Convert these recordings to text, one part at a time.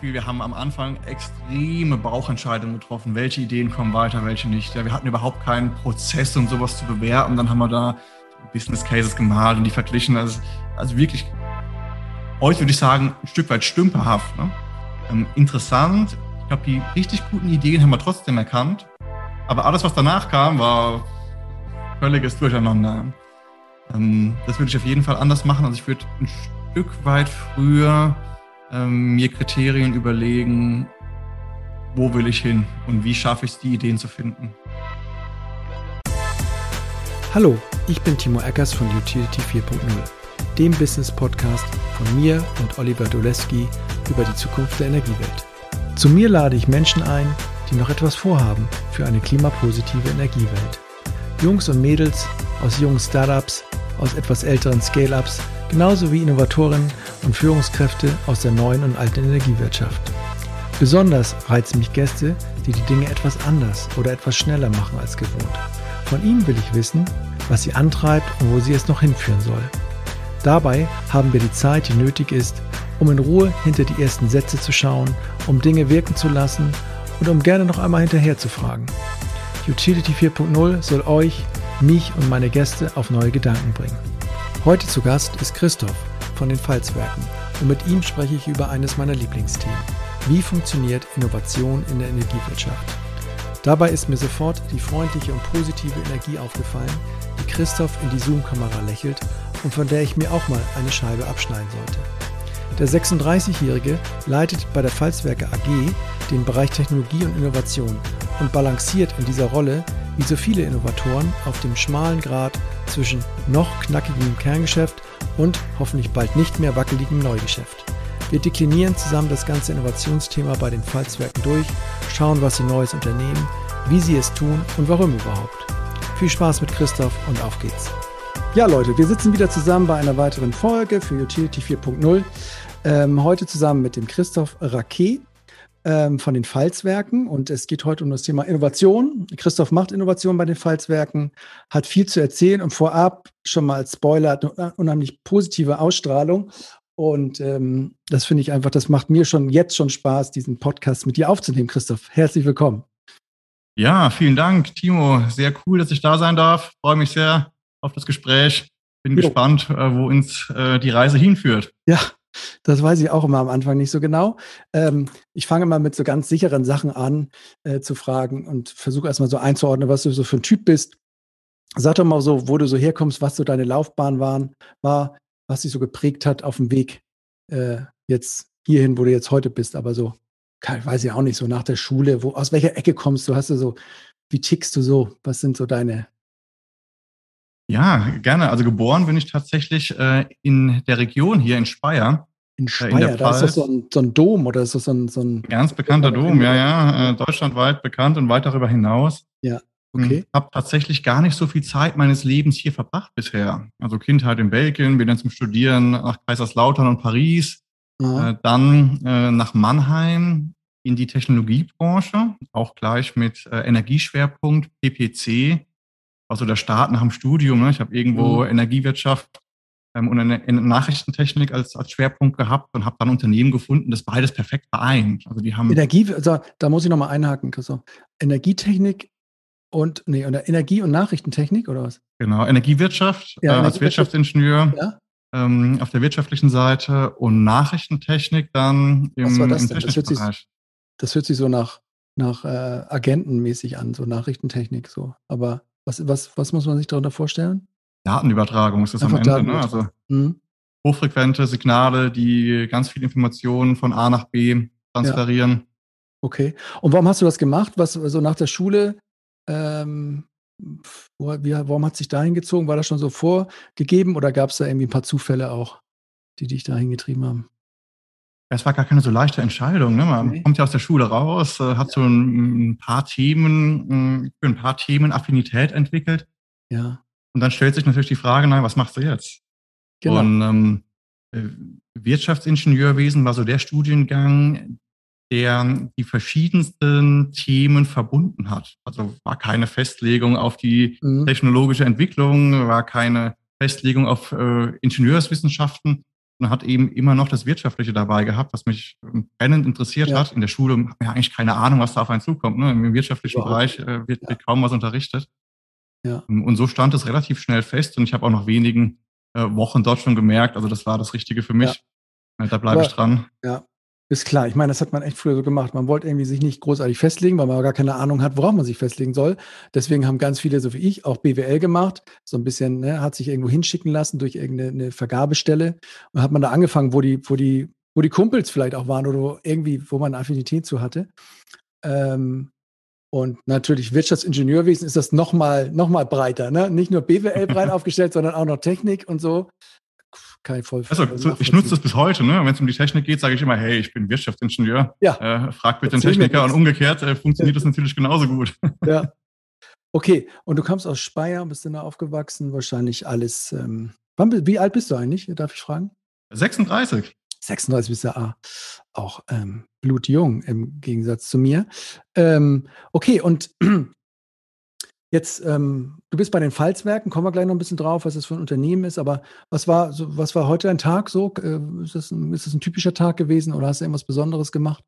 Wir haben am Anfang extreme Bauchentscheidungen getroffen, welche Ideen kommen weiter, welche nicht. Wir hatten überhaupt keinen Prozess, um sowas zu bewerten. Dann haben wir da Business Cases gemalt und die verglichen. Also, also wirklich, heute würde ich sagen, ein Stück weit stümperhaft. Ne? Ähm, interessant. Ich glaube, die richtig guten Ideen haben wir trotzdem erkannt. Aber alles, was danach kam, war völliges Durcheinander. Ähm, das würde ich auf jeden Fall anders machen. Also ich würde ein Stück weit früher ähm, mir Kriterien überlegen, wo will ich hin und wie schaffe ich es, die Ideen zu finden. Hallo, ich bin Timo Eckers von Utility 4.0, dem Business Podcast von mir und Oliver Doleski über die Zukunft der Energiewelt. Zu mir lade ich Menschen ein, die noch etwas vorhaben für eine klimapositive Energiewelt. Jungs und Mädels aus jungen Startups, aus etwas älteren Scale-ups genauso wie Innovatoren und Führungskräfte aus der neuen und alten Energiewirtschaft. Besonders reizen mich Gäste, die die Dinge etwas anders oder etwas schneller machen als gewohnt. Von ihnen will ich wissen, was sie antreibt und wo sie es noch hinführen soll. Dabei haben wir die Zeit, die nötig ist, um in Ruhe hinter die ersten Sätze zu schauen, um Dinge wirken zu lassen und um gerne noch einmal hinterher zu fragen. Utility 4.0 soll euch, mich und meine Gäste auf neue Gedanken bringen. Heute zu Gast ist Christoph von den Pfalzwerken und mit ihm spreche ich über eines meiner Lieblingsthemen. Wie funktioniert Innovation in der Energiewirtschaft? Dabei ist mir sofort die freundliche und positive Energie aufgefallen, die Christoph in die Zoom-Kamera lächelt und von der ich mir auch mal eine Scheibe abschneiden sollte. Der 36-Jährige leitet bei der Pfalzwerke AG den Bereich Technologie und Innovation und balanciert in dieser Rolle, wie so viele Innovatoren, auf dem schmalen Grad zwischen noch knackigem Kerngeschäft und hoffentlich bald nicht mehr wackeligem Neugeschäft. Wir deklinieren zusammen das ganze Innovationsthema bei den Pfalzwerken durch, schauen, was sie Neues unternehmen, wie sie es tun und warum überhaupt. Viel Spaß mit Christoph und auf geht's. Ja, Leute, wir sitzen wieder zusammen bei einer weiteren Folge für Utility 4.0. Ähm, heute zusammen mit dem Christoph Raquet ähm, von den Pfalzwerken und es geht heute um das Thema Innovation. Christoph macht Innovation bei den Pfalzwerken, hat viel zu erzählen und vorab schon mal als Spoiler hat eine unheimlich positive Ausstrahlung. Und ähm, das finde ich einfach, das macht mir schon jetzt schon Spaß, diesen Podcast mit dir aufzunehmen, Christoph. Herzlich willkommen. Ja, vielen Dank, Timo. Sehr cool, dass ich da sein darf. Freue mich sehr auf das Gespräch. Bin jo. gespannt, äh, wo uns äh, die Reise hinführt. Ja, das weiß ich auch immer am Anfang nicht so genau. Ähm, ich fange mal mit so ganz sicheren Sachen an äh, zu fragen und versuche erstmal so einzuordnen, was du so für ein Typ bist. Sag doch mal so, wo du so herkommst, was so deine Laufbahn waren, war, was dich so geprägt hat auf dem Weg äh, jetzt hierhin, wo du jetzt heute bist. Aber so, weiß ich auch nicht, so nach der Schule, wo, aus welcher Ecke kommst du? Hast du so, wie tickst du so? Was sind so deine ja, gerne. Also geboren bin ich tatsächlich äh, in der Region hier in Speyer. In Speyer, äh, in da ist das so ein, so ein Dom oder ist das so ein, so ein ganz bekannter Dom, ja, ja, äh, deutschlandweit bekannt und weit darüber hinaus. Ja, hm, okay. Habe tatsächlich gar nicht so viel Zeit meines Lebens hier verbracht bisher. Also Kindheit in Belgien, bin dann zum Studieren nach Kaiserslautern und Paris, äh, dann äh, nach Mannheim in die Technologiebranche, auch gleich mit äh, Energieschwerpunkt PPC also der Start nach dem Studium. Ne? Ich habe irgendwo mhm. Energiewirtschaft ähm, und eine, eine, Nachrichtentechnik als, als Schwerpunkt gehabt und habe dann Unternehmen gefunden, das beides perfekt vereint. Also die haben Energie, also da muss ich nochmal einhaken, Christoph. Energietechnik und nee, oder Energie- und Nachrichtentechnik oder was? Genau, Energiewirtschaft ja, äh, als Wirtschaftsingenieur. Ja? Ähm, auf der wirtschaftlichen Seite und Nachrichtentechnik dann im, was war das im denn? Das hört, sich, das hört sich so nach, nach äh, Agentenmäßig an, so Nachrichtentechnik so. Aber was, was, was muss man sich darunter vorstellen? Datenübertragung ist das Einfach am Ende. Ne? Also mhm. hochfrequente Signale, die ganz viele Informationen von A nach B transferieren. Ja. Okay. Und warum hast du das gemacht? Was so also nach der Schule? Ähm, wie, warum hat sich dahin gezogen? War das schon so vorgegeben oder gab es da irgendwie ein paar Zufälle auch, die dich dahin getrieben haben? Es war gar keine so leichte Entscheidung. Ne? Man okay. kommt ja aus der Schule raus, äh, hat so ein, ein, paar Themen, für ein paar Themen Affinität entwickelt. Ja. Und dann stellt sich natürlich die Frage, nein, was machst du jetzt? Genau. Und ähm, äh, Wirtschaftsingenieurwesen war so der Studiengang, der die verschiedensten Themen verbunden hat. Also war keine Festlegung auf die mhm. technologische Entwicklung, war keine Festlegung auf äh, Ingenieurswissenschaften, und hat eben immer noch das Wirtschaftliche dabei gehabt, was mich ähm, brennend interessiert ja. hat. In der Schule hat man ja eigentlich keine Ahnung, was da auf einen zukommt. Ne? Im wirtschaftlichen wow. Bereich äh, wird, ja. wird, kaum was unterrichtet. Ja. Ähm, und so stand es relativ schnell fest und ich habe auch nach wenigen äh, Wochen dort schon gemerkt, also das war das Richtige für mich. Ja. Da bleibe ich dran. Ja, ist klar. Ich meine, das hat man echt früher so gemacht. Man wollte irgendwie sich nicht großartig festlegen, weil man gar keine Ahnung hat, worauf man sich festlegen soll. Deswegen haben ganz viele, so wie ich, auch BWL gemacht. So ein bisschen, ne, hat sich irgendwo hinschicken lassen durch irgendeine Vergabestelle. Und hat man da angefangen, wo die, wo die, wo die Kumpels vielleicht auch waren oder irgendwie, wo man Affinität zu hatte. Ähm, und natürlich Wirtschaftsingenieurwesen ist das nochmal noch mal breiter. Ne? Nicht nur BWL breit aufgestellt, sondern auch noch Technik und so ich voll Also ich nutze das bis heute, ne? Wenn es um die Technik geht, sage ich immer, hey, ich bin Wirtschaftsingenieur. Ja. Äh, frag bitte den Techniker und umgekehrt äh, funktioniert das natürlich genauso gut. Ja. Okay, und du kommst aus Speyer, bist du da aufgewachsen, wahrscheinlich alles. Ähm, wann, wie alt bist du eigentlich, darf ich fragen? 36. 36 bist du ah, auch ähm, blutjung im Gegensatz zu mir. Ähm, okay, und Jetzt, ähm, du bist bei den Pfalzwerken, kommen wir gleich noch ein bisschen drauf, was das für ein Unternehmen ist, aber was war, so, was war heute ein Tag so? Äh, ist, das ein, ist das ein typischer Tag gewesen oder hast du irgendwas Besonderes gemacht?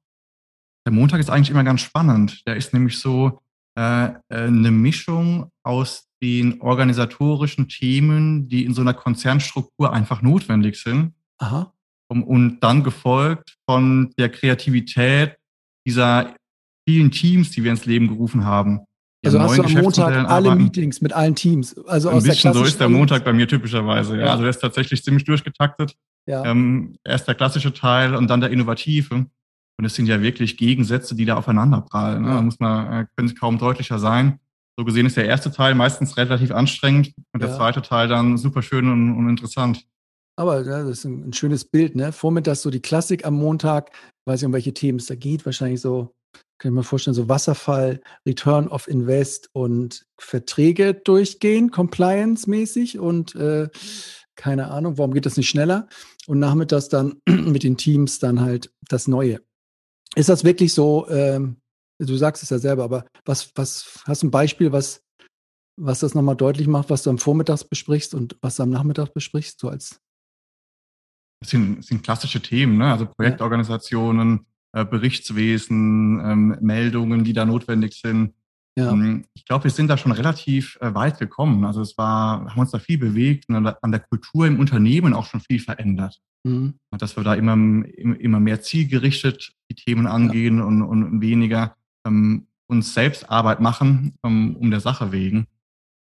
Der Montag ist eigentlich immer ganz spannend. Der ist nämlich so äh, äh eine Mischung aus den organisatorischen Themen, die in so einer Konzernstruktur einfach notwendig sind. Aha. Um, und dann gefolgt von der Kreativität dieser vielen Teams, die wir ins Leben gerufen haben. Also hast du am Montag alle. Meetings mit allen Teams. Also Ein aus bisschen so ist der Montag bei mir typischerweise. Ja. ja. Also der ist tatsächlich ziemlich durchgetaktet. Ja. Ähm, erst der klassische Teil und dann der innovative. Und es sind ja wirklich Gegensätze, die da aufeinander prallen. Ne? Da muss man, äh, können kaum deutlicher sein. So gesehen ist der erste Teil meistens relativ anstrengend und der zweite Teil dann super schön und, und interessant. Aber ja, das ist ein, ein, schönes Bild, ne? Vormittags so die Klassik am Montag, weiß ich, um welche Themen es da geht, wahrscheinlich so kann ich mir vorstellen, so Wasserfall, Return of Invest und Verträge durchgehen, compliance-mäßig und äh, keine Ahnung, warum geht das nicht schneller? Und nachmittags dann mit den Teams dann halt das Neue. Ist das wirklich so, ähm, du sagst es ja selber, aber was, was, hast du ein Beispiel, was, was das nochmal deutlich macht, was du am Vormittag besprichst und was du am Nachmittag besprichst, so als das sind, das sind klassische Themen, ne? also Projektorganisationen, äh, Berichtswesen, ähm, Meldungen, die da notwendig sind. Ja. Ähm, ich glaube, wir sind da schon relativ äh, weit gekommen. Also es war, haben uns da viel bewegt und an der Kultur im Unternehmen auch schon viel verändert. Mhm. Dass wir da immer, immer mehr zielgerichtet die Themen angehen ja. und, und weniger ähm, uns selbst Arbeit machen, um, um der Sache wegen.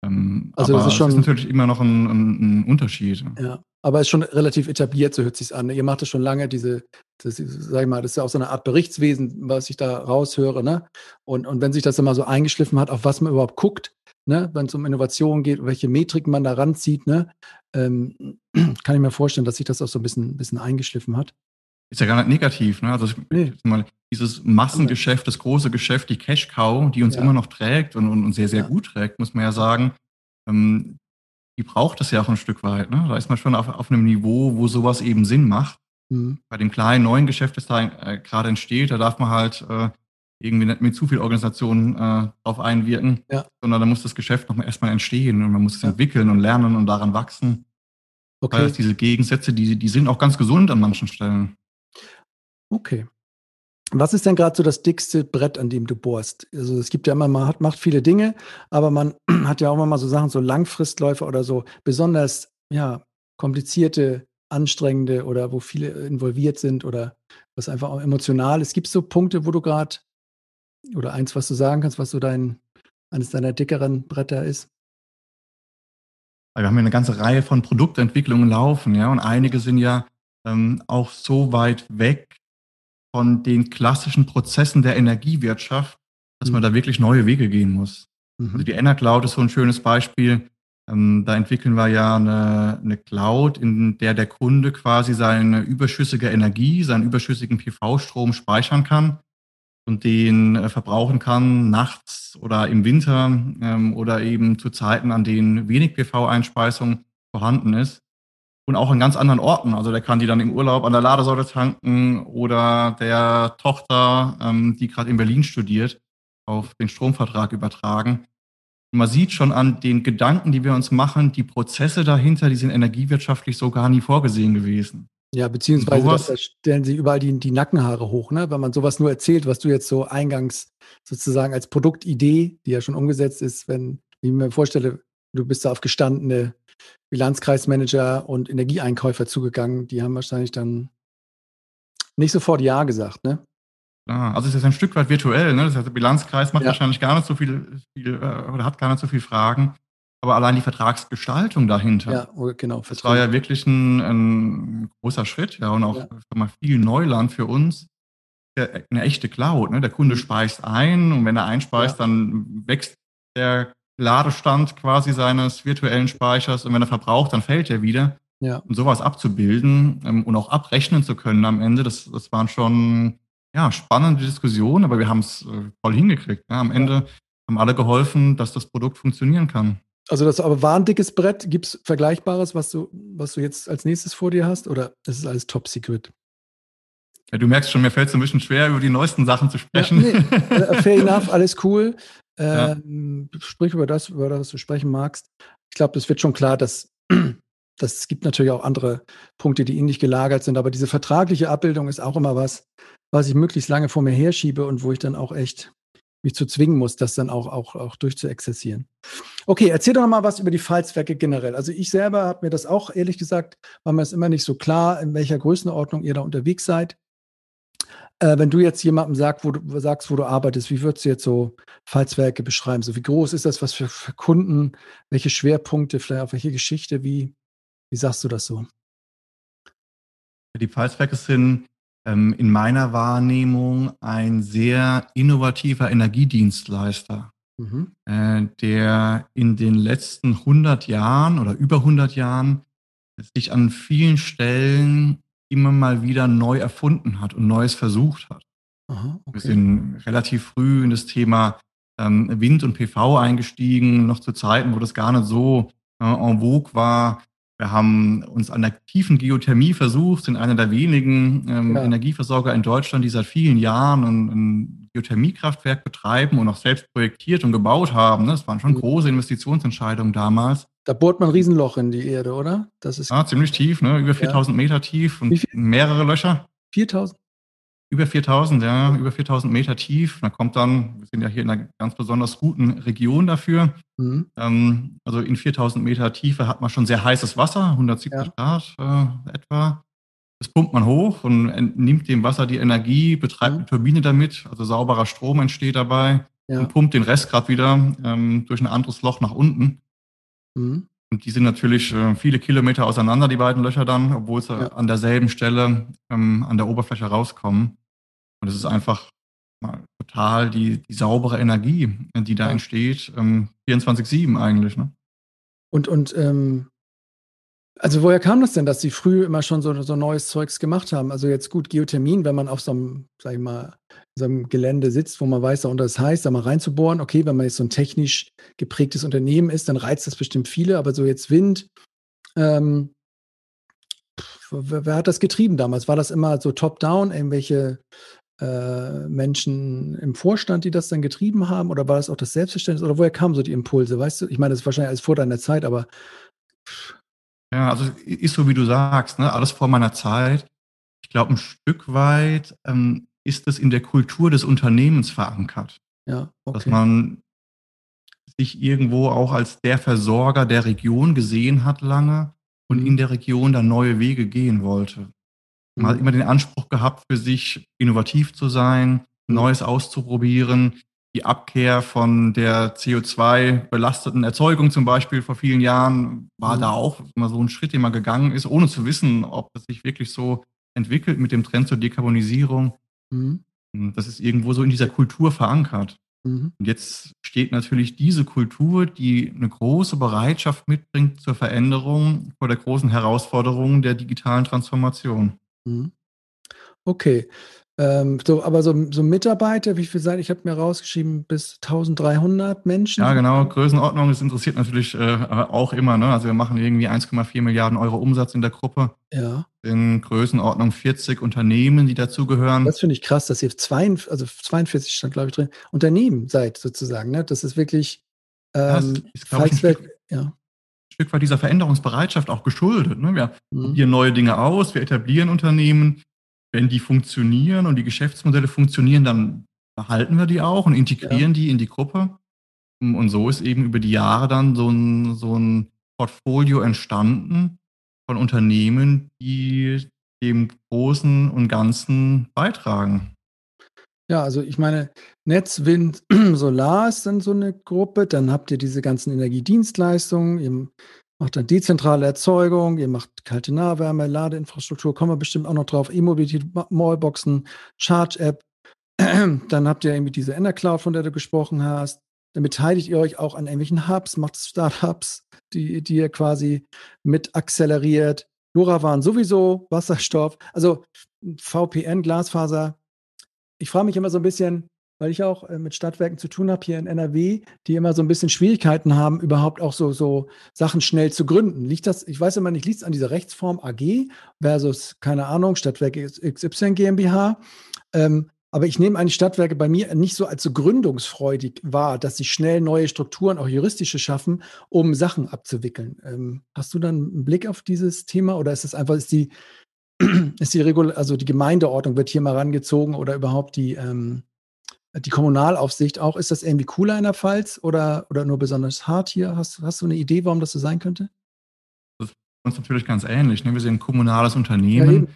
Ähm, also das ist schon ist natürlich immer noch ein, ein, ein Unterschied. Ja, aber ist schon relativ etabliert, so hört sich an. Ihr macht das schon lange, diese, das, sag ich mal, das ist ja auch so eine Art Berichtswesen, was ich da raushöre, ne? Und, und wenn sich das immer so eingeschliffen hat, auf was man überhaupt guckt, ne, wenn es um Innovation geht, welche Metriken man da ranzieht, ne, ähm, kann ich mir vorstellen, dass sich das auch so ein bisschen, bisschen eingeschliffen hat. Ist ja gar nicht negativ, ne? Also nee. mal dieses Massengeschäft, das große Geschäft, die Cash Cow, die uns ja. immer noch trägt und, und, sehr, sehr ja. gut trägt, muss man ja sagen. Ähm, die braucht es ja auch ein Stück weit. Ne? Da ist man schon auf, auf einem Niveau, wo sowas eben Sinn macht. Mhm. Bei dem kleinen neuen Geschäft, das da äh, gerade entsteht, da darf man halt äh, irgendwie nicht mit zu viel Organisation äh, drauf einwirken, ja. sondern da muss das Geschäft noch mal erstmal entstehen und man muss es ja. entwickeln und lernen und daran wachsen. Okay. Das heißt, diese Gegensätze, die, die sind auch ganz gesund an manchen Stellen. Okay. Was ist denn gerade so das dickste Brett, an dem du bohrst? Also es gibt ja immer, man hat, macht viele Dinge, aber man hat ja auch immer mal so Sachen, so Langfristläufe oder so besonders ja, komplizierte, anstrengende oder wo viele involviert sind oder was einfach auch emotional ist. Gibt es so Punkte, wo du gerade oder eins, was du sagen kannst, was so dein, eines deiner dickeren Bretter ist? Wir haben ja eine ganze Reihe von Produktentwicklungen laufen, ja, und einige sind ja ähm, auch so weit weg von den klassischen Prozessen der Energiewirtschaft, dass mhm. man da wirklich neue Wege gehen muss. Mhm. Also die Enercloud ist so ein schönes Beispiel. Ähm, da entwickeln wir ja eine, eine Cloud, in der der Kunde quasi seine überschüssige Energie, seinen überschüssigen PV-Strom speichern kann und den äh, verbrauchen kann nachts oder im Winter ähm, oder eben zu Zeiten, an denen wenig PV-Einspeisung vorhanden ist und auch an ganz anderen Orten. Also der kann die dann im Urlaub an der Ladesäule tanken oder der Tochter, ähm, die gerade in Berlin studiert, auf den Stromvertrag übertragen. Und man sieht schon an den Gedanken, die wir uns machen, die Prozesse dahinter, die sind energiewirtschaftlich so gar nie vorgesehen gewesen. Ja, beziehungsweise das, da stellen sie überall die, die Nackenhaare hoch, ne? Wenn man sowas nur erzählt, was du jetzt so eingangs sozusagen als Produktidee, die ja schon umgesetzt ist, wenn ich mir vorstelle, du bist da auf gestandene Bilanzkreismanager und Energieeinkäufer zugegangen, die haben wahrscheinlich dann nicht sofort Ja gesagt, ne? Ah, also es ist ein Stück weit virtuell, ne? Das heißt, der Bilanzkreis macht ja. wahrscheinlich gar nicht so viel, viel äh, oder hat gar nicht so viele Fragen. Aber allein die Vertragsgestaltung dahinter. Ja, oh, genau. Das war ja wirklich ein, ein großer Schritt, ja, und auch ja. mal viel Neuland für uns. Eine echte Cloud, ne? Der Kunde mhm. speist ein und wenn er einspeist, ja. dann wächst der Ladestand quasi seines virtuellen Speichers und wenn er verbraucht, dann fällt er wieder. Ja. Und sowas abzubilden ähm, und auch abrechnen zu können am Ende, das, das waren schon ja, spannende Diskussionen, aber wir haben es äh, voll hingekriegt. Ja. Am Ende haben alle geholfen, dass das Produkt funktionieren kann. Also das aber war ein dickes Brett. Gibt es Vergleichbares, was du, was du jetzt als nächstes vor dir hast? Oder ist es alles top secret? Ja, du merkst schon, mir fällt es ein bisschen schwer, über die neuesten Sachen zu sprechen. Ja, nee, äh, fair enough, alles cool. Ähm, ja. Sprich über das, über das, du sprechen magst. Ich glaube, das wird schon klar, dass, dass es gibt natürlich auch andere Punkte, die ähnlich gelagert sind, aber diese vertragliche Abbildung ist auch immer was, was ich möglichst lange vor mir herschiebe und wo ich dann auch echt mich zu zwingen muss, das dann auch, auch, auch durchzuexerzieren. Okay, erzähl doch mal was über die Falzwerke generell. Also ich selber habe mir das auch, ehrlich gesagt, war mir es immer nicht so klar, in welcher Größenordnung ihr da unterwegs seid. Äh, wenn du jetzt jemandem sagst wo, du, sagst, wo du arbeitest, wie würdest du jetzt so Falzwerke beschreiben? So wie groß ist das, was für, für Kunden, welche Schwerpunkte, vielleicht auf welche Geschichte, wie, wie sagst du das so? Die Falzwerke sind ähm, in meiner Wahrnehmung ein sehr innovativer Energiedienstleister, mhm. äh, der in den letzten 100 Jahren oder über 100 Jahren sich an vielen Stellen immer mal wieder neu erfunden hat und Neues versucht hat. Aha, okay. Wir sind relativ früh in das Thema ähm, Wind und PV eingestiegen, noch zu Zeiten, wo das gar nicht so äh, en vogue war. Wir haben uns an der tiefen Geothermie versucht, sind einer der wenigen ähm, ja. Energieversorger in Deutschland, die seit vielen Jahren ein, ein, Geothermiekraftwerk betreiben und auch selbst projektiert und gebaut haben. Das waren schon mhm. große Investitionsentscheidungen damals. Da bohrt man ein Riesenloch in die Erde, oder? Das ist ja, ziemlich tief, ne? über 4000 ja. Meter tief und mehrere Löcher. 4000? Über 4000, ja, über 4000 Meter tief. Da kommt dann, wir sind ja hier in einer ganz besonders guten Region dafür. Mhm. Ähm, also in 4000 Meter Tiefe hat man schon sehr heißes Wasser, 170 ja. Grad äh, etwa. Das pumpt man hoch und entnimmt dem Wasser die Energie, betreibt mhm. eine Turbine damit, also sauberer Strom entsteht dabei ja. und pumpt den Rest gerade wieder ähm, durch ein anderes Loch nach unten. Mhm. Und die sind natürlich äh, viele Kilometer auseinander, die beiden Löcher dann, obwohl sie ja. an derselben Stelle ähm, an der Oberfläche rauskommen. Und es ist einfach total die, die saubere Energie, die da ja. entsteht, ähm, 24-7 eigentlich. Ne? Und, und ähm, also woher kam das denn, dass Sie früh immer schon so, so neues Zeugs gemacht haben? Also jetzt gut, Geothermien, wenn man auf so einem, sag ich mal, so einem Gelände sitzt, wo man weiß, da unter das heißt, da mal reinzubohren, okay, wenn man jetzt so ein technisch geprägtes Unternehmen ist, dann reizt das bestimmt viele, aber so jetzt Wind, ähm, wer, wer, hat das getrieben damals? War das immer so top-down, irgendwelche äh, Menschen im Vorstand, die das dann getrieben haben? Oder war das auch das Selbstverständnis? Oder woher kamen so die Impulse? Weißt du, ich meine, das ist wahrscheinlich alles vor deiner Zeit, aber. Ja, also ist so, wie du sagst, ne? alles vor meiner Zeit. Ich glaube, ein Stück weit ähm, ist es in der Kultur des Unternehmens verankert. Ja, okay. Dass man sich irgendwo auch als der Versorger der Region gesehen hat lange und mhm. in der Region dann neue Wege gehen wollte. Man hat mhm. immer den Anspruch gehabt, für sich innovativ zu sein, mhm. Neues auszuprobieren. Die Abkehr von der CO2-belasteten Erzeugung zum Beispiel vor vielen Jahren war mhm. da auch immer so ein Schritt, den man gegangen ist, ohne zu wissen, ob das sich wirklich so entwickelt mit dem Trend zur Dekarbonisierung. Mhm. Das ist irgendwo so in dieser Kultur verankert. Mhm. Und jetzt steht natürlich diese Kultur, die eine große Bereitschaft mitbringt zur Veränderung vor der großen Herausforderung der digitalen Transformation. Mhm. Okay. Ähm, so, aber so, so Mitarbeiter, wie viel seid Ich habe mir rausgeschrieben, bis 1300 Menschen. Ja, genau. Größenordnung, das interessiert natürlich äh, auch immer. Ne? Also wir machen irgendwie 1,4 Milliarden Euro Umsatz in der Gruppe. Ja. In Größenordnung 40 Unternehmen, die dazugehören. Das finde ich krass, dass ihr 42, also 42 stand, glaube ich, drin, Unternehmen seid sozusagen. Ne? Das ist wirklich ähm, ja, ist, Stück, ja. Stück weit dieser Veränderungsbereitschaft auch geschuldet. Ne? Wir mhm. probieren neue Dinge aus, wir etablieren Unternehmen. Wenn die funktionieren und die Geschäftsmodelle funktionieren, dann behalten wir die auch und integrieren ja. die in die Gruppe. Und so ist eben über die Jahre dann so ein, so ein Portfolio entstanden von Unternehmen, die dem Großen und Ganzen beitragen. Ja, also ich meine, Netz, Wind, Solar ist dann so eine Gruppe. Dann habt ihr diese ganzen Energiedienstleistungen. Ihr macht dann dezentrale Erzeugung, ihr macht kalte Nahwärme, Ladeinfrastruktur, kommen wir bestimmt auch noch drauf, E-Mobilität, Mallboxen, Charge-App. Dann habt ihr irgendwie diese Enercloud, von der du gesprochen hast. Dann beteiligt ihr euch auch an irgendwelchen Hubs, macht Startups, die, die ihr quasi mit akzeleriert. LoRaWAN sowieso, Wasserstoff, also VPN, Glasfaser, ich frage mich immer so ein bisschen, weil ich auch äh, mit Stadtwerken zu tun habe hier in NRW, die immer so ein bisschen Schwierigkeiten haben, überhaupt auch so, so Sachen schnell zu gründen. Liegt das, ich weiß immer nicht, liegt es an dieser Rechtsform AG versus, keine Ahnung, Stadtwerke XY GmbH? Ähm, aber ich nehme eigentlich Stadtwerke bei mir nicht so als so gründungsfreudig wahr, dass sie schnell neue Strukturen, auch juristische, schaffen, um Sachen abzuwickeln. Ähm, hast du dann einen Blick auf dieses Thema oder ist es einfach, ist die, ist die Regul also die Gemeindeordnung wird hier mal rangezogen oder überhaupt die, ähm, die Kommunalaufsicht auch. Ist das irgendwie cooler in der Pfalz oder, oder nur besonders hart hier? Hast, hast du eine Idee, warum das so sein könnte? Das ist uns natürlich ganz ähnlich. Ne? Wir sind ein kommunales Unternehmen. Ja,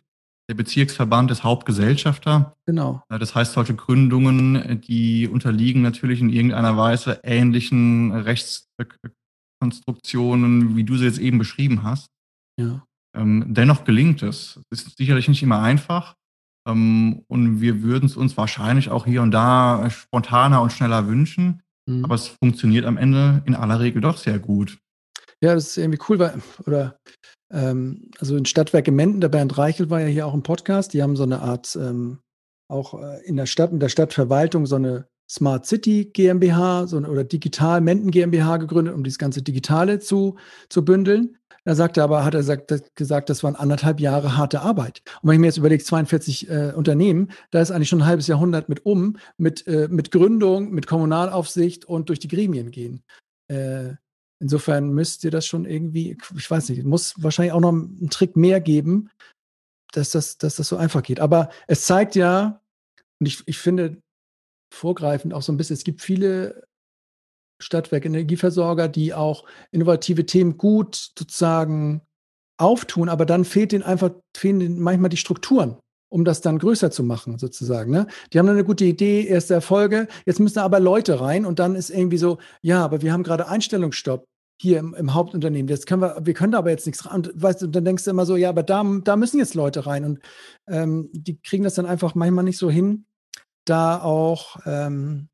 der Bezirksverband ist Hauptgesellschafter. Genau. Das heißt, solche Gründungen, die unterliegen natürlich in irgendeiner Weise ähnlichen Rechtskonstruktionen, wie du sie jetzt eben beschrieben hast. Ja. Ähm, dennoch gelingt es. Es ist sicherlich nicht immer einfach. Ähm, und wir würden es uns wahrscheinlich auch hier und da spontaner und schneller wünschen. Mhm. Aber es funktioniert am Ende in aller Regel doch sehr gut. Ja, das ist irgendwie cool, weil, oder ähm, also in Stadtwerke Menden, der Bernd Reichel war ja hier auch im Podcast, die haben so eine Art, ähm, auch äh, in der Stadt, in der Stadtverwaltung so eine Smart City GmbH so oder Digital Menden GmbH gegründet, um das ganze Digitale zu, zu bündeln. Da sagte aber, hat er gesagt, gesagt, das waren anderthalb Jahre harte Arbeit. Und wenn ich mir jetzt überlege, 42 äh, Unternehmen, da ist eigentlich schon ein halbes Jahrhundert mit um, mit, äh, mit Gründung, mit Kommunalaufsicht und durch die Gremien gehen. Äh, insofern müsst ihr das schon irgendwie, ich weiß nicht, muss wahrscheinlich auch noch einen Trick mehr geben, dass das, dass das so einfach geht. Aber es zeigt ja, und ich, ich finde vorgreifend auch so ein bisschen, es gibt viele Stadtwerke, Energieversorger, die auch innovative Themen gut sozusagen auftun, aber dann fehlt ihnen einfach, fehlen ihnen manchmal die Strukturen, um das dann größer zu machen, sozusagen. Ne? Die haben dann eine gute Idee, erste Erfolge, jetzt müssen aber Leute rein und dann ist irgendwie so, ja, aber wir haben gerade Einstellungsstopp hier im, im, Hauptunternehmen. Jetzt können wir, wir können da aber jetzt nichts rein. Und weißt du, dann denkst du immer so, ja, aber da, da müssen jetzt Leute rein. Und ähm, die kriegen das dann einfach manchmal nicht so hin, da auch ähm,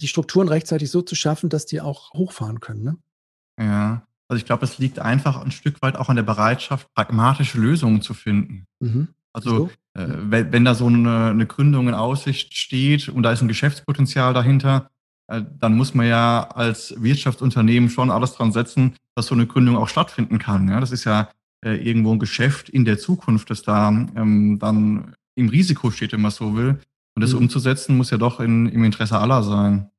die Strukturen rechtzeitig so zu schaffen, dass die auch hochfahren können. Ne? Ja, also ich glaube, es liegt einfach ein Stück weit auch an der Bereitschaft, pragmatische Lösungen zu finden. Mhm. Also so. äh, wenn, wenn, da so eine, eine, Gründung in Aussicht steht und da ist ein Geschäftspotenzial dahinter, äh, dann muss man ja als Wirtschaftsunternehmen schon alles dran setzen, dass so eine Gründung auch stattfinden kann. Ja? Das ist ja äh, irgendwo ein Geschäft in der Zukunft, das da ähm, dann im Risiko steht, wenn man so will. Und das mhm. umzusetzen muss ja doch in, im Interesse aller sein.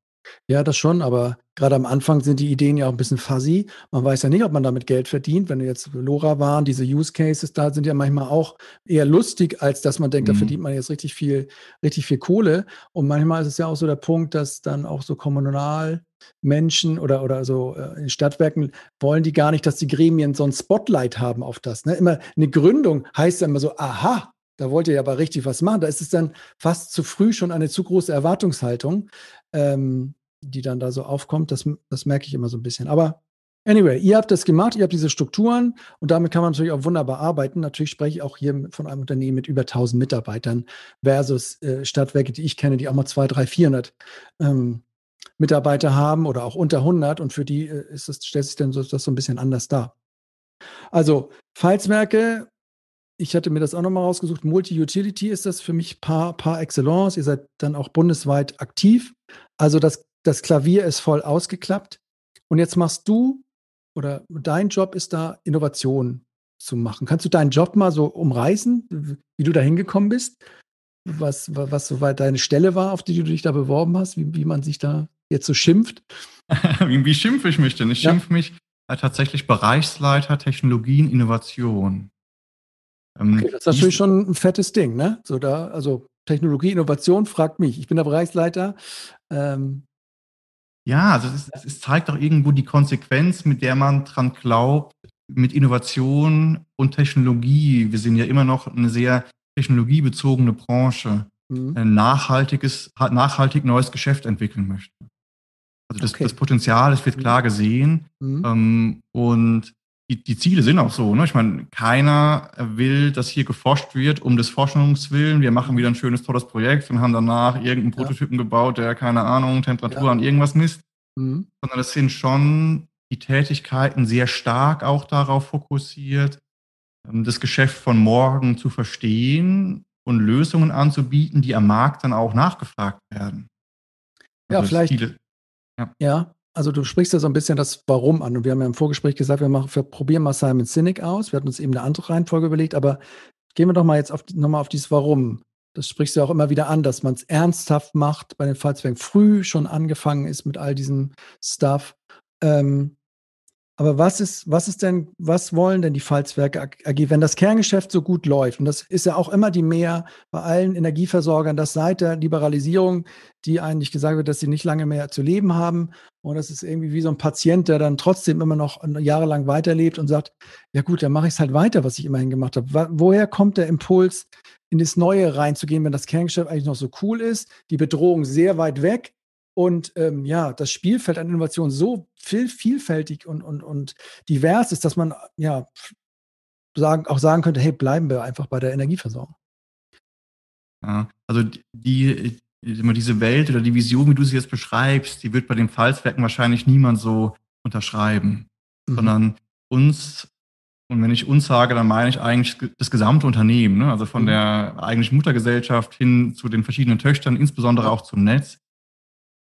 Ja, das schon, aber gerade am Anfang sind die Ideen ja auch ein bisschen fuzzy. Man weiß ja nicht, ob man damit Geld verdient. Wenn du jetzt Lora waren, diese Use Cases da sind ja manchmal auch eher lustig, als dass man denkt, mhm. da verdient man jetzt richtig viel, richtig viel Kohle. Und manchmal ist es ja auch so der Punkt, dass dann auch so kommunal Menschen oder, oder so äh, in Stadtwerken wollen die gar nicht, dass die Gremien so ein Spotlight haben auf das. Ne? Immer eine Gründung heißt ja immer so, aha, da wollt ihr ja aber richtig was machen. Da ist es dann fast zu früh schon eine zu große Erwartungshaltung, ähm, die dann da so aufkommt. Das, das merke ich immer so ein bisschen. Aber anyway, ihr habt das gemacht, ihr habt diese Strukturen und damit kann man natürlich auch wunderbar arbeiten. Natürlich spreche ich auch hier von einem Unternehmen mit über 1000 Mitarbeitern versus äh, Stadtwerke, die ich kenne, die auch mal 200, 300, 400 ähm, Mitarbeiter haben oder auch unter 100 und für die äh, ist das, stellt sich dann so, das so ein bisschen anders dar. Also Falzwerke ich hatte mir das auch nochmal rausgesucht. Multi-Utility ist das für mich par, par excellence. Ihr seid dann auch bundesweit aktiv. Also das, das Klavier ist voll ausgeklappt. Und jetzt machst du oder dein Job ist da, Innovation zu machen. Kannst du deinen Job mal so umreißen, wie du da hingekommen bist? Was, was soweit deine Stelle war, auf die du dich da beworben hast, wie, wie man sich da jetzt so schimpft? wie, wie schimpfe ich mich denn? Ich ja. schimpfe mich äh, tatsächlich Bereichsleiter Technologien Innovation. Ähm, okay, das ist natürlich schon ein fettes Ding, ne? So da, also Technologie, Innovation fragt mich. Ich bin der Bereichsleiter. Ähm, ja, also es, ist, es, zeigt auch irgendwo die Konsequenz, mit der man dran glaubt, mit Innovation und Technologie. Wir sind ja immer noch eine sehr technologiebezogene Branche. Mhm. Ein nachhaltiges, nachhaltig neues Geschäft entwickeln möchte. Also das, okay. das Potenzial, das wird mhm. klar gesehen. Mhm. Ähm, und die, die Ziele sind auch so. Ne? Ich meine, keiner will, dass hier geforscht wird um des Forschungswillen. Wir machen wieder ein schönes, tolles Projekt und haben danach irgendeinen Prototypen ja. gebaut, der, keine Ahnung, Temperatur ja. an irgendwas misst. Mhm. Sondern das sind schon die Tätigkeiten sehr stark auch darauf fokussiert, ähm, das Geschäft von morgen zu verstehen und Lösungen anzubieten, die am Markt dann auch nachgefragt werden. Also ja, vielleicht. Viele, ja. ja. Also du sprichst ja so ein bisschen das Warum an. Und wir haben ja im Vorgespräch gesagt, wir, machen, wir probieren mal Simon Sinek aus. Wir hatten uns eben eine andere Reihenfolge überlegt, aber gehen wir doch mal jetzt nochmal auf dieses Warum. Das sprichst du ja auch immer wieder an, dass man es ernsthaft macht, bei den Fallzwängen früh schon angefangen ist mit all diesem Stuff. Ähm, aber was ist, was ist denn, was wollen denn die Falzwerke AG, wenn das Kerngeschäft so gut läuft? Und das ist ja auch immer die Mehr bei allen Energieversorgern, dass seit der Liberalisierung, die eigentlich gesagt wird, dass sie nicht lange mehr zu leben haben. Und das ist irgendwie wie so ein Patient, der dann trotzdem immer noch jahrelang weiterlebt und sagt, ja gut, dann mache ich es halt weiter, was ich immerhin gemacht habe. Woher kommt der Impuls, in das Neue reinzugehen, wenn das Kerngeschäft eigentlich noch so cool ist, die Bedrohung sehr weit weg und ähm, ja, das Spielfeld an Innovation so viel, vielfältig und, und, und divers ist, dass man ja sagen, auch sagen könnte, hey, bleiben wir einfach bei der Energieversorgung. Ja, also die, diese Welt oder die Vision, wie du sie jetzt beschreibst, die wird bei den Pfalzwerken wahrscheinlich niemand so unterschreiben, mhm. sondern uns, und wenn ich uns sage, dann meine ich eigentlich das gesamte Unternehmen, ne? also von mhm. der eigentlichen Muttergesellschaft hin zu den verschiedenen Töchtern, insbesondere auch zum Netz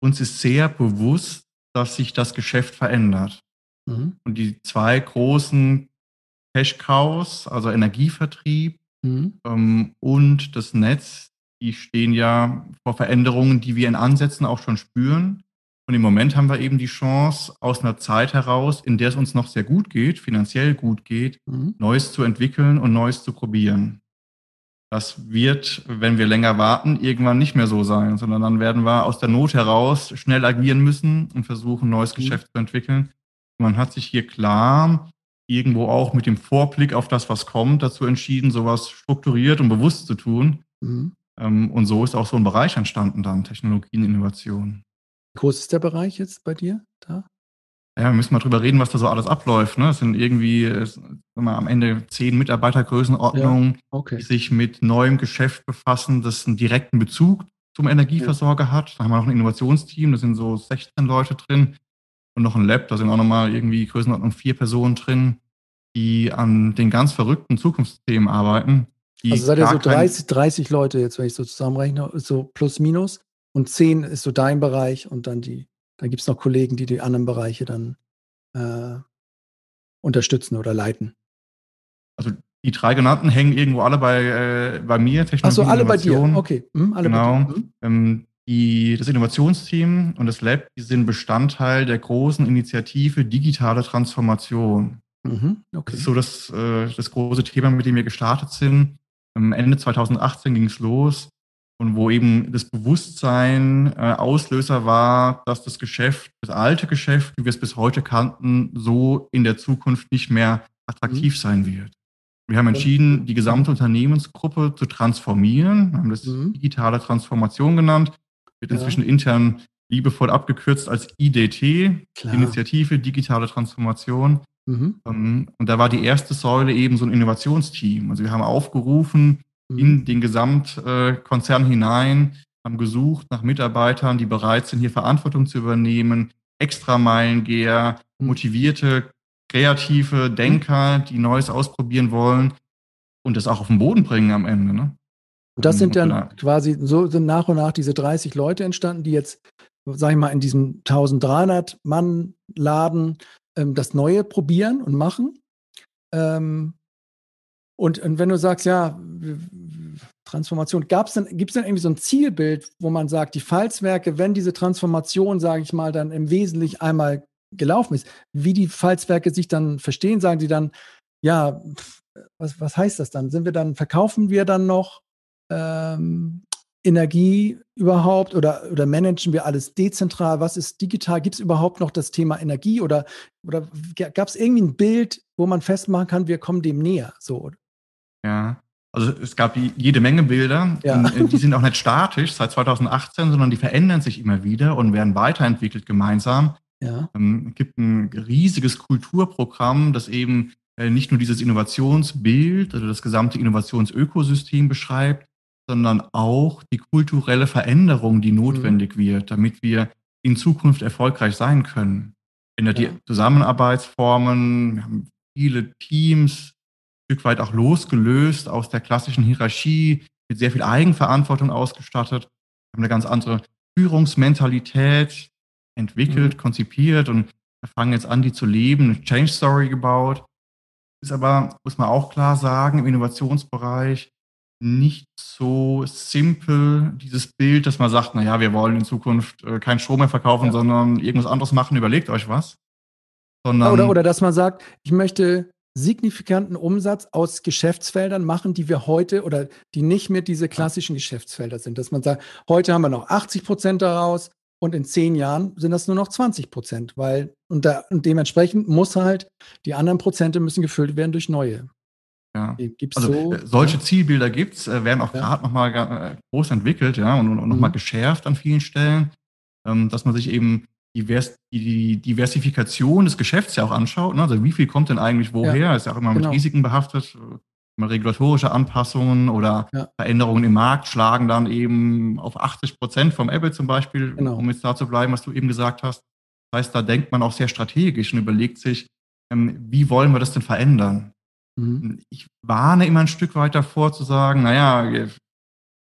uns ist sehr bewusst, dass sich das Geschäft verändert. Mhm. Und die zwei großen Cash-Cows, also Energievertrieb mhm. ähm, und das Netz, die stehen ja vor Veränderungen, die wir in Ansätzen auch schon spüren. Und im Moment haben wir eben die Chance, aus einer Zeit heraus, in der es uns noch sehr gut geht, finanziell gut geht, mhm. Neues zu entwickeln und Neues zu probieren. Das wird, wenn wir länger warten, irgendwann nicht mehr so sein, sondern dann werden wir aus der Not heraus schnell agieren müssen und versuchen, ein neues mhm. Geschäft zu entwickeln. Man hat sich hier klar irgendwo auch mit dem Vorblick auf das, was kommt, dazu entschieden, sowas strukturiert und bewusst zu tun. Mhm. Ähm, und so ist auch so ein Bereich entstanden dann, Technologien, Innovation. Wie groß ist der Bereich jetzt bei dir da? Ja, wir müssen mal drüber reden, was da so alles abläuft. Ne? Es sind irgendwie es, mal, am Ende zehn Mitarbeitergrößenordnungen, ja, okay. die sich mit neuem Geschäft befassen, das einen direkten Bezug zum Energieversorger ja. hat. Da haben wir noch ein Innovationsteam, da sind so 16 Leute drin und noch ein Lab, da sind auch nochmal irgendwie Größenordnung vier Personen drin, die an den ganz verrückten Zukunftsthemen arbeiten. Also seid ihr so 30, 30 Leute jetzt, wenn ich so zusammenrechne, so plus minus und zehn ist so dein Bereich und dann die dann gibt es noch Kollegen, die die anderen Bereiche dann äh, unterstützen oder leiten. Also die drei genannten hängen irgendwo alle bei, äh, bei mir. Achso, alle bei dir. Okay. Hm, alle genau. Hm. Ähm, die, das Innovationsteam und das Lab die sind Bestandteil der großen Initiative Digitale Transformation. Mhm, okay. Das ist so das, äh, das große Thema, mit dem wir gestartet sind. Ende 2018 ging es los und wo eben das Bewusstsein äh, Auslöser war, dass das Geschäft, das alte Geschäft, wie wir es bis heute kannten, so in der Zukunft nicht mehr attraktiv mhm. sein wird. Wir haben entschieden, die gesamte Unternehmensgruppe zu transformieren. Wir haben das mhm. digitale Transformation genannt. Wird ja. inzwischen intern liebevoll abgekürzt als IDT, Klar. Initiative Digitale Transformation. Mhm. Ähm, und da war die erste Säule eben so ein Innovationsteam. Also wir haben aufgerufen, mhm. in den Gesamtkonzern hinein, haben gesucht nach Mitarbeitern, die bereit sind, hier Verantwortung zu übernehmen, Extrameilengeher, mhm. motivierte, kreative Denker, die Neues ausprobieren wollen und das auch auf den Boden bringen am Ende. Ne? Und das sind dann quasi, so sind nach und nach diese 30 Leute entstanden, die jetzt, sag ich mal, in diesem 1300 Mann Laden ähm, das Neue probieren und machen. Ähm, und, und wenn du sagst, ja, Transformation, gab's denn, gibt es denn irgendwie so ein Zielbild, wo man sagt, die Falzwerke, wenn diese Transformation, sage ich mal, dann im Wesentlichen einmal gelaufen ist. Wie die Pfalzwerke sich dann verstehen, sagen sie dann, ja, was, was heißt das dann? Sind wir dann, verkaufen wir dann noch ähm, Energie überhaupt oder, oder managen wir alles dezentral? Was ist digital? Gibt es überhaupt noch das Thema Energie oder, oder gab es irgendwie ein Bild, wo man festmachen kann, wir kommen dem näher? So. Ja, also es gab jede Menge Bilder, ja. die sind auch nicht statisch seit 2018, sondern die verändern sich immer wieder und werden weiterentwickelt gemeinsam. Ja. Ähm, es gibt ein riesiges Kulturprogramm, das eben äh, nicht nur dieses Innovationsbild oder das gesamte Innovationsökosystem beschreibt, sondern auch die kulturelle Veränderung, die notwendig mhm. wird, damit wir in Zukunft erfolgreich sein können. In der ja. Zusammenarbeitsformen, wir haben viele Teams, Stück weit auch losgelöst aus der klassischen Hierarchie, mit sehr viel Eigenverantwortung ausgestattet. Wir haben eine ganz andere Führungsmentalität entwickelt, mhm. konzipiert und wir fangen jetzt an, die zu leben, eine Change Story gebaut. Ist aber, muss man auch klar sagen, im Innovationsbereich nicht so simpel, dieses Bild, dass man sagt, naja, wir wollen in Zukunft äh, keinen Strom mehr verkaufen, ja. sondern irgendwas anderes machen, überlegt euch was. Sondern oder, oder dass man sagt, ich möchte signifikanten Umsatz aus Geschäftsfeldern machen, die wir heute oder die nicht mehr diese klassischen Geschäftsfelder sind. Dass man sagt, heute haben wir noch 80 Prozent daraus und in zehn Jahren sind das nur noch 20 Prozent, weil und, da, und dementsprechend muss halt die anderen Prozente müssen gefüllt werden durch neue. Ja. Gibt's also so, äh, solche ja? Zielbilder gibt es, äh, werden auch ja. gerade nochmal äh, groß entwickelt, ja, und, und nochmal mhm. geschärft an vielen Stellen, ähm, dass man sich eben divers, die Diversifikation des Geschäfts ja auch anschaut. Ne? Also wie viel kommt denn eigentlich woher? Ja. Ist ja auch immer genau. mit Risiken behaftet. Mal regulatorische Anpassungen oder ja. Veränderungen im Markt schlagen dann eben auf 80 Prozent vom Apple zum Beispiel, genau. um jetzt da zu bleiben, was du eben gesagt hast. Das heißt, da denkt man auch sehr strategisch und überlegt sich, ähm, wie wollen wir das denn verändern? Mhm. Ich warne immer ein Stück weit davor zu sagen, naja,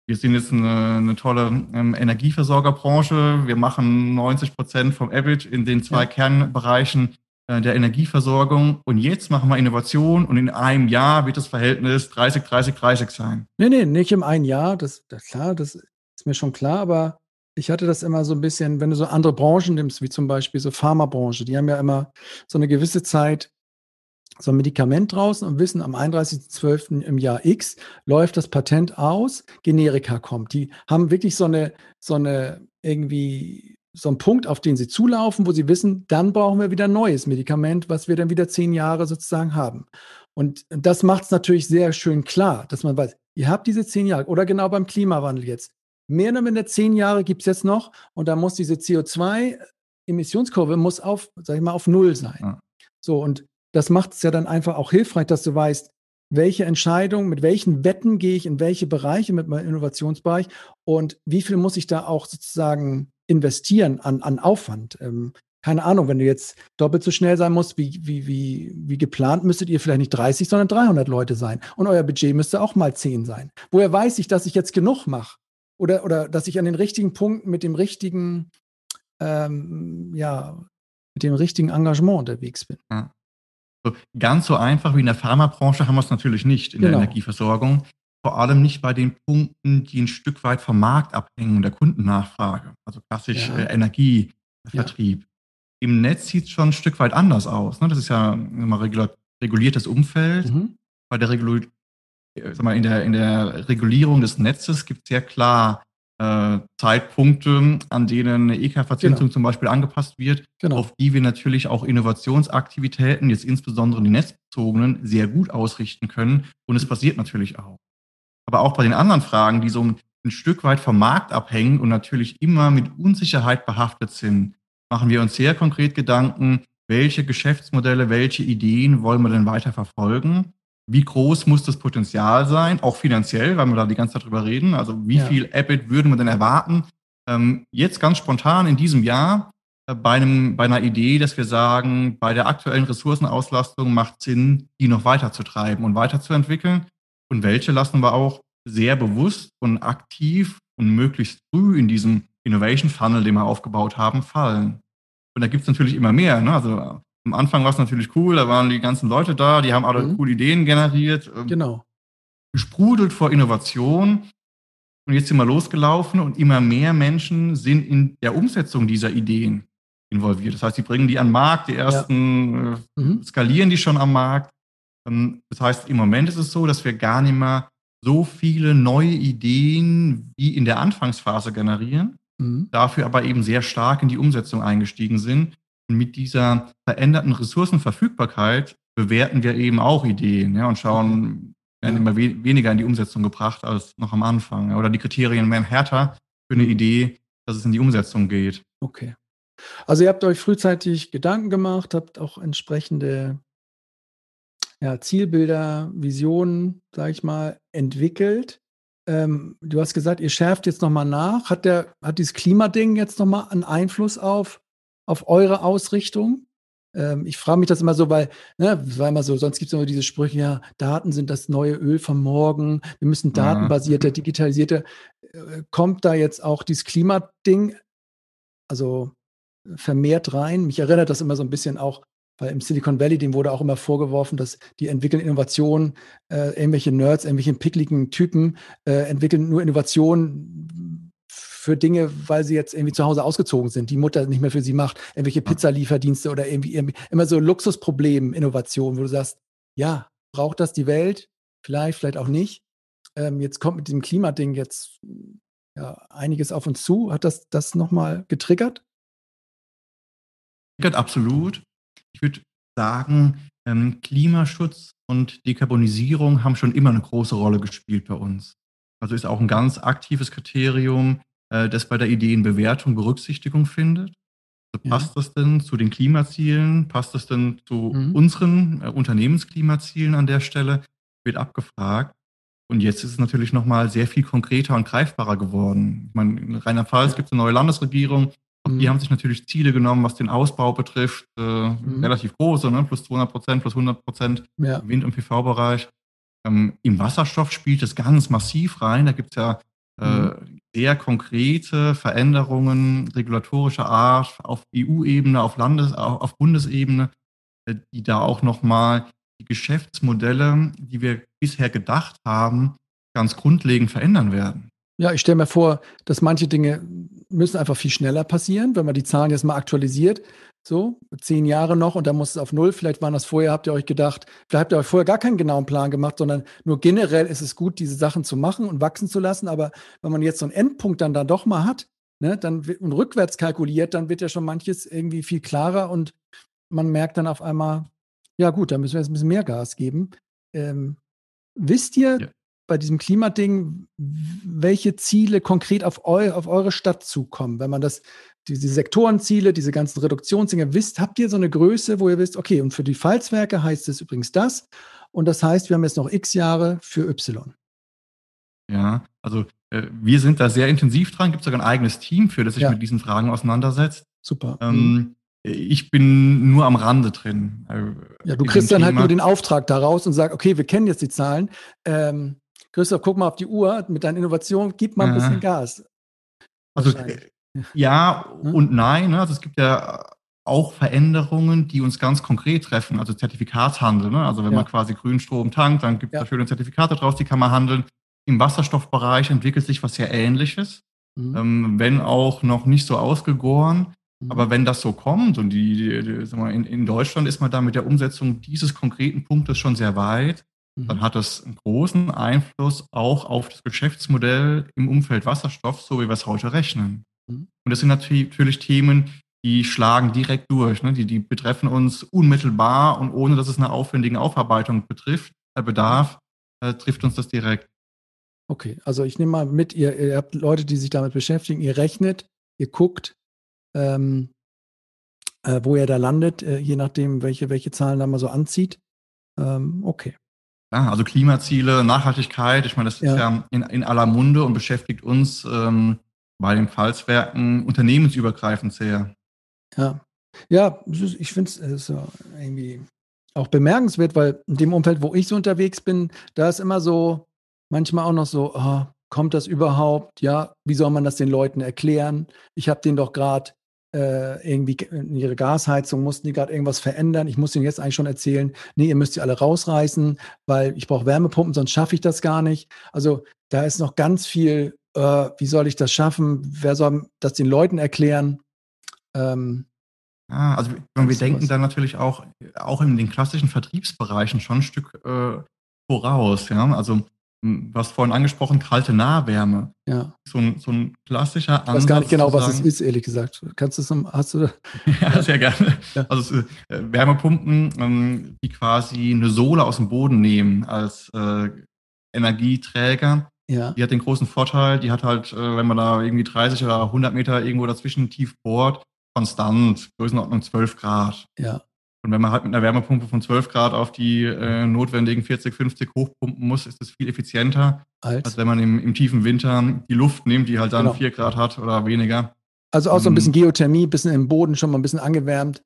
wir, sind jetzt eine, eine tolle ähm, Energieversorgerbranche, wir machen 90 Prozent vom Average in den zwei ja. Kernbereichen äh, der Energieversorgung und jetzt machen wir Innovation und in einem Jahr wird das Verhältnis 30, 30, 30 sein. Nee, nee, nicht im einen Jahr, das, das klar, das ist mir schon klar, aber ich hatte das immer so ein bisschen, wenn du so andere Branchen nimmst, wie zum Beispiel so Pharmabranche, die haben ja immer so eine gewisse Zeit so ein Medikament draußen und wissen, am 31.12. im Jahr X läuft das Patent aus, Generika kommt. Die haben wirklich so eine, so eine irgendwie so einen Punkt, auf den sie zulaufen, wo sie wissen, dann brauchen wir wieder ein neues Medikament, was wir dann wieder zehn Jahre sozusagen haben. Und das macht es natürlich sehr schön klar, dass man weiß, ihr habt diese zehn Jahre oder genau beim Klimawandel jetzt. Mehr oder minder zehn Jahre gibt es jetzt noch und da muss diese CO2-Emissionskurve muss auf, sag ich mal, auf Null sein. Ja. So, und das macht es ja dann einfach auch hilfreich, dass du weißt, welche Entscheidungen, mit welchen Wetten gehe ich in welche Bereiche mit meinem Innovationsbereich und wie viel muss ich da auch sozusagen investieren an, an Aufwand. Ähm, keine Ahnung, wenn du jetzt doppelt so schnell sein musst wie, wie, wie, wie geplant, müsstet ihr vielleicht nicht 30, sondern 300 Leute sein. Und euer Budget müsste auch mal 10 sein. Woher weiß ich, dass ich jetzt genug mache? Oder, oder dass ich an den richtigen Punkten mit dem richtigen, ähm, ja, mit dem richtigen Engagement unterwegs bin. Ja. So, ganz so einfach wie in der Pharmabranche haben wir es natürlich nicht in genau. der Energieversorgung. Vor allem nicht bei den Punkten, die ein Stück weit vom Markt abhängen, der Kundennachfrage. Also klassisch ja. äh, Energievertrieb. Ja. Im Netz sieht es schon ein Stück weit anders aus. Ne? Das ist ja ein reguliertes Umfeld. Mhm. Bei der, Regul äh, sag mal, in, der, in der Regulierung des Netzes gibt es sehr klar äh, Zeitpunkte, an denen eine EK-Verzinsung genau. zum Beispiel angepasst wird, genau. auf die wir natürlich auch Innovationsaktivitäten, jetzt insbesondere die netzbezogenen, sehr gut ausrichten können. Und es passiert natürlich auch. Aber auch bei den anderen Fragen, die so ein, ein Stück weit vom Markt abhängen und natürlich immer mit Unsicherheit behaftet sind, machen wir uns sehr konkret Gedanken, welche Geschäftsmodelle, welche Ideen wollen wir denn weiter verfolgen? Wie groß muss das Potenzial sein, auch finanziell, weil wir da die ganze Zeit drüber reden? Also wie ja. viel EBIT würden wir denn erwarten? Ähm, jetzt ganz spontan in diesem Jahr äh, bei, einem, bei einer Idee, dass wir sagen, bei der aktuellen Ressourcenauslastung macht Sinn, die noch weiter zu treiben und weiterzuentwickeln. Und welche lassen wir auch sehr bewusst und aktiv und möglichst früh in diesem Innovation Funnel, den wir aufgebaut haben, fallen. Und da gibt es natürlich immer mehr. Ne? Also am Anfang war es natürlich cool, da waren die ganzen Leute da, die haben alle mhm. coole Ideen generiert. Ähm, genau. Gesprudelt vor Innovation. Und jetzt sind wir losgelaufen und immer mehr Menschen sind in der Umsetzung dieser Ideen. involviert. Das heißt, die bringen die an den Markt, die ersten ja. äh, mhm. skalieren die schon am Markt. Ähm, das heißt, im Moment ist es so, dass wir gar nicht mehr so viele neue Ideen wie in der Anfangsphase generieren, mhm. dafür aber eben sehr stark in die Umsetzung eingestiegen sind. Und mit dieser veränderten Ressourcenverfügbarkeit bewerten wir eben auch Ideen ja, und schauen, werden immer we weniger in die Umsetzung gebracht als noch am Anfang. Oder die Kriterien werden härter für eine Idee, dass es in die Umsetzung geht. Okay. Also ihr habt euch frühzeitig Gedanken gemacht, habt auch entsprechende ja, Zielbilder, Visionen, sage ich mal, entwickelt. Ähm, du hast gesagt, ihr schärft jetzt nochmal nach. Hat, der, hat dieses Klimading jetzt nochmal einen Einfluss auf, auf eure Ausrichtung? Ähm, ich frage mich das immer so, weil, ne, war immer so, sonst gibt es immer diese Sprüche, ja, Daten sind das neue Öl von morgen, wir müssen datenbasierte, digitalisierte. Äh, kommt da jetzt auch dieses Klimading, also vermehrt rein? Mich erinnert das immer so ein bisschen auch weil im Silicon Valley, dem wurde auch immer vorgeworfen, dass die entwickeln Innovationen, äh, irgendwelche Nerds, irgendwelche pickligen Typen äh, entwickeln nur Innovationen für Dinge, weil sie jetzt irgendwie zu Hause ausgezogen sind, die Mutter nicht mehr für sie macht, irgendwelche Pizzalieferdienste oder irgendwie, irgendwie immer so Luxusproblem, Innovationen, wo du sagst, ja, braucht das die Welt? Vielleicht, vielleicht auch nicht. Ähm, jetzt kommt mit dem Klimading jetzt ja, einiges auf uns zu. Hat das das nochmal getriggert? Absolut. Ich würde sagen, ähm, Klimaschutz und Dekarbonisierung haben schon immer eine große Rolle gespielt bei uns. Also ist auch ein ganz aktives Kriterium, äh, das bei der Ideenbewertung Berücksichtigung findet. Also passt ja. das denn zu den Klimazielen? Passt das denn zu mhm. unseren äh, Unternehmensklimazielen an der Stelle? Wird abgefragt. Und jetzt ist es natürlich nochmal sehr viel konkreter und greifbarer geworden. Ich meine, in Rheinland-Pfalz ja. gibt es eine neue Landesregierung. Mhm. Die haben sich natürlich Ziele genommen, was den Ausbau betrifft, äh, mhm. relativ große, ne? plus 200 Prozent, plus 100 Prozent ja. im Wind- und PV-Bereich. Ähm, Im Wasserstoff spielt es ganz massiv rein. Da gibt es ja äh, mhm. Sehr konkrete Veränderungen regulatorischer Art auf EU-Ebene, auf Landes-, auf Bundesebene, äh, die da auch nochmal die Geschäftsmodelle, die wir bisher gedacht haben, ganz grundlegend verändern werden. Ja, ich stelle mir vor, dass manche Dinge müssen einfach viel schneller passieren, wenn man die Zahlen jetzt mal aktualisiert. So, zehn Jahre noch und dann muss es auf null. Vielleicht waren das vorher, habt ihr euch gedacht, vielleicht habt ihr euch vorher gar keinen genauen Plan gemacht, sondern nur generell ist es gut, diese Sachen zu machen und wachsen zu lassen. Aber wenn man jetzt so einen Endpunkt dann da doch mal hat, ne, dann und rückwärts kalkuliert, dann wird ja schon manches irgendwie viel klarer und man merkt dann auf einmal, ja gut, da müssen wir jetzt ein bisschen mehr Gas geben. Ähm, wisst ihr, ja bei diesem Klimading, welche Ziele konkret auf, eu, auf eure Stadt zukommen? Wenn man das, diese Sektorenziele, diese ganzen Reduktionsdinge wisst, habt ihr so eine Größe, wo ihr wisst, okay, und für die Pfalzwerke heißt es übrigens das. Und das heißt, wir haben jetzt noch x Jahre für Y. Ja, also äh, wir sind da sehr intensiv dran, gibt sogar ein eigenes Team für, das sich ja. mit diesen Fragen auseinandersetzt. Super. Ähm, mhm. Ich bin nur am Rande drin. Äh, ja, du kriegst dann halt nur den Auftrag daraus und sagst, okay, wir kennen jetzt die Zahlen. Ähm, Christoph, guck mal auf die Uhr mit deinen Innovationen, gib mal ein bisschen Gas. Also ja und nein. Ne? Also es gibt ja auch Veränderungen, die uns ganz konkret treffen, also Zertifikatshandel. Ne? Also wenn ja. man quasi Grünstrom tankt, dann gibt es ja. da schöne Zertifikate draus, die kann man handeln. Im Wasserstoffbereich entwickelt sich was sehr Ähnliches, mhm. ähm, wenn auch noch nicht so ausgegoren. Mhm. Aber wenn das so kommt und die, die, die mal, in, in Deutschland ist man da mit der Umsetzung dieses konkreten Punktes schon sehr weit, dann mhm. hat das einen großen Einfluss auch auf das Geschäftsmodell im Umfeld Wasserstoff, so wie wir es heute rechnen. Mhm. Und das sind natürlich Themen, die schlagen direkt durch. Ne? Die, die betreffen uns unmittelbar und ohne dass es eine aufwendige Aufarbeitung betrifft, äh, bedarf, äh, trifft uns das direkt. Okay, also ich nehme mal mit, ihr, ihr habt Leute, die sich damit beschäftigen, ihr rechnet, ihr guckt, ähm, äh, wo ihr da landet, äh, je nachdem, welche, welche Zahlen da mal so anzieht. Ähm, okay. Ja, also Klimaziele, Nachhaltigkeit, ich meine, das ist ja, ja in, in, aller Munde und beschäftigt uns ähm, bei den Pfalzwerken unternehmensübergreifend sehr. Ja, ja ich finde es irgendwie auch bemerkenswert, weil in dem Umfeld, wo ich so unterwegs bin, da ist immer so, manchmal auch noch so, oh, kommt das überhaupt? Ja, wie soll man das den Leuten erklären? Ich habe den doch gerade äh, irgendwie ihre Gasheizung, mussten die gerade irgendwas verändern. Ich muss ihnen jetzt eigentlich schon erzählen, nee, ihr müsst sie alle rausreißen, weil ich brauche Wärmepumpen, sonst schaffe ich das gar nicht. Also da ist noch ganz viel, äh, wie soll ich das schaffen? Wer soll das den Leuten erklären? Ähm, Ja, also wir, wir denken dann natürlich auch, auch in den klassischen Vertriebsbereichen schon ein Stück äh, voraus. Ja? Also du hast vorhin angesprochen, kalte Nahwärme. Ja. So ein, so ein klassischer Ansatz. Ich weiß gar nicht genau, was es ist, ehrlich gesagt. Kannst du es hast du da? ja, sehr gerne. Ja. Also äh, Wärmepumpen, ähm, die quasi eine Sohle aus dem Boden nehmen als äh, Energieträger. Ja. Die hat den großen Vorteil, die hat halt, äh, wenn man da irgendwie 30 oder 100 Meter irgendwo dazwischen tief bohrt, konstant, Größenordnung 12 Grad. Ja. Und wenn man halt mit einer Wärmepumpe von 12 Grad auf die äh, notwendigen 40, 50 hochpumpen muss, ist das viel effizienter, als, als wenn man im, im, tiefen Winter die Luft nimmt, die halt dann genau. 4 Grad hat oder weniger. Also auch so ein bisschen Geothermie, ein bisschen im Boden schon mal ein bisschen angewärmt.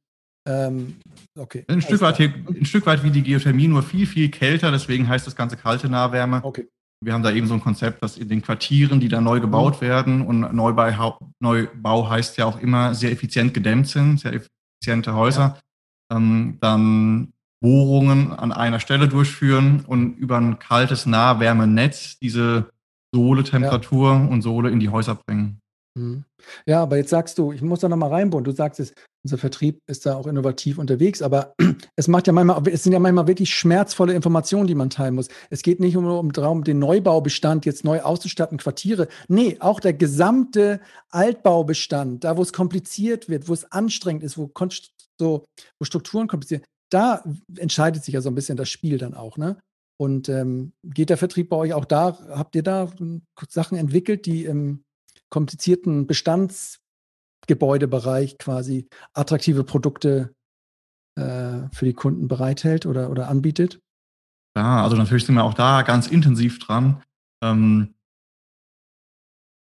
Ähm, okay. Ein Stück, weit, ein Stück weit wie die Geothermie, nur viel, viel kälter. Deswegen heißt das Ganze kalte Nahwärme. Okay. Wir haben da eben so ein Konzept, dass in den Quartieren, die da neu gebaut mhm. werden, und Neubau, Neubau heißt ja auch immer sehr effizient gedämmt sind, sehr effiziente Häuser, ja ähm, dann Bohrungen an einer Stelle durchführen und über ein kaltes Nahwärmenetz diese Sohle-Temperatur ja. und Sohle in die Häuser bringen. Mhm. Ja, aber jetzt sagst du, ich muss da nochmal reinbohren. Du sagst es, unser Vertrieb ist da auch innovativ unterwegs, aber es macht ja manchmal, es sind ja manchmal wirklich schmerzvolle Informationen, die man teilen muss. Es geht nicht nur um darum, den Neubaubestand jetzt neu auszustatten, Quartiere. Nee, auch der gesamte Altbaubestand, da wo es kompliziert wird, wo es anstrengend ist, wo so, wo Strukturen kompliziert, da entscheidet sich ja so ein bisschen das Spiel dann auch, ne? Und ähm, geht der Vertrieb bei euch auch da? Habt ihr da hm, Sachen entwickelt, die im komplizierten Bestandsgebäudebereich quasi attraktive Produkte äh, für die Kunden bereithält oder, oder anbietet? Ja, also natürlich sind wir auch da ganz intensiv dran. Ähm,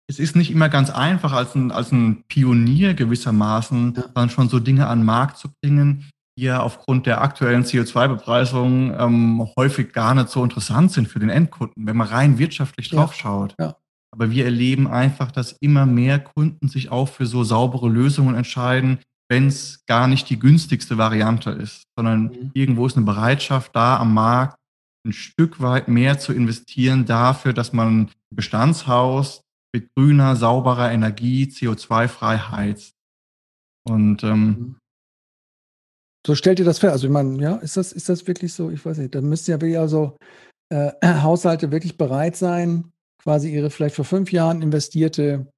es ist nicht immer ganz einfach, als ein, als ein Pionier gewissermaßen ja. dann schon so Dinge an den Markt zu bringen, die ja aufgrund der aktuellen CO2-Bepreisung ähm, häufig gar nicht so interessant sind für den Endkunden, wenn man rein wirtschaftlich drauf schaut. Ja. Aber wir erleben einfach, dass immer mehr Kunden sich auch für so saubere Lösungen entscheiden, wenn es gar nicht die günstigste Variante ist, sondern mhm. irgendwo ist eine Bereitschaft da am Markt, ein Stück weit mehr zu investieren dafür, dass man ein Bestandshaus mit grüner, sauberer Energie CO2-frei heizt. Und ähm, mhm. so stellt ihr das fest. Also ich meine, ja, ist das, ist das wirklich so? Ich weiß nicht. Dann müssten ja wirklich also äh, Haushalte wirklich bereit sein, quasi ihre vielleicht vor fünf Jahren investierte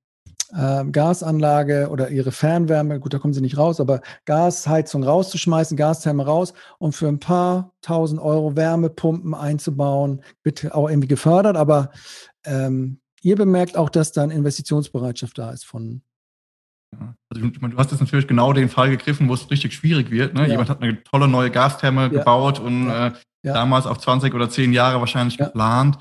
äh, Gasanlage oder ihre Fernwärme, gut, da kommen sie nicht raus, aber Gasheizung rauszuschmeißen, Gastherme raus und für ein paar tausend Euro Wärmepumpen einzubauen, wird auch irgendwie gefördert, aber ähm, ihr bemerkt auch, dass da eine Investitionsbereitschaft da ist von. Ja. Also du, du hast jetzt natürlich genau den Fall gegriffen, wo es richtig schwierig wird. Ne? Ja. Jemand hat eine tolle neue Gastherme ja. gebaut und äh, damals auf 20 oder 10 Jahre wahrscheinlich geplant.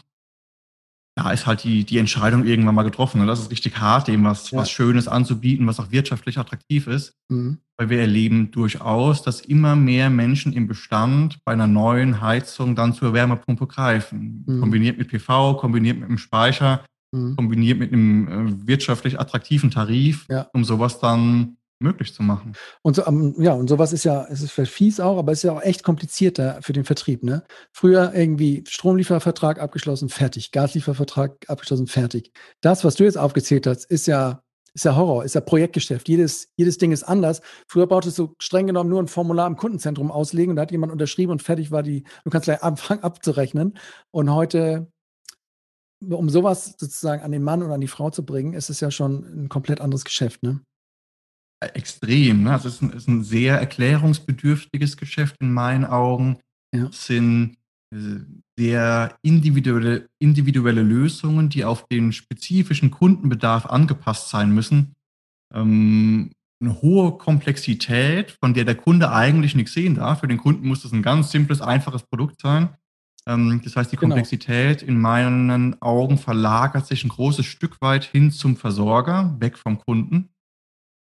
Da ist halt die, die Entscheidung irgendwann mal getroffen. Und das ist richtig hart, dem was, was Schönes anzubieten, was auch wirtschaftlich attraktiv ist. Mhm. Weil wir erleben durchaus, dass immer mehr Menschen im Bestand bei einer neuen Heizung dann zur Wärmepumpe greifen. Mhm. Kombiniert mit PV, kombiniert mit einem Speicher mhm. kombiniert mit einem äh, wirtschaftlich attraktiven Tarif, ja. um sowas dann möglich zu machen. Und so, um, ja, und sowas ist ja, es ist vielleicht fies auch, aber es ist ja auch echt komplizierter für den Vertrieb. Ne? Früher irgendwie Stromliefervertrag abgeschlossen, fertig. Gasliefervertrag abgeschlossen, fertig. Das, was du jetzt aufgezählt hast, ist ja, ist ja Horror, ist ja Projektgeschäft. Jedes, jedes Ding ist anders. Früher brauchtest du streng genommen nur ein Formular im Kundenzentrum auslegen und da hat jemand unterschrieben und fertig war die, du kannst gleich anfangen abzurechnen. Und heute um sowas sozusagen an den Mann oder an die Frau zu bringen, ist es ja schon ein komplett anderes Geschäft, ne? Extrem. Ne? Also es ist ein, ist ein sehr erklärungsbedürftiges Geschäft in meinen Augen. Ja. Es sind äh, sehr individuelle, individuelle Lösungen, die auf den spezifischen Kundenbedarf angepasst sein müssen. Ähm, eine hohe Komplexität, von der der Kunde eigentlich nichts sehen darf. Für den Kunden muss das ein ganz simples, einfaches Produkt sein. Ähm, das heißt, die genau. Komplexität genau. in meinen Augen verlagert sich ein großes Stück weit hin zum Versorger, weg vom Kunden.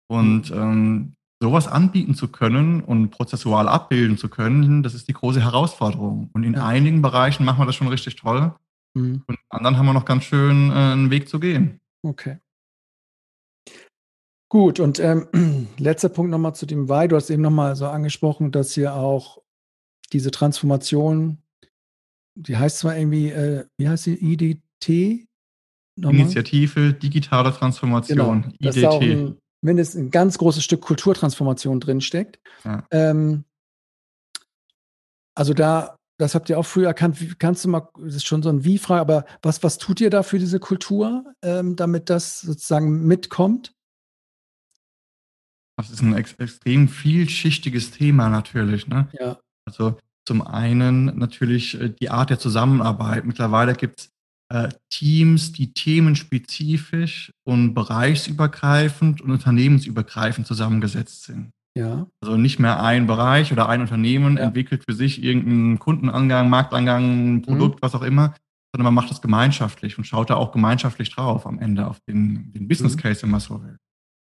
Und mhm. ähm, sowas anbieten zu können und prozessual abbilden zu können, das ist die große Herausforderung. Und in ja. einigen Bereichen machen wir das schon richtig toll. Mhm. Und in anderen haben wir noch ganz schön äh, einen Weg zu gehen. Okay. Gut, und ähm, letzter Punkt nochmal zu dem Why. Du hast eben nochmal so angesprochen, dass hier auch diese Transformation die heißt zwar irgendwie, äh, wie heißt sie, IDT? Nochmal? Initiative Digitale Transformation, genau, IDT. Auch ein, wenn es ein ganz großes Stück Kulturtransformation drinsteckt. Ja. Ähm, also da, das habt ihr auch früher erkannt. Kannst du mal, das ist schon so ein Wie-Frage, aber was, was tut ihr da für diese Kultur, ähm, damit das sozusagen mitkommt? Das ist ein ex extrem vielschichtiges Thema natürlich. Ne? Ja. Also zum einen natürlich äh, die Art der Zusammenarbeit. Mittlerweile gibt es Teams, die themenspezifisch und bereichsübergreifend und unternehmensübergreifend zusammengesetzt sind. Ja. Also nicht mehr ein Bereich oder ein Unternehmen ja. entwickelt für sich irgendeinen Kundenangang, Marktangang. Produkt, mhm. was auch immer, sondern man macht das gemeinschaftlich und schaut da auch gemeinschaftlich drauf am Ende auf den, den Business mhm. Case, wenn man so will.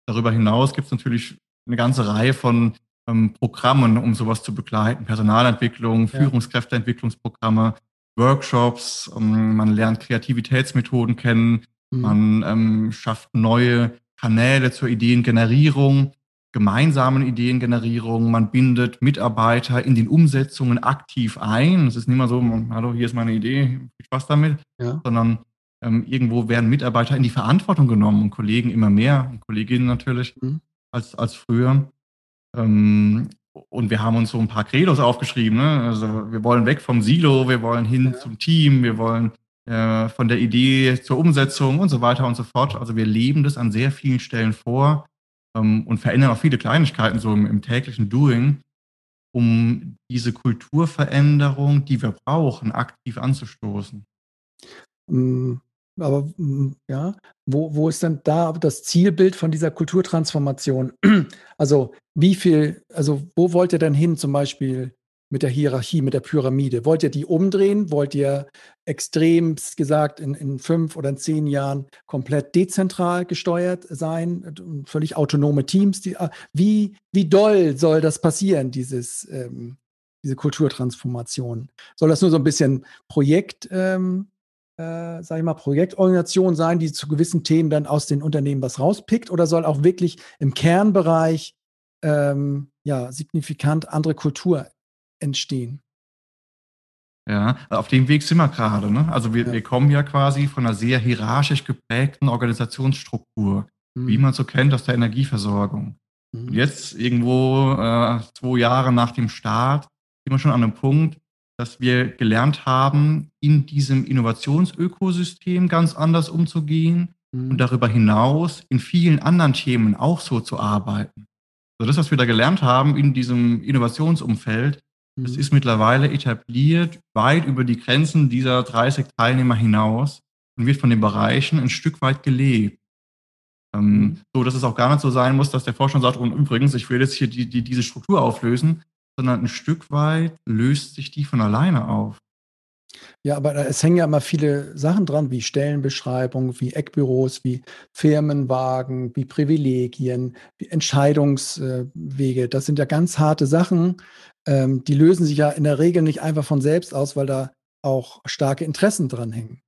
Darüber hinaus gibt es natürlich eine ganze Reihe von ähm, Programmen, um sowas zu begleiten. Personalentwicklung. Führungskräfteentwicklungsprogramme, Workshops, ähm, man lernt Kreativitätsmethoden kennen, mhm. man ähm, schafft neue Kanäle zur Ideengenerierung, gemeinsamen Ideengenerierung, man bindet Mitarbeiter in den Umsetzungen aktiv ein. Es ist nicht mal so, hallo, hier ist meine Idee, viel Spaß damit, ja. sondern ähm, irgendwo werden Mitarbeiter in die Verantwortung genommen und Kollegen immer mehr, und Kolleginnen natürlich, mhm. als, als früher. Ähm, und wir haben uns so ein paar Credos aufgeschrieben. Ne? Also wir wollen weg vom Silo, wir wollen hin ja. zum Team, wir wollen äh, von der Idee zur Umsetzung und so weiter und so fort. Also wir leben das an sehr vielen Stellen vor ähm, und verändern auch viele Kleinigkeiten so im, im täglichen Doing, um diese Kulturveränderung, die wir brauchen, aktiv anzustoßen. Mm, aber mm, ja, wo, wo ist denn da das Zielbild von dieser Kulturtransformation? Also wie viel, also wo wollt ihr denn hin zum Beispiel mit der Hierarchie, mit der Pyramide? Wollt ihr die umdrehen? Wollt ihr extrem gesagt in, in fünf oder in zehn Jahren komplett dezentral gesteuert sein? Völlig autonome Teams? Die, ah, wie, wie doll soll das passieren, dieses, ähm, diese Kulturtransformation? Soll das nur so ein bisschen Projekt ähm, äh, sage ich mal, Projektorganisation sein, die zu gewissen Themen dann aus den Unternehmen was rauspickt oder soll auch wirklich im Kernbereich ähm, ja, signifikant andere Kultur entstehen? Ja, auf dem Weg sind wir gerade. Ne? Also wir, ja. wir kommen ja quasi von einer sehr hierarchisch geprägten Organisationsstruktur, mhm. wie man so kennt aus der Energieversorgung. Mhm. Und jetzt irgendwo äh, zwei Jahre nach dem Start sind wir schon an einem Punkt, dass wir gelernt haben, in diesem Innovationsökosystem ganz anders umzugehen mhm. und darüber hinaus in vielen anderen Themen auch so zu arbeiten. Also das, was wir da gelernt haben in diesem Innovationsumfeld, mhm. das ist mittlerweile etabliert, weit über die Grenzen dieser 30 Teilnehmer hinaus und wird von den Bereichen ein Stück weit gelebt. Ähm, mhm. so dass es auch gar nicht so sein muss, dass der Vorstand sagt, und übrigens, ich will jetzt hier die, die, diese Struktur auflösen, sondern ein Stück weit löst sich die von alleine auf. Ja, aber es hängen ja immer viele Sachen dran, wie Stellenbeschreibung, wie Eckbüros, wie Firmenwagen, wie Privilegien, wie Entscheidungswege. Das sind ja ganz harte Sachen. Ähm, die lösen sich ja in der Regel nicht einfach von selbst aus, weil da auch starke Interessen dran hängen.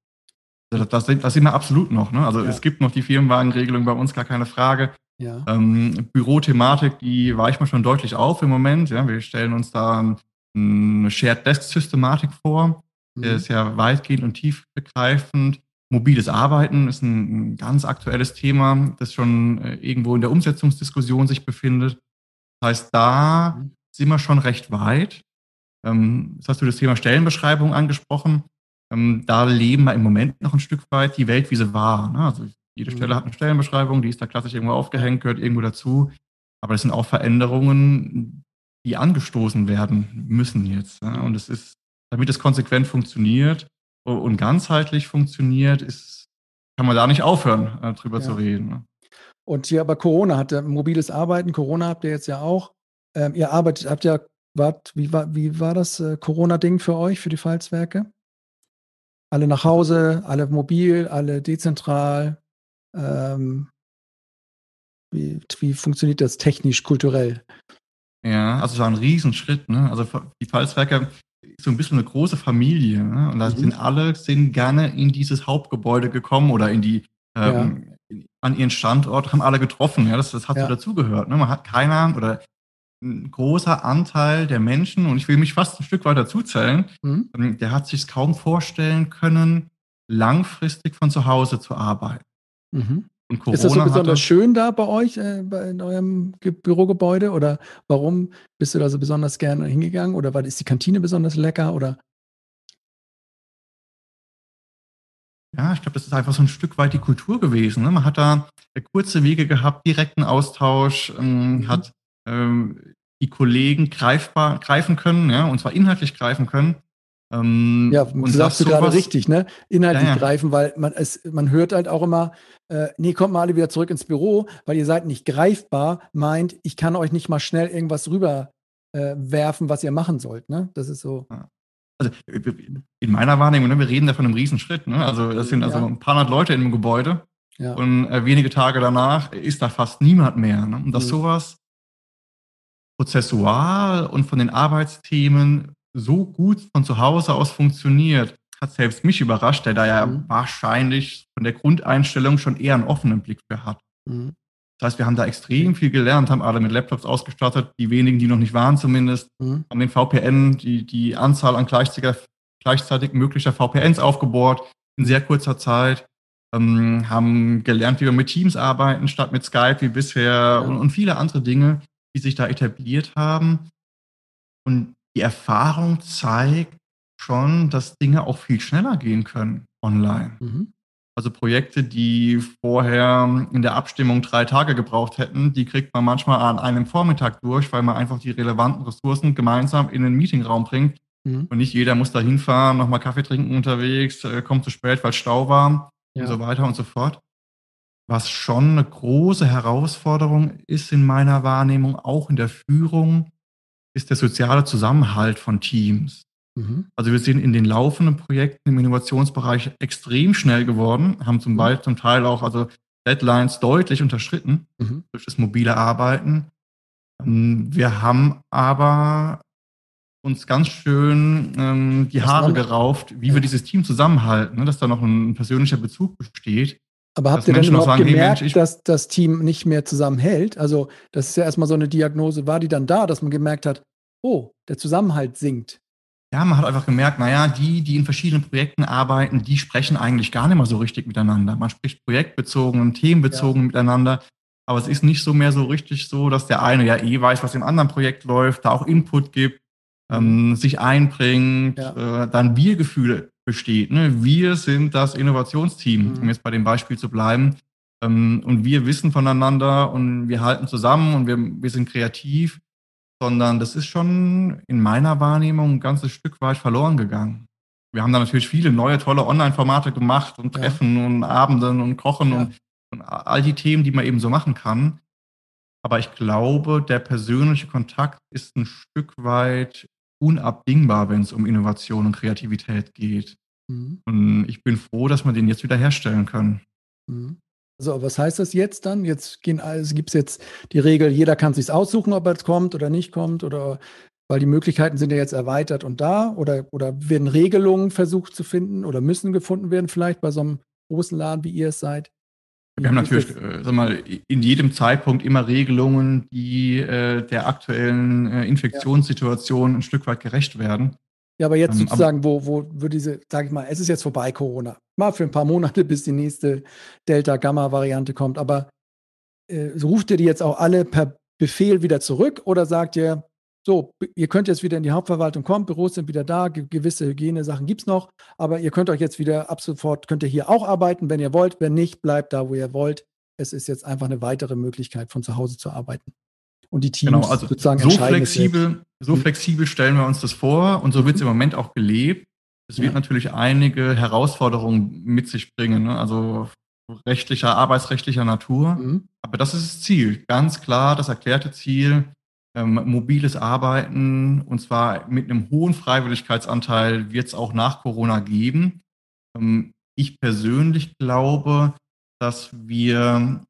Das, das, das sind wir absolut noch. Ne? Also ja. es gibt noch die Firmenwagenregelung bei uns, gar keine Frage. Ja. Ähm, Bürothematik, die weicht man schon deutlich auf im Moment. Ja, wir stellen uns da eine Shared Desk Systematik vor. Mhm. Der ist ja weitgehend und tiefgreifend. Mobiles Arbeiten ist ein, ein ganz aktuelles Thema, das schon äh, irgendwo in der Umsetzungsdiskussion sich befindet. Das heißt, da mhm. sind wir schon recht weit. Ähm, jetzt hast du das Thema Stellenbeschreibung angesprochen. Ähm, da leben wir im Moment noch ein Stück weit die Welt, wie sie war. Ne? Also jede Stelle mhm. hat eine Stellenbeschreibung, die ist da klassisch irgendwo aufgehängt, gehört irgendwo dazu. Aber das sind auch Veränderungen, die angestoßen werden müssen jetzt. Und es ist, damit es konsequent funktioniert und ganzheitlich funktioniert, ist, kann man da nicht aufhören, äh, drüber ja. zu reden. Ne? Und hier aber Corona hatte mobiles Arbeiten, Corona habt ihr jetzt ja auch. Ähm, ihr arbeitet, habt ja, wart, wie war, wie war das äh, Corona-Ding für euch, für die Falzwerke? Alle nach Hause, alle mobil, alle dezentral. Ähm, wie, wie funktioniert das technisch, kulturell? Ja, also es war ein Riesenschritt. Ne? Also die Pfalzwerke ist so ein bisschen eine große Familie. Ne? Und da mhm. sind alle sind gerne in dieses Hauptgebäude gekommen oder in die ähm, ja. an ihren Standort, haben alle getroffen. Ja, das, das hat ja. so dazugehört. Ne? Man hat keiner oder ein großer Anteil der Menschen, und ich will mich fast ein Stück weiter zuzählen, mhm. Ähm, der hat sich kaum vorstellen können, langfristig von zu Hause zu arbeiten. Mhm. Ist das so besonders hatte, schön da bei euch, äh, in eurem Bürogebäude? Oder warum bist du da so besonders gerne hingegangen? Oder war, ist die Kantine besonders lecker? Oder? Ja, ich glaube, das ist einfach so ein Stück weit die Kultur gewesen. Ne? Man hat da äh, kurze Wege gehabt, direkten Austausch, ähm, mhm. hat ähm, die Kollegen greifbar greifen können, ja, und zwar inhaltlich greifen können. Ähm, ja, und sagst du gerade richtig, ne? Inhaltlich ja, ja. greifen, weil man es, man hört halt auch immer, äh, nee, kommt mal alle wieder zurück ins Büro, weil ihr seid nicht greifbar, meint, ich kann euch nicht mal schnell irgendwas rüber äh, werfen, was ihr machen sollt, ne? Das ist so. Also in meiner Wahrnehmung, ne, wir reden da von einem Riesenschritt, ne? Also das sind also ja. ein paar hundert Leute in einem Gebäude. Ja. Und äh, wenige Tage danach ist da fast niemand mehr. Ne? Und dass mhm. sowas prozessual und von den Arbeitsthemen so gut von zu Hause aus funktioniert, hat selbst mich überrascht, der da ja mhm. wahrscheinlich von der Grundeinstellung schon eher einen offenen Blick für hat. Mhm. Das heißt, wir haben da extrem viel gelernt, haben alle mit Laptops ausgestattet, die wenigen, die noch nicht waren zumindest, mhm. haben den VPN, die, die Anzahl an gleichzeitig, gleichzeitig möglicher VPNs aufgebohrt in sehr kurzer Zeit, ähm, haben gelernt, wie wir mit Teams arbeiten, statt mit Skype wie bisher ja. und, und viele andere Dinge, die sich da etabliert haben. Und die Erfahrung zeigt schon, dass Dinge auch viel schneller gehen können online. Mhm. Also Projekte, die vorher in der Abstimmung drei Tage gebraucht hätten, die kriegt man manchmal an einem Vormittag durch, weil man einfach die relevanten Ressourcen gemeinsam in den Meetingraum bringt. Mhm. Und nicht jeder muss da hinfahren, nochmal Kaffee trinken unterwegs, äh, kommt zu spät, weil Stau war ja. und so weiter und so fort. Was schon eine große Herausforderung ist in meiner Wahrnehmung, auch in der Führung, ist der soziale Zusammenhalt von Teams. Mhm. Also wir sind in den laufenden Projekten im Innovationsbereich extrem schnell geworden, haben zum, mhm. Beispiel, zum Teil auch also Deadlines deutlich unterschritten mhm. durch das mobile Arbeiten. Ähm, wir haben aber uns ganz schön ähm, die Haare gerauft, wie wir dieses Team zusammenhalten, ne, dass da noch ein persönlicher Bezug besteht. Aber habt ihr denn überhaupt sagen, gemerkt, hey dass das Team nicht mehr zusammenhält? Also, das ist ja erstmal so eine Diagnose. War die dann da, dass man gemerkt hat, oh, der Zusammenhalt sinkt? Ja, man hat einfach gemerkt, naja, die, die in verschiedenen Projekten arbeiten, die sprechen eigentlich gar nicht mehr so richtig miteinander. Man spricht projektbezogen und themenbezogen ja. miteinander. Aber es ist nicht so mehr so richtig so, dass der eine ja eh weiß, was im anderen Projekt läuft, da auch Input gibt, ähm, sich einbringt, ja. äh, dann Wir-Gefühle besteht. Ne? Wir sind das Innovationsteam, mhm. um jetzt bei dem Beispiel zu bleiben. Ähm, und wir wissen voneinander und wir halten zusammen und wir, wir sind kreativ, sondern das ist schon in meiner Wahrnehmung ein ganzes Stück weit verloren gegangen. Wir haben da natürlich viele neue, tolle Online-Formate gemacht und Treffen ja. und Abenden und Kochen ja. und, und all die Themen, die man eben so machen kann. Aber ich glaube, der persönliche Kontakt ist ein Stück weit unabdingbar, wenn es um Innovation und Kreativität geht. Mhm. Und ich bin froh, dass wir den jetzt wieder herstellen können. Mhm. Also, was heißt das jetzt dann? Jetzt gehen also gibt es jetzt die Regel, jeder kann sich aussuchen, ob er kommt oder nicht kommt, oder weil die Möglichkeiten sind ja jetzt erweitert und da, oder, oder werden Regelungen versucht zu finden oder müssen gefunden werden, vielleicht bei so einem großen Laden, wie ihr es seid? Wir haben natürlich, äh, sag mal, in jedem Zeitpunkt immer Regelungen, die äh, der aktuellen äh, Infektionssituation ja. ein Stück weit gerecht werden. Ja, aber jetzt ähm, sozusagen, wo, wo würde diese, sag ich mal, es ist jetzt vorbei, Corona. Mal für ein paar Monate, bis die nächste Delta-Gamma-Variante kommt. Aber äh, ruft ihr die jetzt auch alle per Befehl wieder zurück oder sagt ihr, so, ihr könnt jetzt wieder in die Hauptverwaltung kommen, Büros sind wieder da, gewisse Hygienesachen gibt es noch, aber ihr könnt euch jetzt wieder ab sofort, könnt ihr hier auch arbeiten, wenn ihr wollt, wenn nicht, bleibt da, wo ihr wollt. Es ist jetzt einfach eine weitere Möglichkeit, von zu Hause zu arbeiten. Und die Teams genau, also sozusagen so flexibel, so mhm. flexibel stellen wir uns das vor und so wird es im Moment auch gelebt. Es wird ja. natürlich einige Herausforderungen mit sich bringen, ne? also rechtlicher, arbeitsrechtlicher Natur. Mhm. Aber das ist das Ziel, ganz klar das erklärte Ziel, ähm, mobiles Arbeiten und zwar mit einem hohen Freiwilligkeitsanteil wird es auch nach Corona geben. Ähm, ich persönlich glaube, dass wir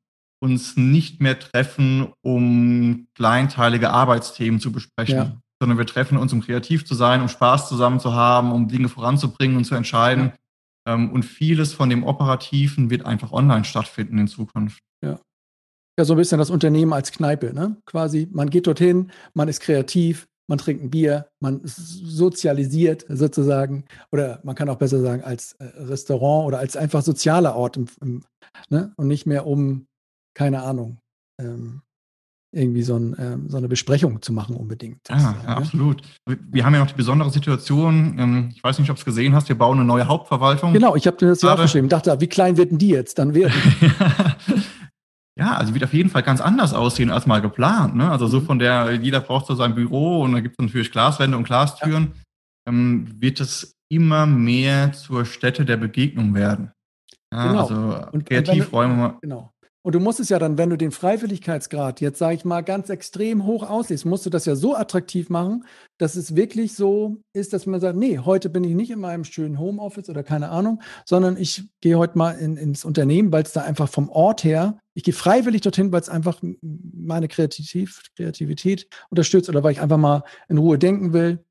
uns nicht mehr treffen, um kleinteilige Arbeitsthemen zu besprechen, ja. Sondern wir treffen uns, um kreativ zu sein, um Spaß zusammen zu haben, um Dinge voranzubringen und zu entscheiden. Ja. Ähm, und vieles von dem Operativen wird einfach online stattfinden in Zukunft. Ja ja so ein bisschen das Unternehmen als Kneipe, ne? Quasi, man geht dorthin, man ist kreativ, man trinkt ein Bier, man sozialisiert sozusagen, oder man kann auch besser sagen, als äh, Restaurant oder als einfach sozialer Ort im, im, ne? und nicht mehr um, keine Ahnung, ähm, irgendwie so, ein, ähm, so, eine Besprechung zu machen unbedingt. Ja, ja, ja, absolut. Wir haben ja noch die besondere Situation, ähm, ich weiß nicht, ob du es gesehen hast, wir bauen eine neue Hauptverwaltung. Genau, ich habe dir das ja aufgeschrieben, dachte, wie klein wird denn die jetzt dann werden? ja, also wird auf jeden Fall ganz anders aussehen als mal geplant. Ne? Also so mhm. von der, jeder braucht so sein Büro und da gibt es natürlich Glaswände und Glastüren, ja. ähm, wird es immer mehr zur Stätte der Begegnung werden. Ja, genau. Also und, Kreativräume. Genau. Und du musst es ja dann, wenn du den Freiwilligkeitsgrad jetzt, sage ich mal, ganz extrem hoch aussiehst, musst du das ja so attraktiv machen, dass es wirklich so ist, dass man sagt, nee, heute bin ich nicht in meinem schönen Homeoffice oder keine Ahnung, sondern ich gehe heute mal in, ins Unternehmen, weil es da einfach vom Ort her, ich gehe freiwillig dorthin, weil es einfach meine Kreativ Kreativität unterstützt oder weil ich einfach mal in Ruhe denken will.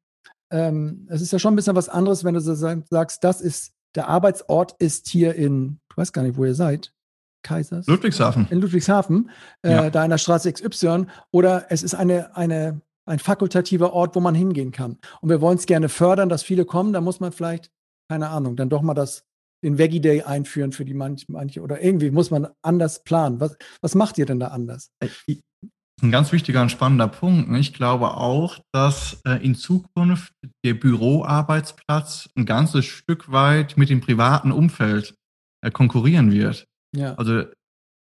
Ähm, es ist ja schon ein bisschen was anderes, wenn du so sagst, das ist, der Arbeitsort ist hier in, ich weiß gar nicht, wo ihr seid, Kaisers? Ludwigshafen. In Ludwigshafen, äh, ja. da in der Straße XY. Oder es ist eine, eine, ein fakultativer Ort, wo man hingehen kann. Und wir wollen es gerne fördern, dass viele kommen. Da muss man vielleicht, keine Ahnung, dann doch mal das, den Veggie Day einführen für die manche, manche. Oder irgendwie muss man anders planen. Was, was macht ihr denn da anders? Äh, ein ganz wichtiger und spannender Punkt. Ne? Ich glaube auch, dass äh, in Zukunft der Büroarbeitsplatz ein ganzes Stück weit mit dem privaten Umfeld äh, konkurrieren wird. Ja. Also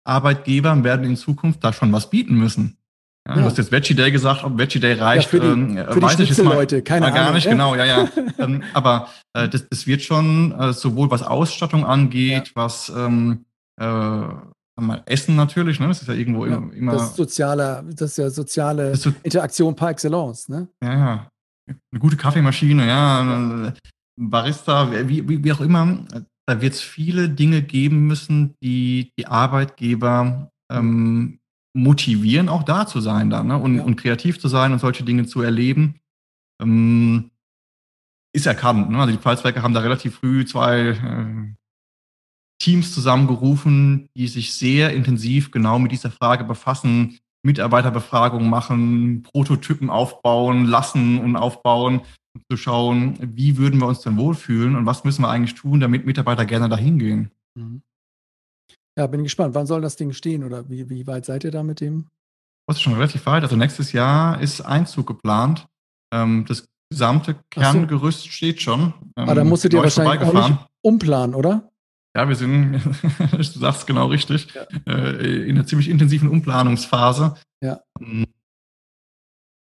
Arbeitgeber werden in Zukunft da schon was bieten müssen. Ja, ja. Du hast jetzt Veggie Day gesagt, ob Veggie Day reicht, ja, für die, ähm, für weiß die ich jetzt mal, Leute, keine mal gar nicht, genau, ja, ja. ähm, aber äh, das, das wird schon äh, sowohl was Ausstattung angeht, was ähm, äh, mal Essen natürlich, ne? Das ist ja irgendwo immer, immer. Das ist soziale, das ist ja soziale ist so, Interaktion par excellence, ne? Ja, ja. Eine gute Kaffeemaschine, ja, Barista, wie, wie, wie auch immer da wird es viele Dinge geben müssen, die die Arbeitgeber ähm, motivieren, auch da zu sein dann ne? und, ja. und kreativ zu sein und solche Dinge zu erleben. Ähm, ist erkannt. Ne? Also die Pfalzwerke haben da relativ früh zwei äh, Teams zusammengerufen, die sich sehr intensiv genau mit dieser Frage befassen, Mitarbeiterbefragungen machen, Prototypen aufbauen lassen und aufbauen zu schauen, wie würden wir uns denn wohlfühlen und was müssen wir eigentlich tun, damit Mitarbeiter gerne dahin gehen. Mhm. Ja, bin gespannt. Wann soll das Ding stehen oder wie, wie weit seid ihr da mit dem? Das ist schon relativ weit. Also nächstes Jahr ist Einzug geplant. Ähm, das gesamte Kerngerüst so. steht schon. Ähm, Aber da musstet ihr wahrscheinlich auch nicht umplanen, oder? Ja, wir sind, du sagst genau richtig, ja. äh, in einer ziemlich intensiven Umplanungsphase. Ja.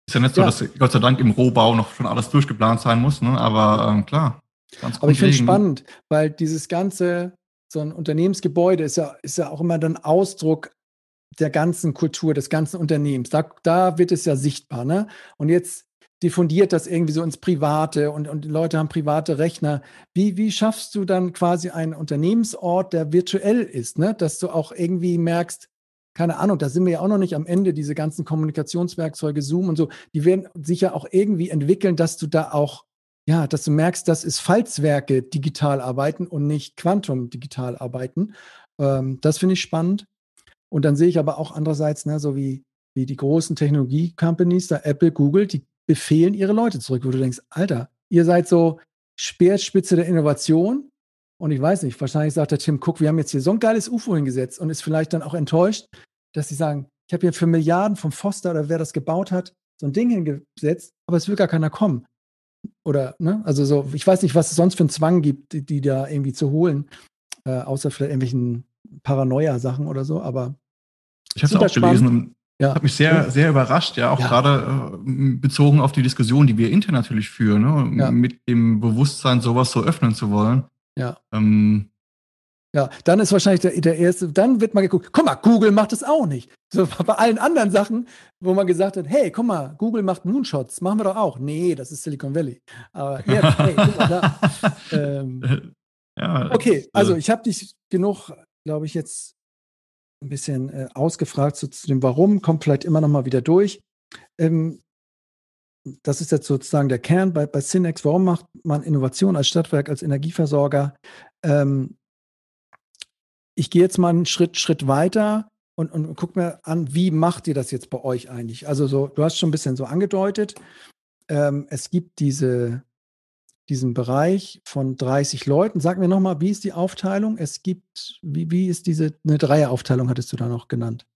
Ist ja nicht so, ja. dass Gott sei Dank im Rohbau noch schon alles durchgeplant sein muss, ne? aber ähm, klar. aber ich finde es spannend, weil dieses ganze, so ein Unternehmensgebäude ist ja, ist ja auch immer dann Ausdruck der ganzen Kultur, des ganzen Unternehmens. Da, da wird es ja sichtbar. Ne? Und jetzt diffundiert das irgendwie so ins Private und, und die Leute haben private Rechner. Wie, wie schaffst du dann quasi einen Unternehmensort, der virtuell ist, ne? dass du auch irgendwie merkst, keine Ahnung, da sind wir ja auch noch nicht am Ende, diese ganzen Kommunikationswerkzeuge, Zoom und so, die werden sich ja auch irgendwie entwickeln, dass du da auch, ja, dass du merkst, dass es Falzwerke digital arbeiten und nicht Quantum digital arbeiten. Ähm, das finde ich spannend. Und dann sehe ich aber auch andererseits, ne, so wie, wie die großen Technologie-Companies, da Apple, Google, die befehlen ihre Leute zurück, wo du denkst, Alter, ihr seid so Speerspitze der Innovation, und ich weiß nicht, wahrscheinlich sagt der Tim Cook, wir haben jetzt hier so ein geiles UFO hingesetzt und ist vielleicht dann auch enttäuscht, dass sie sagen, ich habe hier für Milliarden vom Foster oder wer das gebaut hat, so ein Ding hingesetzt, aber es will gar keiner kommen. Oder, ne? Also so, ich weiß nicht, was es sonst für einen Zwang gibt, die, die da irgendwie zu holen, äh, außer vielleicht irgendwelchen Paranoia-Sachen oder so, aber. Ich habe es auch gelesen und ja. hat mich sehr, sehr überrascht, ja, auch ja. gerade äh, bezogen auf die Diskussion, die wir intern natürlich führen, ne? Ja. mit dem Bewusstsein, sowas so öffnen zu wollen. Ja. Ähm, ja, dann ist wahrscheinlich der, der erste, dann wird mal geguckt, guck mal, Google macht das auch nicht. So bei allen anderen Sachen, wo man gesagt hat, hey, guck mal, Google macht Moonshots, machen wir doch auch. Nee, das ist Silicon Valley. Aber jetzt, hey, guck mal da. Ähm, ja, okay, äh, also ich habe dich genug, glaube ich, jetzt ein bisschen äh, ausgefragt zu, zu, dem Warum, kommt vielleicht immer noch mal wieder durch. Ähm, das ist jetzt sozusagen der Kern bei, bei Synex. Warum macht man Innovation als Stadtwerk, als Energieversorger? Ähm, ich gehe jetzt mal einen Schritt, Schritt weiter und, und guck mir an, wie macht ihr das jetzt bei euch eigentlich? Also so, du hast schon ein bisschen so angedeutet. ähm, es gibt diese, diesen Bereich von 30 Leuten. Sag mir nochmal, wie ist die Aufteilung? Es gibt, wie, wie ist diese, eine Dreieraufteilung hattest du da noch genannt?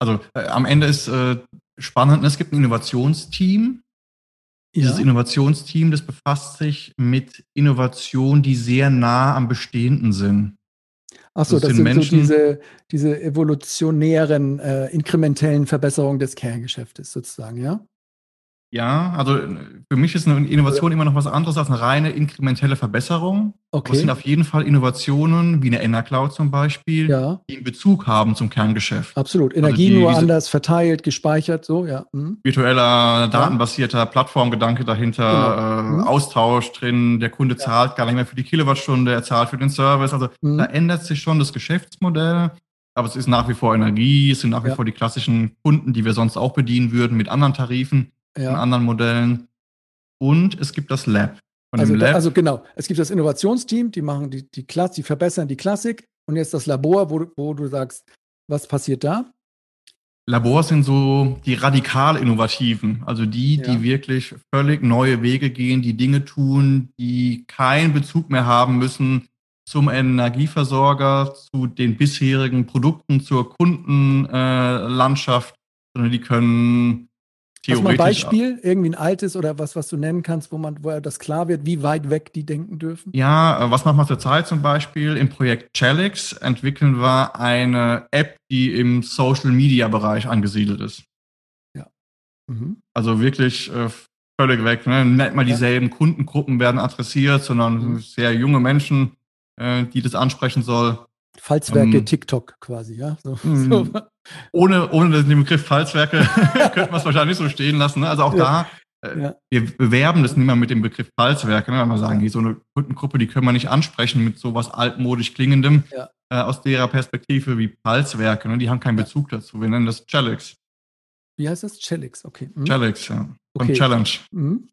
Also äh, am Ende ist äh, spannend, es gibt ein Innovationsteam. Dieses ja. Innovationsteam, das befasst sich mit Innovationen, die sehr nah am Bestehenden sind. Achso, das, das sind Menschen, so diese, diese evolutionären, äh, inkrementellen Verbesserungen des Kerngeschäftes sozusagen, ja? Ja, also für mich ist eine Innovation immer noch was anderes als eine reine inkrementelle Verbesserung. Okay. Das sind auf jeden Fall Innovationen, wie eine Enercloud zum Beispiel, ja. die einen Bezug haben zum Kerngeschäft. Absolut. Also Energie also die, nur anders verteilt, gespeichert, so, ja. Mhm. Virtueller, datenbasierter ja. Plattformgedanke dahinter, genau. äh, mhm. Austausch drin, der Kunde ja. zahlt gar nicht mehr für die Kilowattstunde, er zahlt für den Service. Also mhm. da ändert sich schon das Geschäftsmodell. Aber es ist nach wie vor Energie, es sind nach wie vor die klassischen Kunden, die wir sonst auch bedienen würden mit anderen Tarifen ja. in anderen Modellen. Und es gibt das Lab. Also, Lab. also, genau, es gibt das Innovationsteam, die machen die, die Klasse, die verbessern die Klassik und jetzt das Labor, wo, wo du sagst, was passiert da? Labors sind so die radikal Innovativen, also die, ja. die wirklich völlig neue Wege gehen, die Dinge tun, die keinen Bezug mehr haben müssen zum Energieversorger, zu den bisherigen Produkten, zur Kundenlandschaft, äh, sondern die können Hast du ein Beispiel, irgendwie ein altes oder was, was du nennen kannst, wo man, wo das klar wird, wie weit weg die denken dürfen? Ja, äh, was machen wir zurzeit zum Beispiel? Im Projekt Chalix entwickeln wir eine App, die im Social Media Bereich angesiedelt ist. Ja. Mhm. Also wirklich äh, völlig weg. Ne? Nicht mal dieselben ja. Kundengruppen werden adressiert, sondern mhm. sehr junge Menschen, äh, die das ansprechen soll. Falzwerke ähm, TikTok quasi, ja. So, hm. so. Ohne, ohne den Begriff Falzwerke könnte man es wahrscheinlich so stehen lassen. Ne? Also auch ja. da, äh, ja. wir bewerben das nicht mehr mit dem Begriff Falzwerke, ne? weil wir sagen, so eine Kundengruppe, die können wir nicht ansprechen mit sowas altmodisch klingendem ja. äh, aus derer Perspektive wie Falzwerke. Ne? Die haben keinen Bezug dazu. Wir nennen das Chalix. Wie heißt das? Chalix, okay. Mhm. Chalix, ja. Von okay. Challenge. Mhm.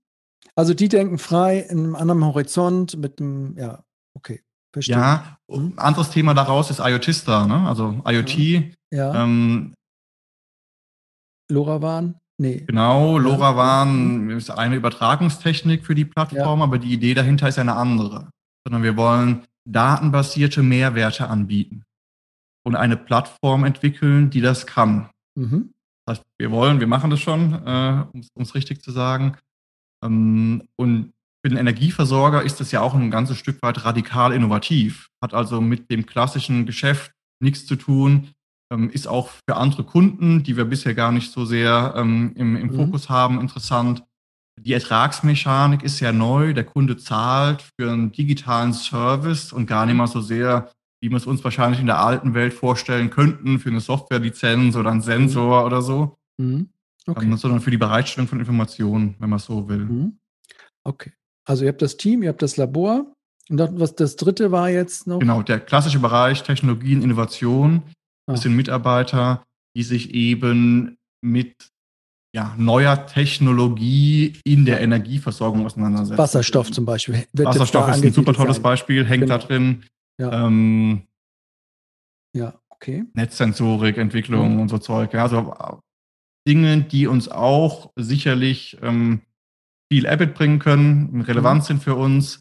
Also die denken frei in einem anderen Horizont mit einem, ja, okay. Verstehe. Ja, ein anderes Thema daraus ist IoTista, ne? also IoT. Ja. Ähm, LoRaWAN? Nee. Genau, LoRaWAN ja. ist eine Übertragungstechnik für die Plattform, ja. aber die Idee dahinter ist eine andere. Sondern wir wollen datenbasierte Mehrwerte anbieten und eine Plattform entwickeln, die das kann. Mhm. Das heißt, wir wollen, wir machen das schon, äh, um es richtig zu sagen. Ähm, und für den Energieversorger ist das ja auch ein ganzes Stück weit radikal innovativ, hat also mit dem klassischen Geschäft nichts zu tun, ähm, ist auch für andere Kunden, die wir bisher gar nicht so sehr ähm, im, im mhm. Fokus haben, interessant. Die Ertragsmechanik ist ja neu. Der Kunde zahlt für einen digitalen Service und gar nicht mal so sehr, wie wir es uns wahrscheinlich in der alten Welt vorstellen könnten, für eine Softwarelizenz oder einen Sensor mhm. oder so, mhm. okay. ähm, sondern für die Bereitstellung von Informationen, wenn man es so will. Mhm. Okay. Also ihr habt das Team, ihr habt das Labor. Und das, was das dritte war jetzt noch? Genau, der klassische Bereich Technologien, Innovation. Das ah. sind Mitarbeiter, die sich eben mit ja, neuer Technologie in der Energieversorgung auseinandersetzen. Wasserstoff zum Beispiel. Wasserstoff ist ein super tolles sein. Beispiel, hängt genau. da drin. Ja. Ähm, ja, okay. Netzsensorik, Entwicklung mhm. und so Zeug. Also Dinge, die uns auch sicherlich ähm, viel EBIT bringen können, relevant mhm. sind für uns,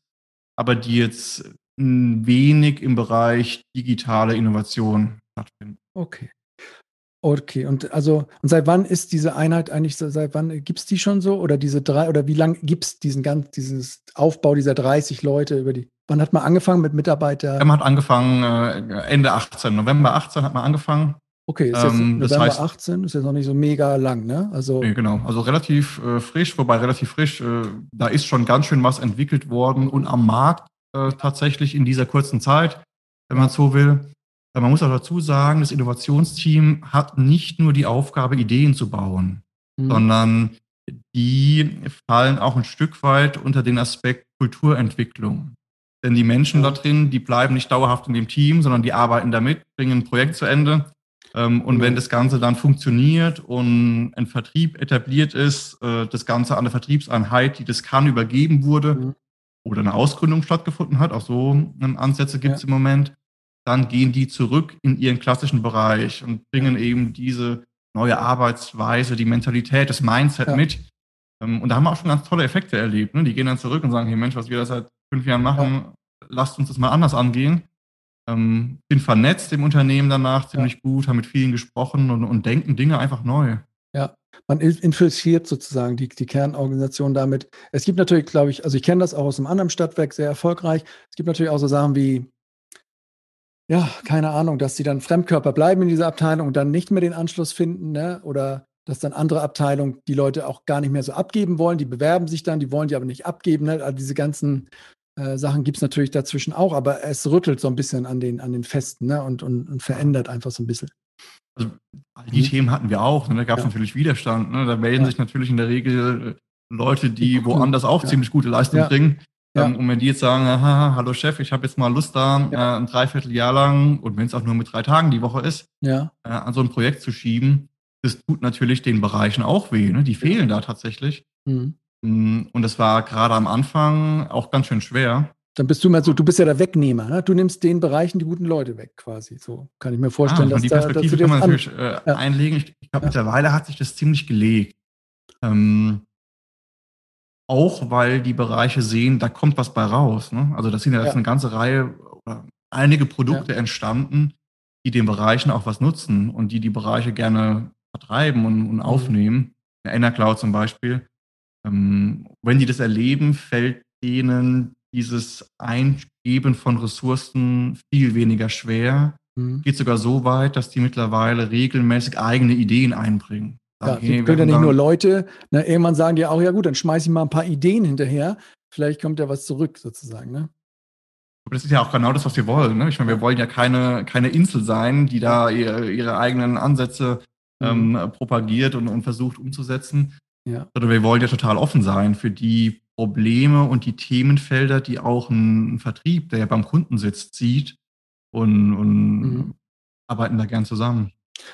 aber die jetzt wenig im Bereich digitale Innovation stattfinden. Okay. Okay, und also, und seit wann ist diese Einheit eigentlich, seit wann gibt es die schon so? Oder diese drei, oder wie lange gibt es diesen ganz, dieses Aufbau dieser 30 Leute über die, wann hat man angefangen mit Mitarbeitern? Man hat angefangen, äh, Ende 18, November 18 hat man angefangen. Okay, ist jetzt ähm, November heißt, 18, ist jetzt noch nicht so mega lang, ne? Also nee, genau, also relativ äh, frisch, wobei relativ frisch, äh, da ist schon ganz schön was entwickelt worden und am Markt äh, tatsächlich in dieser kurzen Zeit, wenn man so will. Äh, man muss auch dazu sagen, das Innovationsteam hat nicht nur die Aufgabe, Ideen zu bauen, mhm. sondern die fallen auch ein Stück weit unter den Aspekt Kulturentwicklung. Denn die Menschen da drin, die bleiben nicht dauerhaft in dem Team, sondern die arbeiten damit, bringen ein Projekt zu Ende und wenn das Ganze dann funktioniert und ein Vertrieb etabliert ist, äh, das Ganze an eine Vertriebseinheit, die das kann, übergeben wurde mhm. oder eine Ausgründung stattgefunden hat, auch so ähm, Ansätze gibt es ja. im Moment, dann gehen die zurück in ihren klassischen Bereich und bringen eben diese neue Arbeitsweise, die Mentalität, das Mindset ja. mit, Ähm, und da haben wir auch schon ganz tolle Effekte erlebt. Ne? Die gehen dann zurück und sagen, hey Mensch, was wir da seit fünf Jahren machen, ja. lasst uns das mal anders angehen. Ähm, sind vernetzt im Unternehmen danach ziemlich ja. gut, haben mit vielen gesprochen und, und denken Dinge einfach neu. Ja, man infiltriert sozusagen die, die Kernorganisation damit. Es gibt natürlich, glaube ich, also ich kenne das auch aus einem anderen Stadtwerk sehr erfolgreich. Es gibt natürlich auch so Sachen wie, ja, keine Ahnung, dass sie dann Fremdkörper bleiben in dieser Abteilung und dann nicht mehr den Anschluss finden, ne? Oder dass dann andere Abteilungen die Leute auch gar nicht mehr so abgeben wollen. Die bewerben sich dann, die wollen die aber nicht abgeben. Ne? Also diese ganzen äh, Sachen gibt es natürlich dazwischen auch, aber es rüttelt so ein bisschen an den, an den Festen ne? und, und, und verändert einfach so ein bisschen. Also die mhm. Themen hatten wir auch. Ne? Da gab es ja. natürlich Widerstand. Ne? Da melden ja. sich natürlich in der Regel äh, Leute, die woanders auch ja. ziemlich gute Leistung bringen. Ähm, und wenn die jetzt sagen, aha, hallo Chef, ich habe jetzt mal Lust da, äh, ein Dreivierteljahr lang, und wenn es auch nur mit drei Tagen die Woche ist, äh, an so ein Projekt zu schieben, das tut natürlich den Bereichen auch weh. Ne? Die fehlen da tatsächlich. Mhm. Mm, und es war gerade am Anfang auch ganz schön schwer. Dann bist du mal so, du bist ja der Wegnehmer. Ne? Du nimmst den Bereichen die guten Leute weg, quasi. So kann ich mir vorstellen, ah, dass die Perspektive da, dass kann man natürlich äh, ja. einlegen. Ich, ich glaube, ja. mittlerweile hat sich das ziemlich gelegt. Ähm, auch weil die Bereiche sehen, da kommt was bei raus. Ne? Also das sind ja, ja. eine ganze Reihe oder einige Produkte entstanden, die den Bereichen auch was nutzen und die die Bereiche gerne vertreiben und, und mhm. aufnehmen. Der Enercloud zum Beispiel. Ähm, wenn die das erleben, fällt denen dieses Eingeben von Ressourcen viel weniger schwer. Mhm. Geht sogar so weit, dass die mittlerweile regelmäßig eigene Ideen einbringen. Sagen, ja, hey, können ja nicht nur Leute, na, irgendwann sagen die auch, ja gut, dann schmeiße ich mal ein paar Ideen hinterher. Vielleicht kommt ja was zurück, sozusagen. Ne? Aber das ist ja auch genau das, was wir wollen. Ne? Ich meine, wir wollen ja keine, keine Insel sein, die da ihre, ihre eigenen Ansätze mhm. ähm, propagiert und, und versucht umzusetzen. Ja. Sondern wir wollen ja total offen sein für die Probleme und die Themenfelder, die auch ein Vertrieb, der ja beim Kunden sitzt, sieht und, und mhm. arbeiten da gern zusammen.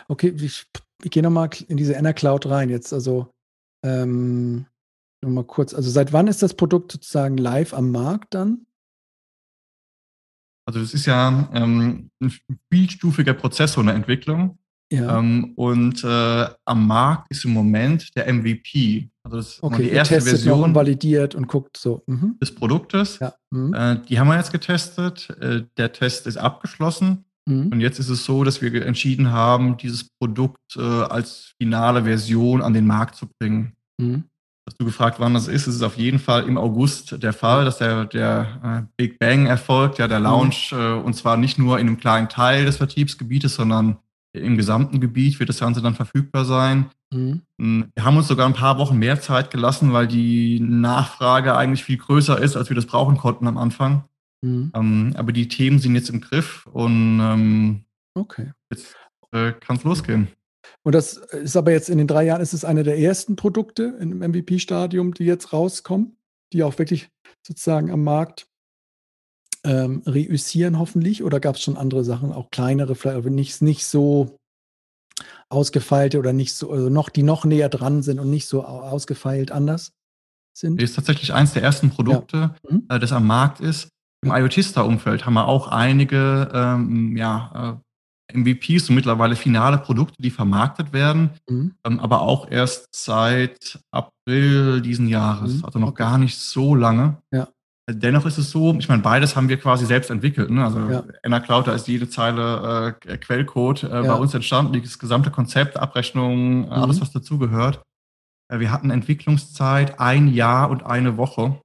Okay, ich, ich gehe nochmal in diese Enna Cloud rein jetzt. Also ähm, nochmal kurz, also seit wann ist das Produkt sozusagen live am Markt dann? Also das ist ja ähm, ein vielstufiger Prozess so eine Entwicklung. Ja. Ähm, und äh, am Markt ist im Moment der MVP. Also das okay, die erste Version und validiert und guckt so mhm. des Produktes. Ja. Mhm. Äh, die haben wir jetzt getestet. Äh, der Test ist abgeschlossen. Mhm. Und jetzt ist es so, dass wir entschieden haben, dieses Produkt äh, als finale Version an den Markt zu bringen. Mhm. Hast du gefragt, wann das ist? Es ist auf jeden Fall im August der Fall, dass der, der äh, Big Bang erfolgt, ja, der mhm. Launch, äh, und zwar nicht nur in einem kleinen Teil des Vertriebsgebietes, sondern im gesamten Gebiet wird das Ganze dann verfügbar sein. Mhm. Hm, wir haben uns sogar ein paar Wochen mehr Zeit gelassen, weil die Nachfrage eigentlich viel größer ist, als wir das brauchen konnten am Anfang. Mhm. Ähm, aber die Themen sind jetzt im Griff und ähm, okay. jetzt äh, kann es losgehen. Und das ist aber jetzt in den drei Jahren, ist es eine der ersten Produkte im MVP-Stadium, die jetzt rauskommen, die auch wirklich sozusagen am Markt ähm, reüssieren hoffentlich? Oder gab es schon andere Sachen, auch kleinere, vielleicht nicht, nicht so ausgefeilte oder nicht so, also noch, die noch näher dran sind und nicht so ausgefeilt anders sind? Ist tatsächlich eines der ersten Produkte, ja. mhm. äh, das am Markt ist. Im IoT-Star-Umfeld haben wir auch einige ähm, ja, äh, MVPs und mittlerweile finale Produkte, die vermarktet werden, mhm. ähm, aber auch erst seit April diesen Jahres, mhm. also noch okay. gar nicht so lange. Ja. Dennoch ist es so, ich meine, beides haben wir quasi selbst entwickelt. Ne? Also ja. Anna Cloud, da ist jede Zeile äh, Quellcode äh, ja. bei uns entstanden, das gesamte Konzept, Abrechnung, mhm. alles, was dazugehört. Äh, wir hatten Entwicklungszeit ein Jahr und eine Woche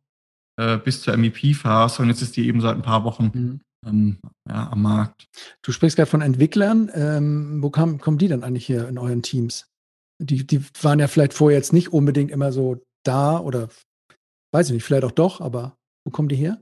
äh, bis zur MVP-Phase und jetzt ist die eben seit ein paar Wochen mhm. ähm, ja, am Markt. Du sprichst gerade von Entwicklern. Ähm, wo kam, kommen die dann eigentlich hier in euren Teams? Die, die waren ja vielleicht vorher jetzt nicht unbedingt immer so da oder weiß ich nicht, vielleicht auch doch, aber wo kommen die her?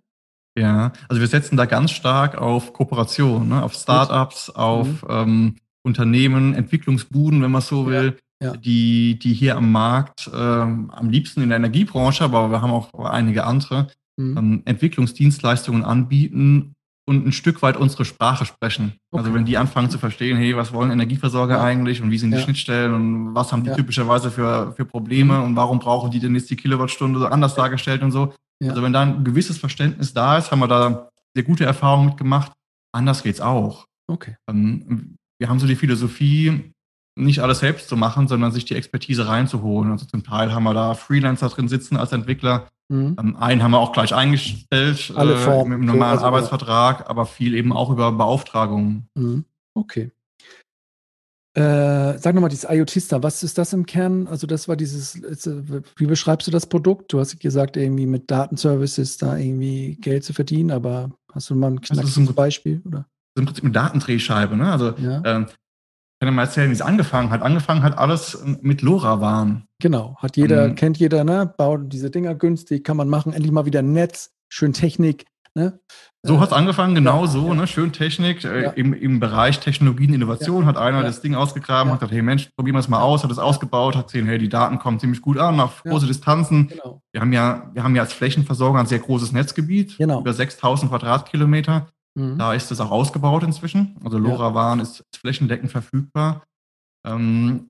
Ja, also wir setzen da ganz stark auf Kooperation, ne? auf Startups, auf mhm. ähm, Unternehmen, Entwicklungsbuden, wenn man so will, ja, ja. Die, die hier am Markt ähm, am liebsten in der Energiebranche, aber wir haben auch einige andere, mhm. ähm, Entwicklungsdienstleistungen anbieten und ein Stück weit unsere Sprache sprechen. Okay. Also wenn die anfangen zu verstehen, hey, was wollen Energieversorger ja. eigentlich und wie sind die. Schnittstellen und was haben die typischerweise für, für Probleme mhm. und warum brauchen die denn jetzt die Kilowattstunde so anders dargestellt und so. Also wenn da ein gewisses Verständnis da ist, haben wir da sehr gute Erfahrungen mitgemacht. Anders geht's auch. Okay. Ähm, wir haben so die Philosophie, nicht alles selbst zu machen, sondern sich die Expertise reinzuholen. Also zum Teil haben wir da Freelancer drin sitzen als Entwickler. Mhm. Ähm, einen haben wir auch gleich eingestellt Alle äh, Formen. mit einem normalen also, Arbeitsvertrag, aber viel eben auch über Beauftragungen. Mhm. Okay. Äh, sag nochmal, dieses IoT-Star, was ist das im Kern? Also, das war dieses, wie beschreibst du das Produkt? Du hast gesagt, irgendwie mit Datenservices da irgendwie Geld zu verdienen, aber hast du mal ein knackiges ein, Beispiel? Oder? Das ist im Prinzip eine Datendrehscheibe. Ne? Also, ja. ähm, ich kann ja mal erzählen, wie es angefangen hat. Angefangen hat alles mit LoRaWAN. Genau, hat jeder, ähm, kennt jeder, ne? Baut diese Dinger günstig, kann man machen. Endlich mal wieder Netz, schön Technik. Ne? So äh, hat es angefangen, genau ja, so, ja. ne? schön Technik. Äh, ja. Im, Im Bereich Technologien, Innovation hat einer das Ding ausgegraben, hat gesagt, hey Mensch, probieren wir es mal aus, hat es ausgebaut, hat gesehen, hey, die Daten kommen ziemlich gut an, auf große Distanzen. Genau. Wir, haben ja, wir haben ja als Flächenversorger ein sehr großes Netzgebiet, genau. über 6000 Quadratkilometer. Mhm. Da ist es auch ausgebaut inzwischen. Also LoRaWAN ist flächendeckend verfügbar. Ähm,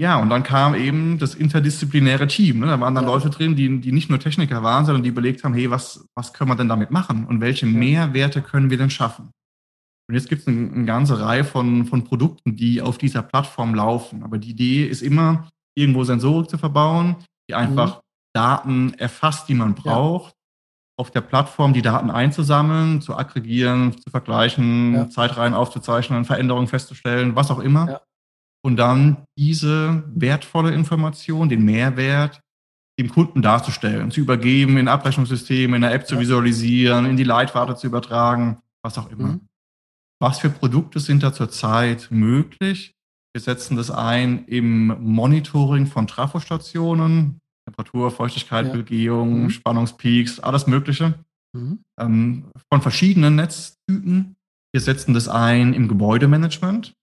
ja, und dann kam eben das interdisziplinäre Team. Ne? Da waren dann ja. Leute drin, die, die nicht nur Techniker waren, sondern die überlegt haben, hey, was, was können wir denn damit machen und welche ja. Mehrwerte können wir denn schaffen? Und jetzt gibt es eine, eine, ganze Reihe von, von Produkten, die auf dieser Plattform laufen. Aber die Idee ist immer, irgendwo Sensorik zu verbauen, die einfach mhm. Daten erfasst, die man braucht, ja. auf der Plattform die Daten einzusammeln, zu aggregieren, zu vergleichen, Zeitreihen aufzuzeichnen, Veränderungen festzustellen, was auch immer und dann diese wertvolle Information, den Mehrwert dem Kunden darzustellen, zu übergeben, in Abrechnungssysteme, in der App zu visualisieren, in die Leitwarte zu übertragen, was auch immer. Mhm. Was für Produkte sind da zurzeit möglich? Wir setzen das ein im Monitoring von Trafostationen, Temperatur, Feuchtigkeit, ja. Begehung, mhm. Spannungspeaks, alles Mögliche. Mhm. Ähm, von verschiedenen Netztypen. Wir setzen das ein im Gebäudemanagement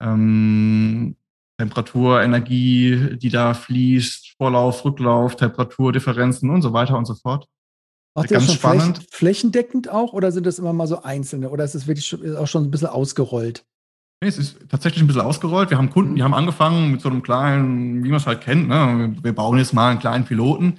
ähm, Temperatur, Energie, die da fließt, Vorlauf, Rücklauf, Temperaturdifferenzen und so weiter und so fort. Macht ihr das schon spannend. Flächen, flächendeckend auch oder sind das immer mal so einzelne oder ist es wirklich schon, auch schon ein bisschen ausgerollt? Nee, es ist tatsächlich ein bisschen ausgerollt. Wir haben Kunden, die haben angefangen mit so einem kleinen, wie man es halt kennt, ne? wir bauen jetzt mal einen kleinen Piloten.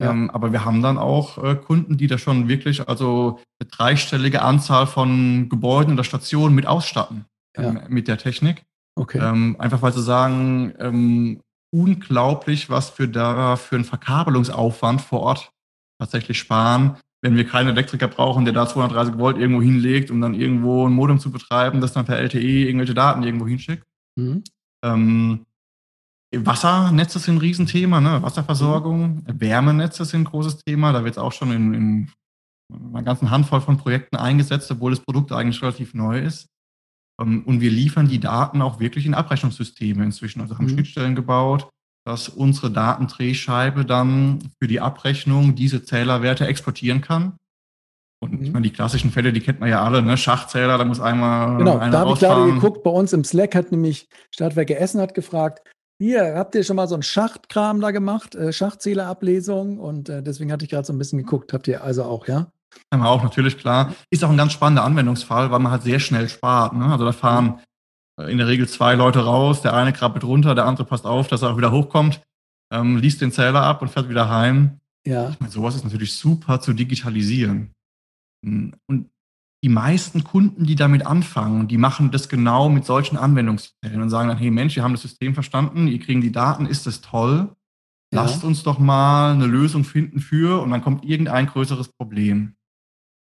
Ja. Ähm, aber wir haben dann auch äh, Kunden, die da schon wirklich also eine dreistellige Anzahl von Gebäuden oder Stationen mit ausstatten. Ähm, mit der Technik. Okay. Ähm, einfach weil sie sagen, ähm, unglaublich, was wir da für einen Verkabelungsaufwand vor Ort tatsächlich sparen, wenn wir keinen Elektriker brauchen, der da 230 Volt irgendwo hinlegt, um dann irgendwo ein Modem zu betreiben, das dann per LTE irgendwelche Daten irgendwo hinschickt. Mhm. Ähm, Wassernetze sind ein Riesenthema, ne? Wasserversorgung, mhm. Wärmenetze sind ein großes Thema. Da wird es auch schon in, in einer ganzen Handvoll von Projekten eingesetzt, obwohl das Produkt eigentlich relativ neu ist. Ähm, und wir liefern die Daten auch wirklich in Abrechnungssysteme inzwischen. Also haben mhm. Schnittstellen gebaut, dass unsere Datendrehscheibe dann für die Abrechnung diese Zählerwerte exportieren kann. Und ich mhm. meine, die klassischen Fälle, die kennt man ja alle, ne? Schachzähler, da muss einmal. Genau, da habe ich gerade geguckt, bei uns im Slack hat nämlich Stadtwerke Essen hat gefragt, hier, habt ihr schon mal so einen Schachtkram da gemacht, äh, Schachzählerablesung? Und äh, deswegen hatte ich gerade so ein bisschen geguckt. Habt ihr also auch, ja? Haben wir auch natürlich klar. Ist auch ein ganz spannender Anwendungsfall, weil man halt sehr schnell spart. Ne? Also da fahren äh, in der Regel zwei Leute raus, der eine krabbelt runter, der andere passt auf, dass er auch wieder hochkommt, ähm, liest den Zähler ab und fährt wieder heim. Ja. Ich meine, sowas ist natürlich super zu digitalisieren. Hm, und die meisten Kunden, die damit anfangen, die machen das genau mit solchen Anwendungsfällen und sagen dann, hey Mensch, wir haben das System verstanden, ihr kriegen die Daten, ist das toll? Ja. Lasst uns doch mal eine Lösung finden für und dann kommt irgendein größeres Problem.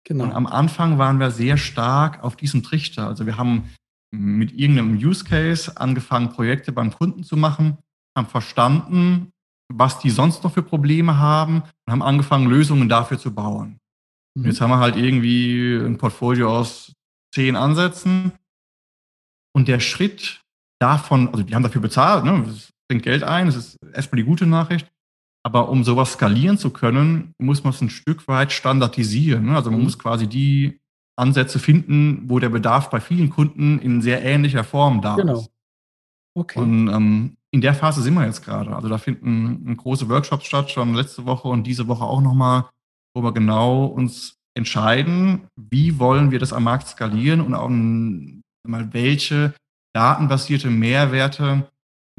Genau. Und am Anfang waren wir sehr stark auf diesem Trichter. Also wir haben mit irgendeinem Use Case angefangen, Projekte beim Kunden zu machen, haben verstanden, was die sonst noch für Probleme haben und haben angefangen, Lösungen dafür zu bauen. Mhm. Jetzt haben wir halt irgendwie ein Portfolio aus zehn Ansätzen. Und der Schritt davon, also die haben dafür bezahlt, ne? Bringt Geld ein, das ist erstmal die gute Nachricht. Aber um sowas skalieren zu können, muss man es ein Stück weit standardisieren. Ne? Also man mhm. muss quasi die Ansätze finden, wo der Bedarf bei vielen Kunden in sehr ähnlicher Form da genau. ist. Okay. Und ähm, in der Phase sind wir jetzt gerade. Also da finden große Workshops statt, schon letzte Woche und diese Woche auch nochmal, wo wir genau uns entscheiden, wie wollen wir das am Markt skalieren und auch mal welche datenbasierte Mehrwerte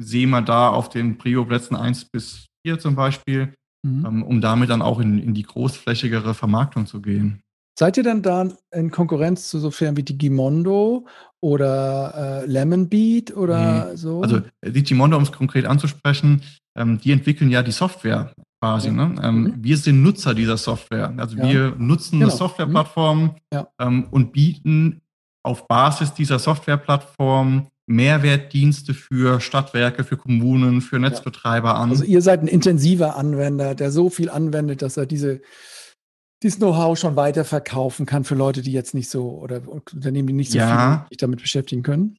sehen wir da auf den Prio-Plätzen 1 bis hier zum Beispiel, mhm. ähm, um damit dann auch in, in die großflächigere Vermarktung zu gehen. Seid ihr dann da in Konkurrenz zu so Firmen wie Digimondo oder äh, Lemonbeat oder Nee. so? Also Digimondo, um es konkret anzusprechen, ähm, die entwickeln ja die Software quasi. Ja. Ne? Ähm, Mhm. Wir sind Nutzer dieser Software. Also Ja. wir nutzen Genau. eine Softwareplattform Ja. ähm, und bieten auf Basis dieser Softwareplattform Mehrwertdienste für Stadtwerke, für Kommunen, für Netzbetreiber an. Also ihr seid ein intensiver Anwender, der so viel anwendet, dass er diese, dieses Know-how schon weiterverkaufen kann für Leute, die jetzt nicht so oder Unternehmen, die nicht so Ja. viel sich damit beschäftigen können.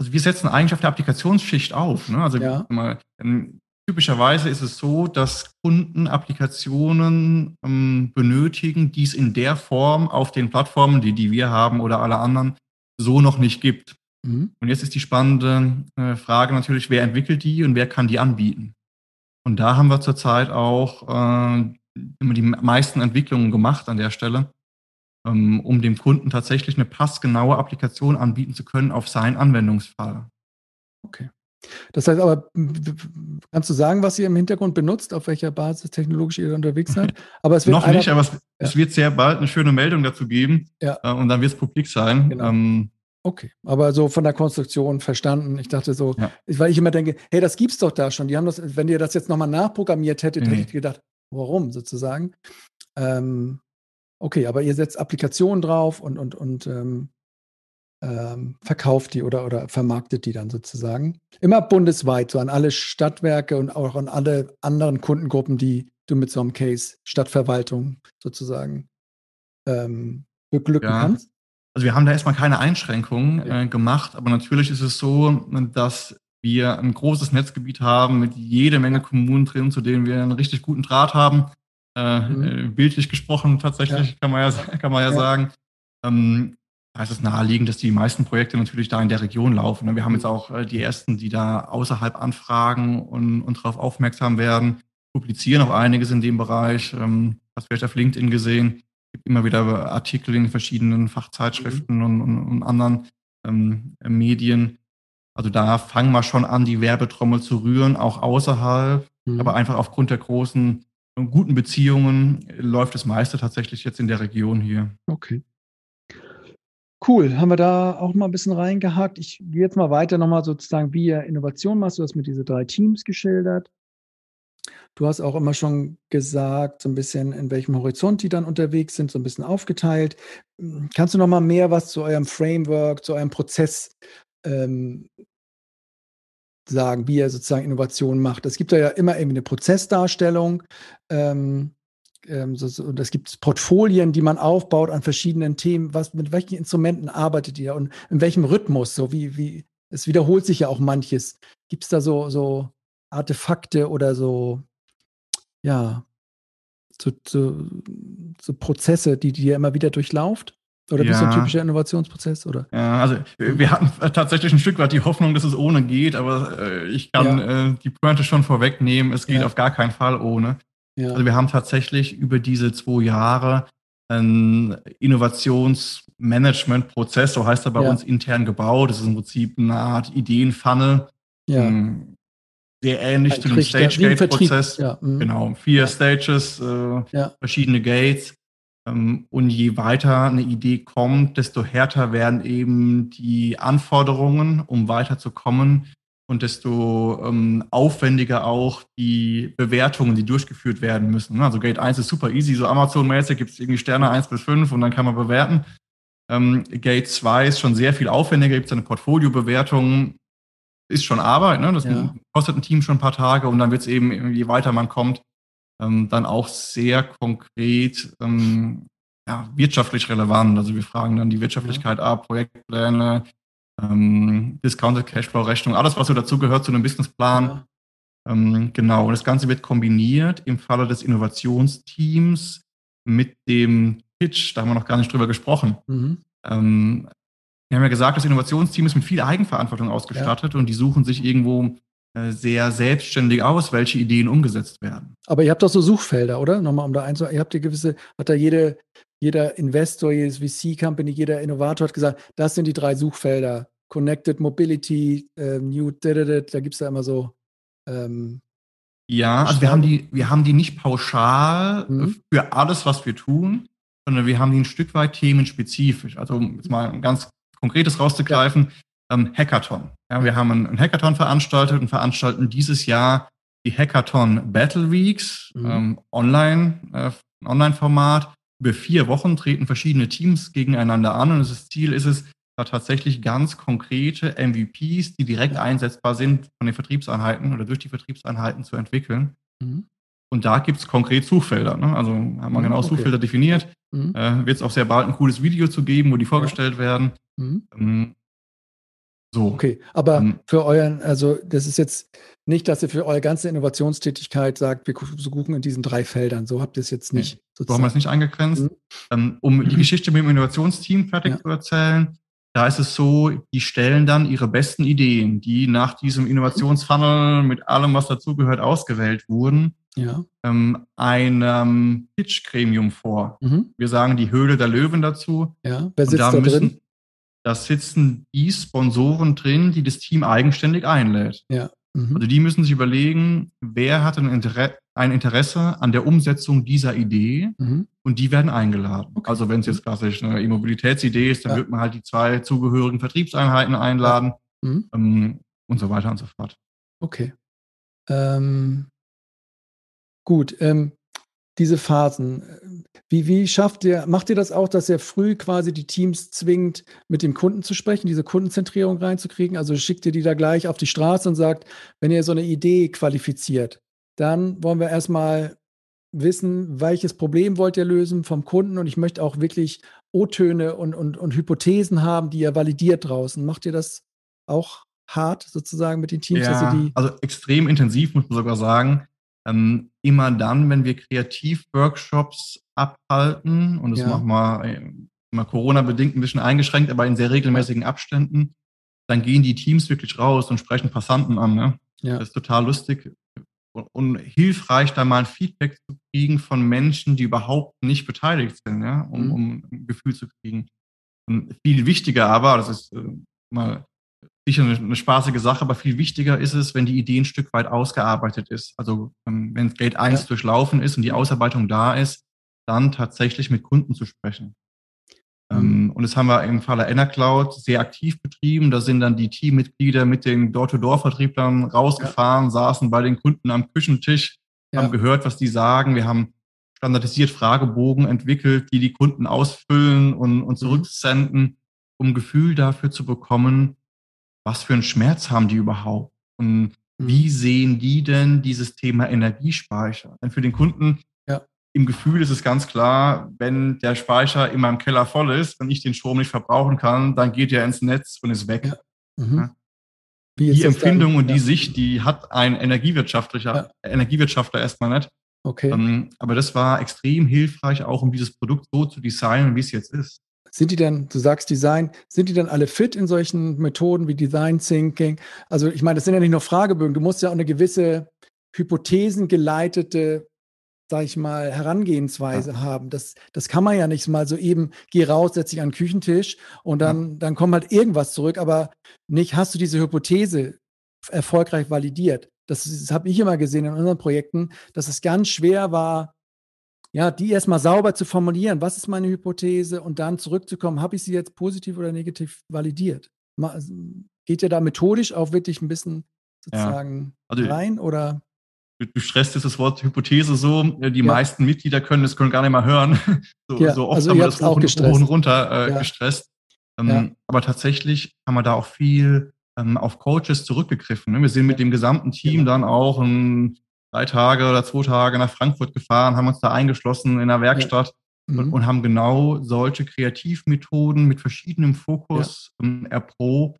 Also wir setzen eigentlich auf der Applikationsschicht auf. Ne? Also Ja. mal, ähm, typischerweise ist es so, dass Kunden Applikationen ähm, benötigen, die es in der Form auf den Plattformen, die, die wir haben oder alle anderen, so noch nicht gibt. Mhm. Und jetzt ist die spannende äh, Frage natürlich, wer entwickelt die und wer kann die anbieten? Und da haben wir zurzeit auch äh, immer die meisten Entwicklungen gemacht an der Stelle, ähm, um dem Kunden tatsächlich eine passgenaue Applikation anbieten zu können auf seinen Anwendungsfall. Okay. Das heißt aber, kannst du sagen, was ihr im Hintergrund benutzt, auf welcher Basis technologisch ihr unterwegs seid? Aber es wird Noch nicht, aber es, es wird sehr bald eine schöne Meldung dazu geben Ja. äh, und dann wird es publik sein. Genau. Ähm, Okay, aber so von der Konstruktion verstanden. Ich dachte so, Ja. weil ich immer denke, hey, das gibt's doch da schon. Die haben das, wenn ihr das jetzt nochmal nachprogrammiert hättet, Nee. hätte ich gedacht, warum sozusagen? Ähm, okay, aber ihr setzt Applikationen drauf und, und, und ähm, ähm, verkauft die oder, oder vermarktet die dann sozusagen. Immer bundesweit, so an alle Stadtwerke und auch an alle anderen Kundengruppen, die du mit so einem Case, Stadtverwaltung sozusagen, ähm, beglücken Ja. kannst. Also wir haben da erstmal keine Einschränkungen Ja. äh, gemacht, aber natürlich ist es so, dass wir ein großes Netzgebiet haben mit jede Menge Kommunen drin, zu denen wir einen richtig guten Draht haben. Äh, Mhm. äh, bildlich gesprochen tatsächlich, kann man ja, kann man ja, Ja. sagen. Ähm, da ist es naheliegend, dass die meisten Projekte natürlich da in der Region laufen. Wir haben Mhm. jetzt auch äh, die ersten, die da außerhalb anfragen und, und darauf aufmerksam werden, publizieren auch einiges in dem Bereich. Ähm, hast vielleicht auf LinkedIn gesehen gibt immer wieder Artikel in verschiedenen Fachzeitschriften und, und, und anderen ähm, Medien. Also da fangen wir schon an, die Werbetrommel zu rühren, auch außerhalb. Mhm. Aber einfach aufgrund der großen, äh, guten Beziehungen äh, läuft das meiste tatsächlich jetzt in der Region hier. Okay. Cool. Haben wir da auch mal ein bisschen reingehakt? Ich gehe jetzt mal weiter nochmal sozusagen, wie ihr Innovation machst. Du hast mir diese drei Teams geschildert. Du hast auch immer schon gesagt, so ein bisschen, in welchem Horizont die dann unterwegs sind, so ein bisschen aufgeteilt. Kannst du noch mal mehr was zu eurem Framework, zu eurem Prozess ähm, sagen, wie ihr sozusagen Innovation macht? Es gibt ja immer irgendwie eine Prozessdarstellung. Ähm, ähm, und es gibt Portfolien, die man aufbaut an verschiedenen Themen. Was, mit welchen Instrumenten arbeitet ihr und in welchem Rhythmus? So wie, wie, es wiederholt sich ja auch manches. Gibt es da so, so Artefakte oder so, ja, so, so, so Prozesse, die, die ihr immer wieder durchlauft? Oder bist du ein Ja. typischer Innovationsprozess? Oder? Ja, also wir hatten tatsächlich ein Stück weit die Hoffnung, dass es ohne geht, aber äh, ich kann äh, die Pointe schon vorwegnehmen, es geht Ja. auf gar keinen Fall ohne. Ja. Also wir haben tatsächlich über diese zwei Jahre einen Innovationsmanagement-Prozess, so heißt er bei Ja. uns intern gebaut. Das ist im Prinzip eine Art Ideenfunnel, ja. ähm, sehr ähnlich zu Vertrieb. Stage-Gate-Prozess. Ja, mhm. Genau, vier. Stages, äh, verschiedene Gates. Ähm, und je weiter eine Idee kommt, desto härter werden eben die Anforderungen, um weiterzukommen. Und desto ähm, aufwendiger auch die Bewertungen, die durchgeführt werden müssen. Also Gate 1 ist super easy, so Amazon-mäßig gibt es irgendwie Sterne 1 bis 5 und dann kann man bewerten. Ähm, Gate 2 ist schon sehr viel aufwendiger, gibt es eine Portfolio-Bewertung, ist schon Arbeit, ne? das Ja. kostet ein Team schon ein paar Tage und dann wird es eben, je weiter man kommt, ähm, dann auch sehr konkret ähm, ja, wirtschaftlich relevant. Also wir fragen dann die Wirtschaftlichkeit ab, Projektpläne, ähm, Discounted Cashflow-Rechnung, alles, was so dazugehört zu einem Businessplan. Ja. Ähm, genau, und das Ganze wird kombiniert im Falle des Innovationsteams mit dem Pitch, da haben wir noch gar nicht drüber gesprochen. Mhm. Wir haben ja gesagt, das Innovationsteam ist mit viel Eigenverantwortung ausgestattet und die suchen sich irgendwo äh, sehr selbstständig aus, welche Ideen umgesetzt werden. Aber ihr habt doch so Suchfelder, oder? Nochmal, um da einzuhalten. Ihr habt ja gewisse, hat da jede, jeder Investor, jedes VC-Company, jeder Innovator hat gesagt, das sind die drei Suchfelder. Connected Mobility, äh, New, da gibt es da immer so. Ähm, Ja, also wir haben die, wir haben die nicht pauschal Mhm. für alles, was wir tun. sondern wir haben die ein Stück weit themenspezifisch. Also jetzt mal ein ganz konkretes rauszugreifen, ja. ähm, Hackathon. Ja, wir haben einen, Hackathon veranstaltet und veranstalten dieses Jahr die Hackathon Battle Weeks mhm. ähm, online, äh, Online-Format. Über vier Wochen treten verschiedene Teams gegeneinander an und das Ziel ist es, da tatsächlich ganz konkrete MVPs, die direkt einsetzbar sind, von den Vertriebseinheiten oder durch die Vertriebseinheiten zu entwickeln. Mhm. Und da gibt es konkret Suchfelder. Ne? Also haben wir mhm, genau okay. Suchfelder definiert. Mhm. Äh, Wird es auch sehr bald ein cooles Video zu geben, wo die vorgestellt ja. werden. Mhm. Ähm, so. Okay, aber ähm, für euren, also das ist jetzt nicht, dass ihr für eure ganze Innovationstätigkeit sagt, wir suchen in diesen drei Feldern. So habt ihr es jetzt nicht. Nee, so haben wir es nicht eingegrenzt. Mhm. Ähm, um die Geschichte mit dem Innovationsteam fertig ja. zu erzählen, da ist es so, die stellen dann ihre besten Ideen, die nach diesem Innovationsfunnel mit allem, was dazugehört, ausgewählt wurden, ja. ähm, einem Pitch-Gremium vor. Mhm. Wir sagen die Höhle der Löwen dazu. Ja. Wer sitzt da, da müssen, drin? Da sitzen die Sponsoren drin, die das Team eigenständig einlädt. Ja. Mhm. Also die müssen sich überlegen, wer hat ein, Inter ein Interesse an der Umsetzung dieser Idee mhm. und die werden eingeladen. Okay. Also wenn es jetzt klassisch eine E-Mobilitätsidee ist, dann ja. wird man halt die zwei zugehörigen Vertriebseinheiten einladen mhm. ähm, und so weiter und so fort. Okay. Ähm, gut. Ähm, diese Phasen. Wie, wie schafft ihr, macht ihr das auch, dass ihr früh quasi die Teams zwingt, mit dem Kunden zu sprechen, diese Kundenzentrierung reinzukriegen? Also schickt ihr die da gleich auf die Straße und sagt, wenn ihr so eine Idee qualifiziert, dann wollen wir erstmal wissen, welches Problem wollt ihr lösen vom Kunden und ich möchte auch wirklich O-Töne und, und, und Hypothesen haben, die ihr validiert draußen. Macht ihr das auch hart sozusagen mit den Teams? Ja, also extrem intensiv, muss man sogar sagen. Ähm, immer dann, wenn wir Kreativworkshops abhalten, und das ja. machen wir äh, immer Corona-bedingt ein bisschen eingeschränkt, aber in sehr regelmäßigen Abständen, dann gehen die Teams wirklich raus und sprechen Passanten an. Ne? Ja. Das ist total lustig und, und, hilfreich, da mal ein Feedback zu kriegen von Menschen, die überhaupt nicht beteiligt sind, ja? um, mhm. um ein Gefühl zu kriegen. Und viel wichtiger aber, das ist äh, mal sicher eine, eine, spaßige Sache, aber viel wichtiger ist es, wenn die Idee ein Stück weit ausgearbeitet ist. Also ähm, wenn Gate 1 ja. durchlaufen ist und die Ausarbeitung da ist, dann tatsächlich mit Kunden zu sprechen. Ähm, mhm. und das haben wir im Falle Enercloud sehr aktiv betrieben. Da sind dann die Teammitglieder mit den Door-to-Door-Vertrieblern rausgefahren, ja. saßen bei den Kunden am Küchentisch, ja. haben gehört, was die sagen. Wir haben standardisiert Fragebogen entwickelt, die die Kunden ausfüllen und, und mhm. zurücksenden, um Gefühl dafür zu bekommen, was für einen Schmerz haben die überhaupt? Und wie mhm. sehen die denn dieses Thema Energiespeicher? Denn für den Kunden ja. im Gefühl ist es ganz klar, wenn der Speicher in meinem Keller voll ist und ich den Strom nicht verbrauchen kann, dann geht er ins Netz und ist weg. Ja. Mhm. Ja. Die Empfindung dann? und die Sicht, die hat ein Energiewirtschaftlicher, Energiewirtschaftler erstmal nicht. Okay. Ähm, aber das war extrem hilfreich, auch um dieses Produkt so zu designen, wie es jetzt ist. Sind die dann, du sagst Design, sind die dann alle fit in solchen Methoden wie Design Thinking? Also ich meine, das sind ja nicht nur Fragebögen, du musst ja auch eine gewisse hypothesengeleitete, sag ich mal, Herangehensweise ja. haben. Das, das kann man ja nicht mal so eben, geh raus, setz dich an den Küchentisch und dann, ja. dann kommt halt irgendwas zurück, aber nicht, hast du diese Hypothese erfolgreich validiert? Das, das habe ich immer gesehen in unseren Projekten, dass es ganz schwer war, ja, die erstmal sauber zu formulieren, was ist meine Hypothese und dann zurückzukommen, habe ich sie jetzt positiv oder negativ validiert? Also, geht ihr da methodisch auch wirklich ein bisschen sozusagen ja. also, rein oder? Du stresst das Wort Hypothese so, äh, die ja. meisten Mitglieder können das können gar nicht mal hören. So, ja, so oft also haben wir das hoch, und, hoch und runter äh, gestresst. Ähm, aber tatsächlich haben wir da auch viel ähm, auf Coaches zurückgegriffen. Ne? Wir sind mit dem gesamten Team genau. dann auch ein drei Tage oder zwei Tage nach Frankfurt gefahren, haben uns da eingeschlossen in der Werkstatt ja. und, mhm. und, haben genau solche Kreativmethoden mit verschiedenem Fokus ja. erprobt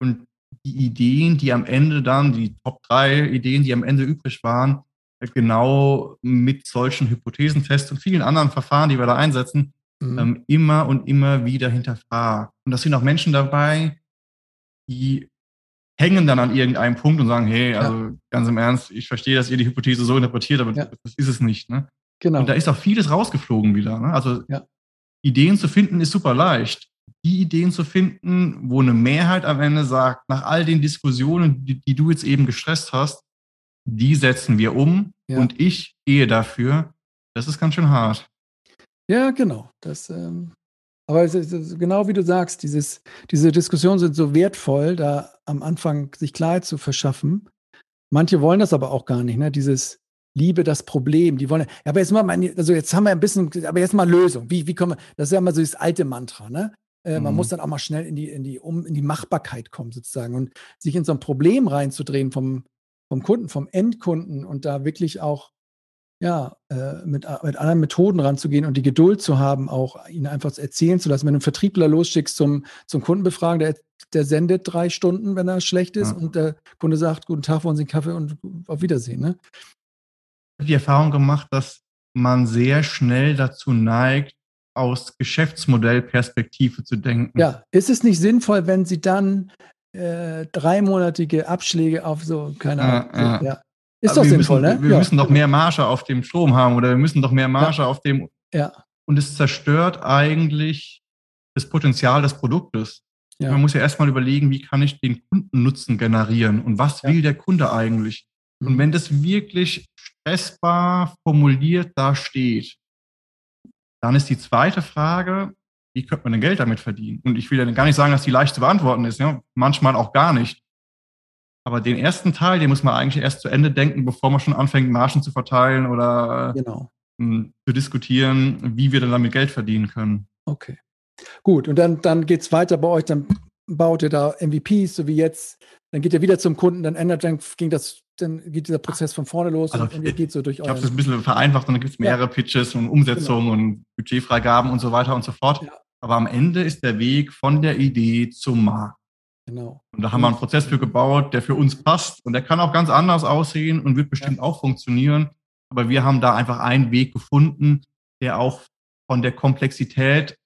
und die Ideen, die am Ende dann, die Top drei Ideen, die am Ende übrig waren, äh, genau mit solchen Hypothesentests und vielen anderen Verfahren, die wir da einsetzen, mhm. ähm, immer und immer wieder hinterfragt. Und das sind auch Menschen dabei, die hängen dann an irgendeinem Punkt und sagen, hey, also ja. ganz im Ernst, ich verstehe, dass ihr die Hypothese so interpretiert, aber ja. das ist es nicht. Ne? Genau. Und da ist auch vieles rausgeflogen wieder. Ne? Also ja. Ideen zu finden ist super leicht. Die Ideen zu finden, wo eine Mehrheit am Ende sagt, nach all den Diskussionen, die, die du jetzt eben gestresst hast, die setzen wir um und ich gehe dafür, das ist ganz schön hart. Ja, genau. Das, ähm, aber es ist, genau wie du sagst, dieses, diese Diskussionen sind so wertvoll, da am Anfang sich Klarheit zu verschaffen. Manche wollen das aber auch gar nicht, ne? Dieses Liebe das Problem. Die wollen, ja, aber jetzt mal, also jetzt haben wir ein bisschen, aber jetzt mal Lösung. Wie, wie kommen wir, das ist ja immer so das alte Mantra, ne? Äh, mhm. Man muss dann auch mal schnell in die, in die, um, in die Machbarkeit kommen, sozusagen. Und sich in so ein Problem reinzudrehen vom, vom Kunden, vom Endkunden und da wirklich auch ja, äh, mit, mit anderen Methoden ranzugehen und die Geduld zu haben, auch ihn einfach erzählen zu lassen. Wenn du einen Vertriebler losschickst zum, zum Kundenbefragen, der, der sendet drei Stunden, wenn er schlecht ist, ja. und der Kunde sagt, guten Tag, wollen Sie einen Kaffee und auf Wiedersehen. Ne? Die Erfahrung gemacht, dass man sehr schnell dazu neigt, aus Geschäftsmodellperspektive zu denken. Ja, ist es nicht sinnvoll, wenn Sie dann äh, dreimonatige Abschläge auf so, keine Ahnung, ja, ja. Ist doch sinnvoll, müssen, ne? Wir ja. müssen doch mehr Marge auf dem Strom haben oder wir müssen doch mehr Marge ja. auf dem. Ja. Und es zerstört eigentlich das Potenzial des Produktes. Ja. Man muss ja erstmal überlegen, wie kann ich den Kundennutzen generieren und was will der Kunde eigentlich? Und mhm. wenn das wirklich stressbar formuliert da steht, dann ist die zweite Frage, wie könnte man denn Geld damit verdienen? Und ich will ja gar nicht sagen, dass die leicht zu beantworten ist, ja? manchmal auch gar nicht. Aber den ersten Teil, den muss man eigentlich erst zu Ende denken, bevor man schon anfängt, Margen zu verteilen oder genau. Ähm, zu diskutieren, wie wir dann damit Geld verdienen können. Okay. Gut, und dann, dann geht es weiter bei euch, dann baut ihr da MVPs, so wie jetzt, dann geht ihr wieder zum Kunden, dann ändert, dann ging das, dann geht dieser Prozess von vorne los also, und ihr geht so durch Ich habe das ein bisschen vereinfacht und dann gibt es mehrere ja. Pitches und Umsetzungen genau. und Budgetfreigaben und so weiter und so fort. Ja. Aber am Ende ist der Weg von der Idee zum Markt. Genau. Und da haben wir einen Prozess für gebaut, der für uns passt und der kann auch ganz anders aussehen und wird bestimmt ja. auch funktionieren. Aber wir haben da einfach einen Weg gefunden, der auch von der Komplexität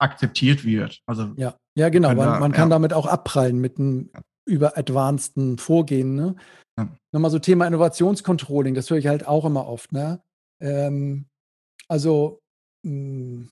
akzeptiert wird. Also ja, ja genau. Man, da, man kann ja. damit auch abprallen mit einem über advanceden Vorgehen. Ne? Ja. Nochmal so Thema Innovationscontrolling, das höre ich halt auch immer oft. Ne? Ähm, also mh, hm,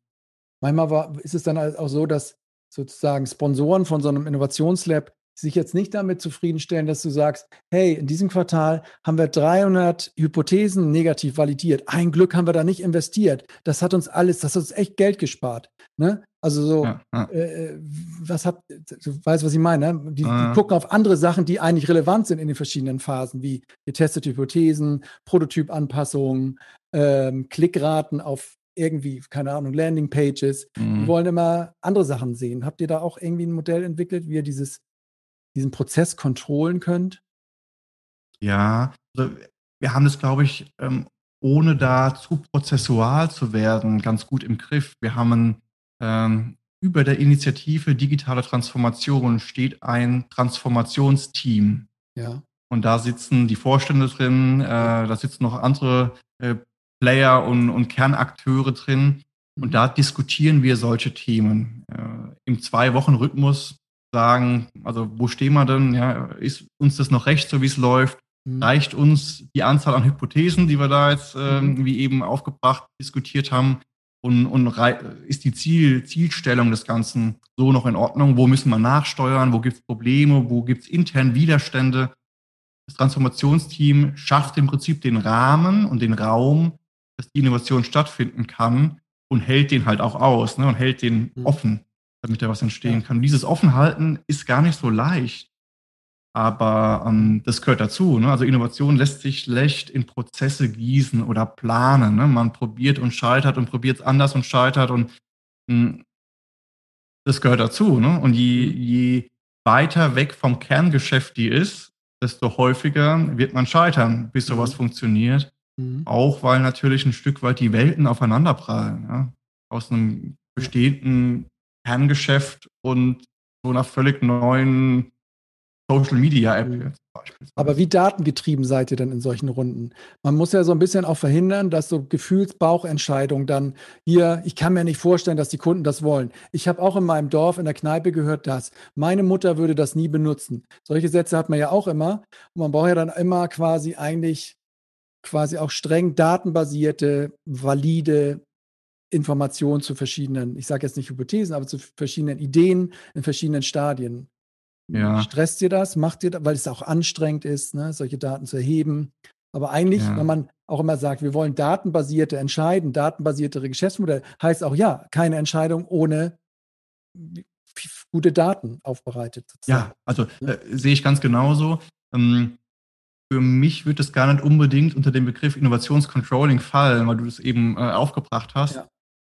manchmal war, ist es dann halt auch so, dass sozusagen Sponsoren von so einem Innovationslab sich jetzt nicht damit zufriedenstellen, dass du sagst, hey, in diesem Quartal haben wir 300 Hypothesen negativ validiert. Ein Glück haben wir da nicht investiert. Das hat uns alles, das hat uns echt Geld gespart. Ne? Also so, ja, ja. Äh, was habt, du weißt, was ich meine? Ne? Die, die, gucken auf andere Sachen, die eigentlich relevant sind in den verschiedenen Phasen, wie getestete Hypothesen, Prototypanpassungen, ähm, Klickraten auf irgendwie, keine Ahnung, Landingpages. Mhm. Die wollen immer andere Sachen sehen. Habt ihr da auch irgendwie ein Modell entwickelt, wie ihr dieses, diesen Prozess kontrollen könnt? Ja, also wir haben das, glaube ich, ähm, ohne da zu prozessual zu werden, ganz gut im Griff. Wir haben ähm, über der Initiative Digitale Transformation steht ein Transformationsteam. Ja. Und da sitzen die Vorstände drin, äh, da sitzen noch andere äh, Player und, und Kernakteure drin. Und mhm. da diskutieren wir solche Themen. Äh, Im Zwei-Wochen-Rhythmus sagen, also wo stehen wir denn? Ja, ist uns das noch recht, so wie es läuft? Mhm. Reicht uns die Anzahl an Hypothesen, die wir da jetzt, äh, wie eben aufgebracht, diskutiert haben? Und, und ist die Ziel, Zielstellung des Ganzen so noch in Ordnung? Wo müssen wir nachsteuern? Wo gibt es Probleme? Wo gibt es intern Widerstände? Das Transformationsteam schafft im Prinzip den Rahmen und den Raum, dass die Innovation stattfinden kann und hält den halt auch aus ne, und hält den mhm. offen, damit da was entstehen ja. kann. Und dieses Offenhalten ist gar nicht so leicht. Aber ähm, das gehört dazu. Ne? Also Innovation lässt sich schlecht in Prozesse gießen oder planen. Ne? Man probiert und scheitert und probiert es anders und scheitert und mh, hm, das gehört dazu. Ne? Und je, mhm. je weiter weg vom Kerngeschäft die ist, desto häufiger wird man scheitern, bis sowas mhm. funktioniert. Mhm. Auch weil natürlich ein Stück weit die Welten aufeinanderprallen. Ja? Aus einem bestehenden Kerngeschäft und so einer völlig neuen Social Media App mhm. Aber wie datengetrieben seid ihr denn in solchen Runden? Man muss ja so ein bisschen auch verhindern, dass so Gefühlsbauchentscheidungen dann hier, ich kann mir nicht vorstellen, dass die Kunden das wollen. Ich habe auch in meinem Dorf in der Kneipe gehört, dass meine Mutter würde das nie benutzen. Solche Sätze hat man ja auch immer. Und man braucht ja dann immer quasi eigentlich quasi auch streng datenbasierte, valide Informationen zu verschiedenen, ich sage jetzt nicht Hypothesen, aber zu verschiedenen Ideen in verschiedenen Stadien. Ja. Stresst ihr das? Macht ihr das, weil es auch anstrengend ist, ne, solche Daten zu erheben? Aber eigentlich, ja. wenn man auch immer sagt, wir wollen datenbasierte Entscheiden, datenbasierte Geschäftsmodelle, heißt auch ja, keine Entscheidung ohne gute Daten aufbereitet. Sozusagen. Ja, also äh, sehe ich ganz genauso. Ähm, für mich wird es gar nicht unbedingt unter dem Begriff Innovationscontrolling fallen, weil du das eben äh, aufgebracht hast. Ja.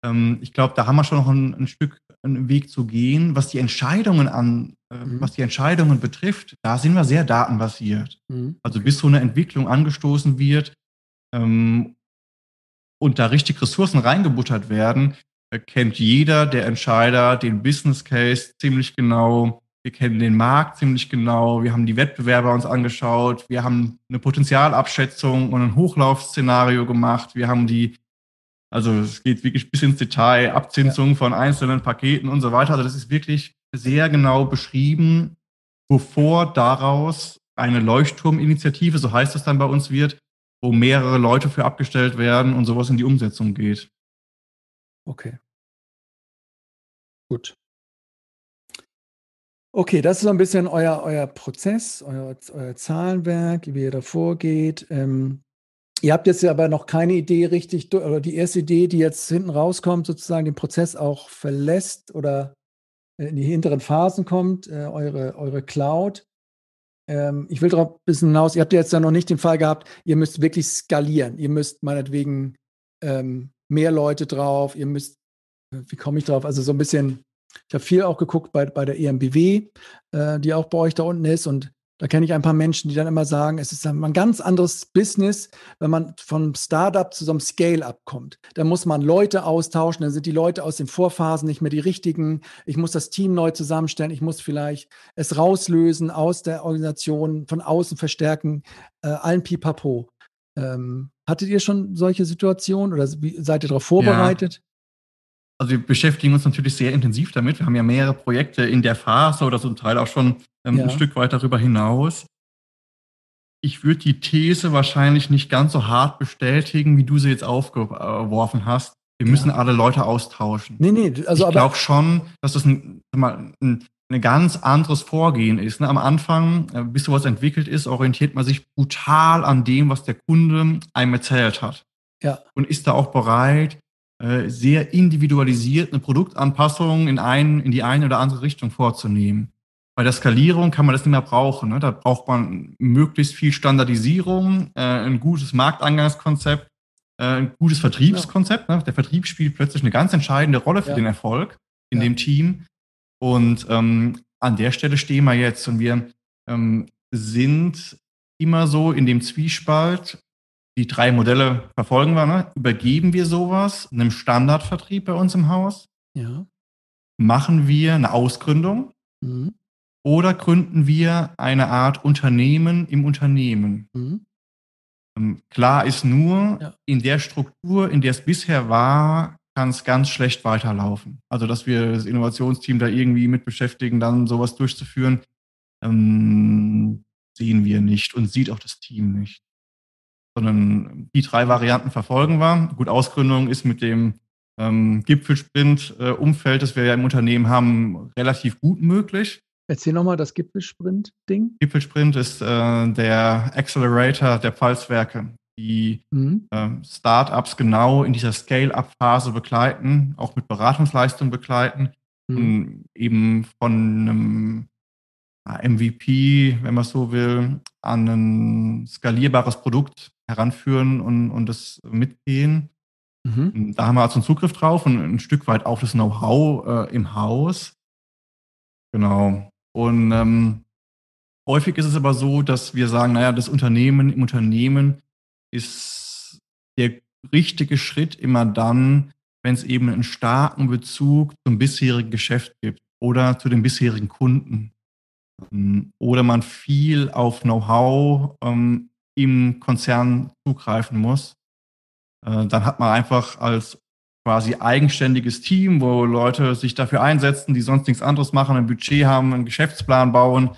Ähm, ich glaube, da haben wir schon noch ein, ein, Stück einen Weg zu gehen, was die Entscheidungen an, äh, mhm. was die Entscheidungen betrifft. Da sind wir sehr datenbasiert. Mhm. Also bis so eine Entwicklung angestoßen wird ähm, und da richtig Ressourcen reingebuttert werden, äh, kennt jeder der Entscheider den Business Case ziemlich genau wir kennen den Markt ziemlich genau, wir haben die Wettbewerber uns angeschaut, wir haben eine Potenzialabschätzung und ein Hochlaufszenario gemacht, wir haben die, also es geht wirklich bis ins Detail, Abzinsung ja. von einzelnen Paketen und so weiter. Also das ist wirklich sehr genau beschrieben, bevor daraus eine Leuchtturminitiative, so heißt es dann bei uns wird, wo mehrere Leute für abgestellt werden und sowas in die Umsetzung geht. Okay. Gut. Okay, das ist so ein bisschen euer, euer Prozess, euer, euer Zahlenwerk, wie ihr da vorgeht. Ähm, ihr habt jetzt aber noch keine Idee richtig, oder die erste Idee, die jetzt hinten rauskommt, sozusagen den Prozess auch verlässt oder in die hinteren Phasen kommt, äh, eure, eure Cloud. Ähm, ich will darauf ein bisschen hinaus, ihr habt ja jetzt ja noch nicht den Fall gehabt, ihr müsst wirklich skalieren. Ihr müsst meinetwegen ähm, mehr Leute drauf, ihr müsst, wie komme ich drauf? Also so ein bisschen ich habe viel auch geguckt bei, bei der EMBW, äh, die auch bei euch da unten ist. Und da kenne ich ein paar Menschen, die dann immer sagen, es ist ein ganz anderes Business, wenn man vom Startup zu so einem Scale-up kommt. Da muss man Leute austauschen, dann sind die Leute aus den Vorphasen nicht mehr die richtigen. Ich muss das Team neu zusammenstellen, ich muss vielleicht es rauslösen aus der Organisation, von außen verstärken, äh, allen Pipapo. Ähm, hattet ihr schon solche Situationen oder seid ihr darauf vorbereitet? Ja. Also wir beschäftigen uns natürlich sehr intensiv damit. Wir haben ja mehrere Projekte in der Phase oder zum Teil auch schon ähm, ja. ein Stück weit darüber hinaus. Ich würde die These wahrscheinlich nicht ganz so hart bestätigen, wie du sie jetzt aufgeworfen hast. Wir müssen ja. alle Leute austauschen. Nee, nee, also ich glaube schon, dass das ein, ein, ein ganz anderes Vorgehen ist. Ne? Am Anfang, äh, bis sowas entwickelt ist, orientiert man sich brutal an dem, was der Kunde einem erzählt hat. Ja. Und ist da auch bereit, äh, sehr individualisiert eine Produktanpassung in, ein, in die eine oder andere Richtung vorzunehmen. Bei der Skalierung kann man das nicht mehr brauchen. Ne? Da braucht man möglichst viel Standardisierung, äh, ein gutes Markteingangskonzept, äh, ein gutes Vertriebskonzept. Ne? Der Vertrieb spielt plötzlich eine ganz entscheidende Rolle für ja. den Erfolg in ja. dem Team. Und ähm, an der Stelle stehen wir jetzt und wir ähm, sind immer so in dem Zwiespalt, die drei Modelle verfolgen wir. Ne? Übergeben wir sowas einem Standardvertrieb bei uns im Haus? Ja. Machen wir eine Ausgründung? Mhm. Oder gründen wir eine Art Unternehmen im Unternehmen? Mhm. Ähm, klar ist nur, ja. in der Struktur, in der es bisher war, kann es ganz schlecht weiterlaufen. Also, dass wir das Innovationsteam da irgendwie mit beschäftigen, dann sowas durchzuführen, ähm, sehen wir nicht und sieht auch das Team nicht sondern die drei Varianten verfolgen wir. Gut, Ausgründung ist mit dem ähm, Gipfelsprint-Umfeld, das wir ja im Unternehmen haben, relativ gut möglich. Erzähl nochmal das Gipfelsprint-Ding. Gipfelsprint ist äh, der Accelerator der Pfalzwerke, die mhm. äh, Startups genau in dieser Scale-up-Phase begleiten, auch mit Beratungsleistung begleiten mhm. und eben von einem MVP, wenn man so will, an ein skalierbares Produkt heranführen und, und das mitgehen. Mhm. Da haben wir also einen Zugriff drauf und ein Stück weit auch das Know-how äh, im Haus. Genau. Und ähm, häufig ist es aber so, dass wir sagen, naja, das Unternehmen im Unternehmen ist der richtige Schritt immer dann, wenn es eben einen starken Bezug zum bisherigen Geschäft gibt oder zu den bisherigen Kunden. Ähm, oder man viel auf Know-how ähm, im Konzern zugreifen muss. Äh, dann hat man einfach als quasi eigenständiges Team, wo Leute sich dafür einsetzen, die sonst nichts anderes machen, ein Budget haben, einen Geschäftsplan bauen,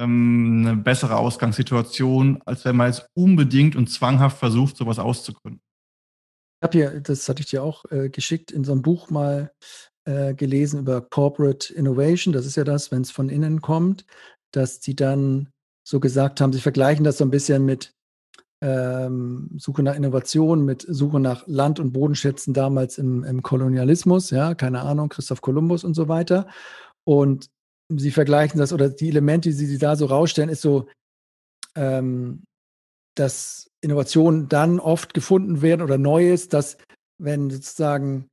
ähm, eine bessere Ausgangssituation, als wenn man jetzt unbedingt und zwanghaft versucht, sowas auszugründen. Ich habe hier, das hatte ich dir auch äh, geschickt, in so einem Buch mal äh, gelesen über Corporate Innovation. Das ist ja das, wenn es von innen kommt, dass sie dann so gesagt haben, sie vergleichen das so ein bisschen mit ähm, Suche nach Innovation, mit Suche nach Land- und Bodenschätzen damals im, im Kolonialismus, ja, keine Ahnung, Christoph Kolumbus und so weiter. Und sie vergleichen das oder die Elemente, die sie da so rausstellen, ist so, ähm, dass Innovationen dann oft gefunden werden oder Neues, dass wenn sozusagen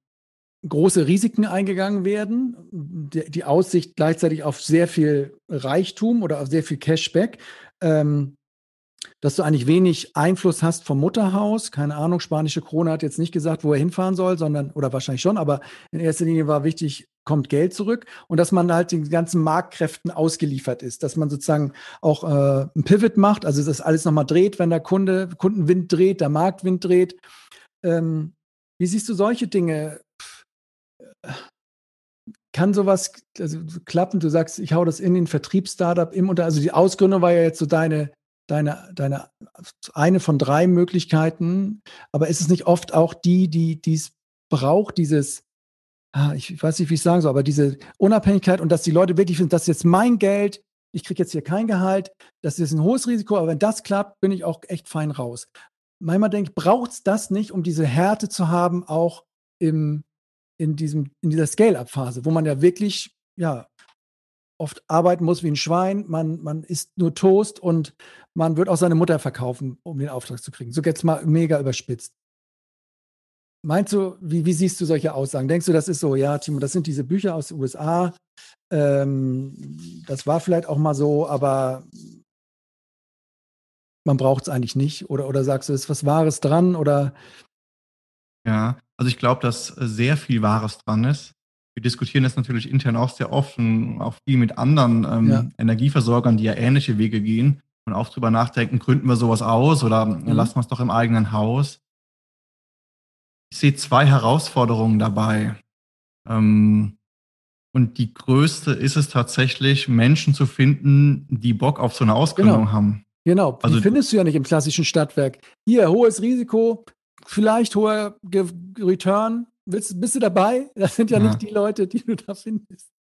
große Risiken eingegangen werden, die, Aussicht gleichzeitig auf sehr viel Reichtum oder auf sehr viel Cashback, ähm, dass du eigentlich wenig Einfluss hast vom Mutterhaus. Keine Ahnung, spanische Krone hat jetzt nicht gesagt, wo er hinfahren soll, sondern, oder wahrscheinlich schon, aber in erster Linie war wichtig, kommt Geld zurück und dass man halt den ganzen Marktkräften ausgeliefert ist, dass man sozusagen auch äh, ein Pivot macht, also das alles nochmal dreht, wenn der Kunde, Kundenwind dreht, der Marktwind dreht. Ähm, wie siehst du solche Dinge? Kann sowas also, klappen? Du sagst, ich hau das in den Vertriebsstartup im Unter, also die Ausgründung war ja jetzt so deine, deine, deine eine von drei Möglichkeiten, aber ist es nicht oft auch die, die es braucht, dieses, ah, ich weiß nicht, wie ich sagen soll, aber diese Unabhängigkeit und dass die Leute wirklich finden, das ist jetzt mein Geld, ich kriege jetzt hier kein Gehalt, das ist ein hohes Risiko, aber wenn das klappt, bin ich auch echt fein raus. Manchmal denke ich, braucht es das nicht, um diese Härte zu haben, auch im, in, diesem, in dieser Scale-Up-Phase, wo man ja wirklich, ja, oft arbeiten muss wie ein Schwein, man, man isst nur Toast und man wird auch seine Mutter verkaufen, um den Auftrag zu kriegen. So jetzt mal mega überspitzt. Meinst du, wie, wie, siehst du solche Aussagen? Denkst du, das ist so, ja, Timo, das sind diese Bücher aus den USA, ähm, das war vielleicht auch mal so, aber man braucht es eigentlich nicht? Oder, oder sagst du, ist was Wahres dran? Oder ja, also ich glaube, dass sehr viel Wahres dran ist. Wir diskutieren das natürlich intern auch sehr oft und auch viel mit anderen ähm, ja. Energieversorgern, die ja ähnliche Wege gehen und auch drüber nachdenken, gründen wir sowas aus oder mhm. lassen wir es doch im eigenen Haus. Ich sehe zwei Herausforderungen dabei. Ähm, und die größte ist es tatsächlich, Menschen zu finden, die Bock auf so eine Ausgründung genau. haben. Genau, also, die findest du ja nicht im klassischen Stadtwerk. Hier, hohes Risiko, vielleicht hoher Return. Willst, bist du dabei? Das sind ja, ja, nicht die Leute, die du da findest.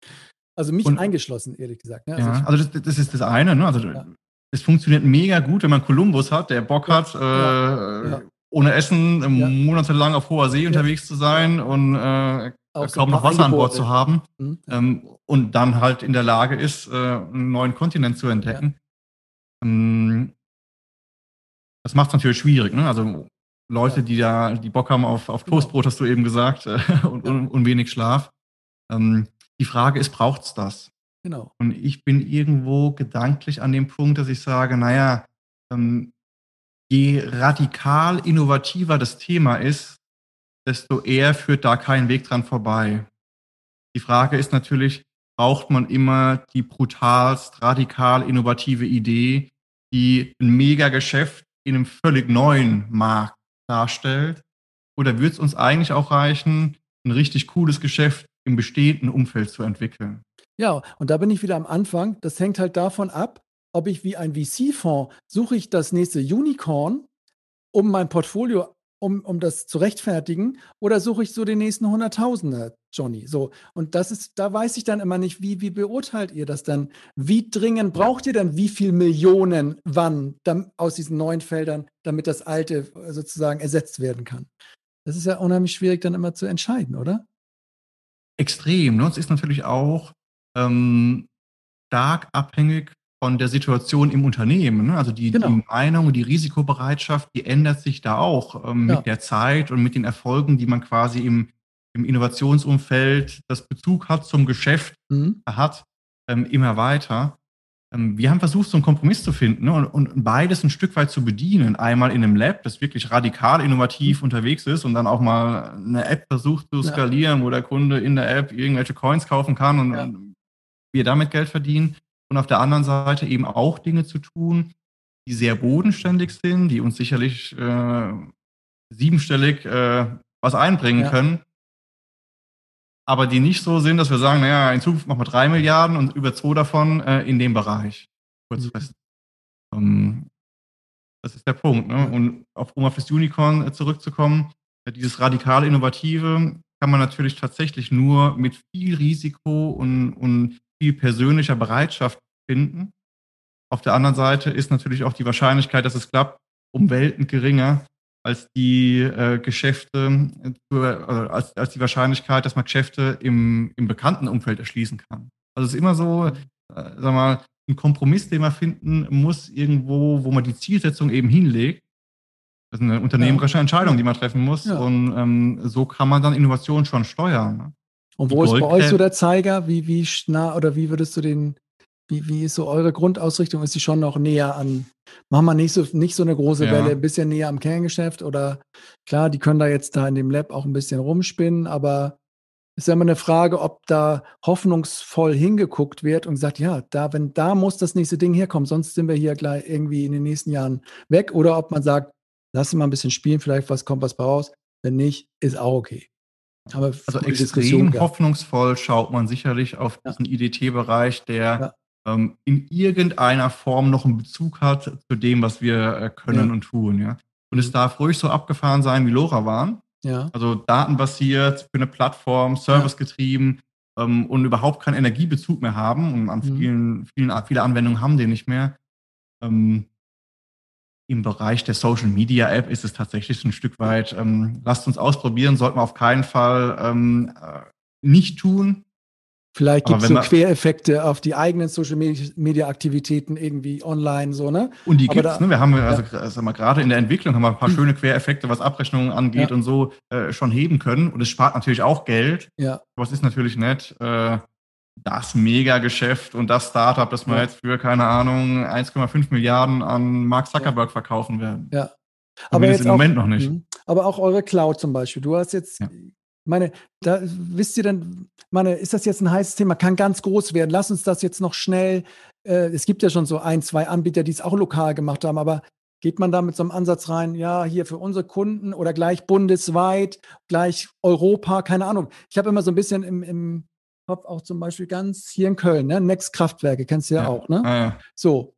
Also mich und, eingeschlossen, ehrlich gesagt. Ne? Also ja, also das, das, ist das eine. Ne? Also ja. es funktioniert mega gut, wenn man Kolumbus hat, der Bock hat, äh, ohne Essen monatelang auf hoher See unterwegs zu sein und äh, kaum noch Wasser an Bord zu haben mhm. ähm, und dann halt in der Lage ist, äh, einen neuen Kontinent zu entdecken. Ähm, das macht es natürlich schwierig. Ne? Also Leute, die da, die Bock haben auf, auf. Toastbrot, hast du eben gesagt, äh, und, und, und, wenig Schlaf. Ähm, die Frage ist, braucht es das? Genau. Und ich bin irgendwo gedanklich an dem Punkt, dass ich sage, naja, ähm, je radikal innovativer das Thema ist, desto eher führt da kein Weg dran vorbei. Die Frage ist natürlich, braucht man immer die brutalst radikal innovative Idee, die ein Mega-Geschäft in einem völlig neuen Markt darstellt? Oder wird es uns eigentlich auch reichen, ein richtig cooles Geschäft im bestehenden Umfeld zu entwickeln? Ja, und da bin ich wieder am Anfang. Das hängt halt davon ab, ob ich wie ein VC-Fonds suche ich das nächste Unicorn, um mein Portfolio um, um das zu rechtfertigen, oder suche ich so den nächsten Hunderttausender, Johnny? So, und das ist, da weiß ich dann immer nicht, wie, wie beurteilt ihr das dann? Wie dringend braucht ihr dann wie viel Millionen wann dann, aus diesen neuen Feldern, damit das alte sozusagen ersetzt werden kann? Das ist ja unheimlich schwierig dann immer zu entscheiden, oder? Extrem. Ne? Es ist natürlich auch ähm, stark abhängig von der Situation im Unternehmen. Ne? Also die, genau. die Meinung, die Risikobereitschaft, die ändert sich da auch ähm, ja. mit der Zeit und mit den Erfolgen, die man quasi im, im Innovationsumfeld das Bezug hat zum Geschäft mhm. hat, ähm, immer weiter. Ähm, wir haben versucht, so einen Kompromiss zu finden ne? und, und, beides ein Stück weit zu bedienen. Einmal in einem Lab, das wirklich radikal innovativ mhm. unterwegs ist und dann auch mal eine App versucht zu skalieren, ja. wo der Kunde in der App irgendwelche Coins kaufen kann und, ja. wir damit Geld verdienen und auf der anderen Seite eben auch Dinge zu tun, die sehr bodenständig sind, die uns sicherlich äh, siebenstellig äh, was einbringen ja. können, aber die nicht so sind, dass wir sagen, naja, in Zukunft machen wir drei Milliarden und über zwei davon äh, in dem Bereich. Kurzfristig. Mhm. Um, das ist der Punkt. Ne? Und auf, um auf das Unicorn äh, zurückzukommen, äh, dieses radikal Innovative kann man natürlich tatsächlich nur mit viel Risiko und, und viel persönlicher Bereitschaft finden. Auf der anderen Seite ist natürlich auch die Wahrscheinlichkeit, dass es klappt, um Welten geringer als die äh, Geschäfte, äh, als, als die Wahrscheinlichkeit, dass man Geschäfte im, im bekannten Umfeld erschließen kann. Also es ist immer so, äh, sag mal, ein Kompromiss, den man finden muss, irgendwo, wo man die Zielsetzung eben hinlegt. Das ist eine unternehmerische Entscheidung, die man treffen muss. Ja. Und ähm, so kann man dann Innovation schon steuern. Und wo ist bei euch so der Zeiger? Wie, wie nah oder wie würdest du den, wie, wie ist so eure Grundausrichtung? Ist sie schon noch näher an, machen wir nicht so, nicht so eine große ja. Welle, ein bisschen näher am Kerngeschäft oder klar, die können da jetzt da in dem Lab auch ein bisschen rumspinnen, aber ist ja immer eine Frage, ob da hoffnungsvoll hingeguckt wird und gesagt, ja, da, wenn da muss das nächste Ding herkommen, sonst sind wir hier gleich irgendwie in den nächsten Jahren weg. Oder ob man sagt, lass mal ein bisschen spielen, vielleicht was kommt was raus. Wenn nicht, ist auch okay. Aber also extrem hoffnungsvoll schaut man sicherlich auf ja. diesen IDT-Bereich, der ja. ähm, in irgendeiner Form noch einen Bezug hat zu dem, was wir äh, können ja. und tun. Ja? Und es darf ruhig so abgefahren sein, wie Lora waren. Ja. Also datenbasiert, für eine Plattform, servicegetrieben ähm, und überhaupt keinen Energiebezug mehr haben. Und an mhm. vielen, vielen, viele Anwendungen haben die nicht mehr. Ähm, Im Bereich der Social Media App ist es tatsächlich ein Stück weit, ähm, lasst uns ausprobieren, sollten wir auf keinen Fall ähm, äh, nicht tun. Vielleicht gibt es so Quereffekte auf die eigenen Social Media Aktivitäten irgendwie online so, ne? Und die gibt es, ne? Wir haben also, also mal, gerade in der Entwicklung haben wir ein paar hm. schöne Quereffekte, was Abrechnungen angeht ja. und so äh, schon heben können. Und es spart natürlich auch Geld. Ja. Aber es ist natürlich nett, äh, das Mega-Geschäft und das Startup, das wir ja. jetzt für, keine Ahnung, 1,5 Milliarden an Mark Zuckerberg verkaufen werden. Ja. Aber jetzt im auch, Moment noch nicht. Hm. Aber auch eure Cloud zum Beispiel. Du hast jetzt meine, da wisst ihr denn, meine, ist das jetzt ein heißes Thema? Kann ganz groß werden. Lass uns das jetzt noch schnell. Äh, es gibt ja schon so ein, zwei Anbieter, die es auch lokal gemacht haben, aber geht man da mit so einem Ansatz rein, ja, hier für unsere Kunden oder gleich bundesweit, gleich Europa, keine Ahnung. Ich habe immer so ein bisschen im, im Kopf auch zum Beispiel ganz hier in Köln, ne? Next Kraftwerke, kennst du ja, ja. auch, ne? Ah, ja. So,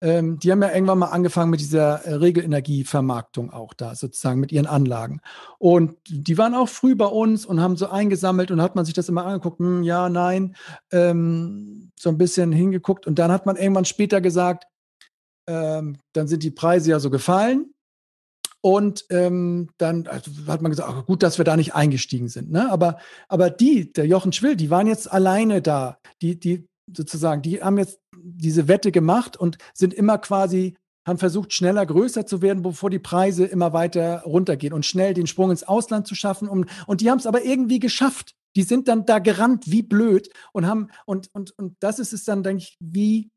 ähm, die haben ja irgendwann mal angefangen mit dieser äh, Regelenergievermarktung auch da, sozusagen mit ihren Anlagen. Und die waren auch früh bei uns und haben so eingesammelt und hat man sich das immer angeguckt, hm, ja, nein, ähm, so ein bisschen hingeguckt. Und dann hat man irgendwann später gesagt, ähm, dann sind die Preise ja so gefallen. Und ähm, dann also hat man gesagt, ach, gut, dass wir da nicht eingestiegen sind. Ne? Aber, aber die, der Jochen Schwill, die waren jetzt alleine da. Die, die, sozusagen, die haben jetzt diese Wette gemacht und sind immer quasi, haben versucht, schneller größer zu werden, bevor die Preise immer weiter runtergehen und schnell den Sprung ins Ausland zu schaffen. Und, und die haben es aber irgendwie geschafft. Die sind dann da gerannt wie blöd und haben, und, und, und das ist es dann, denke ich, wie,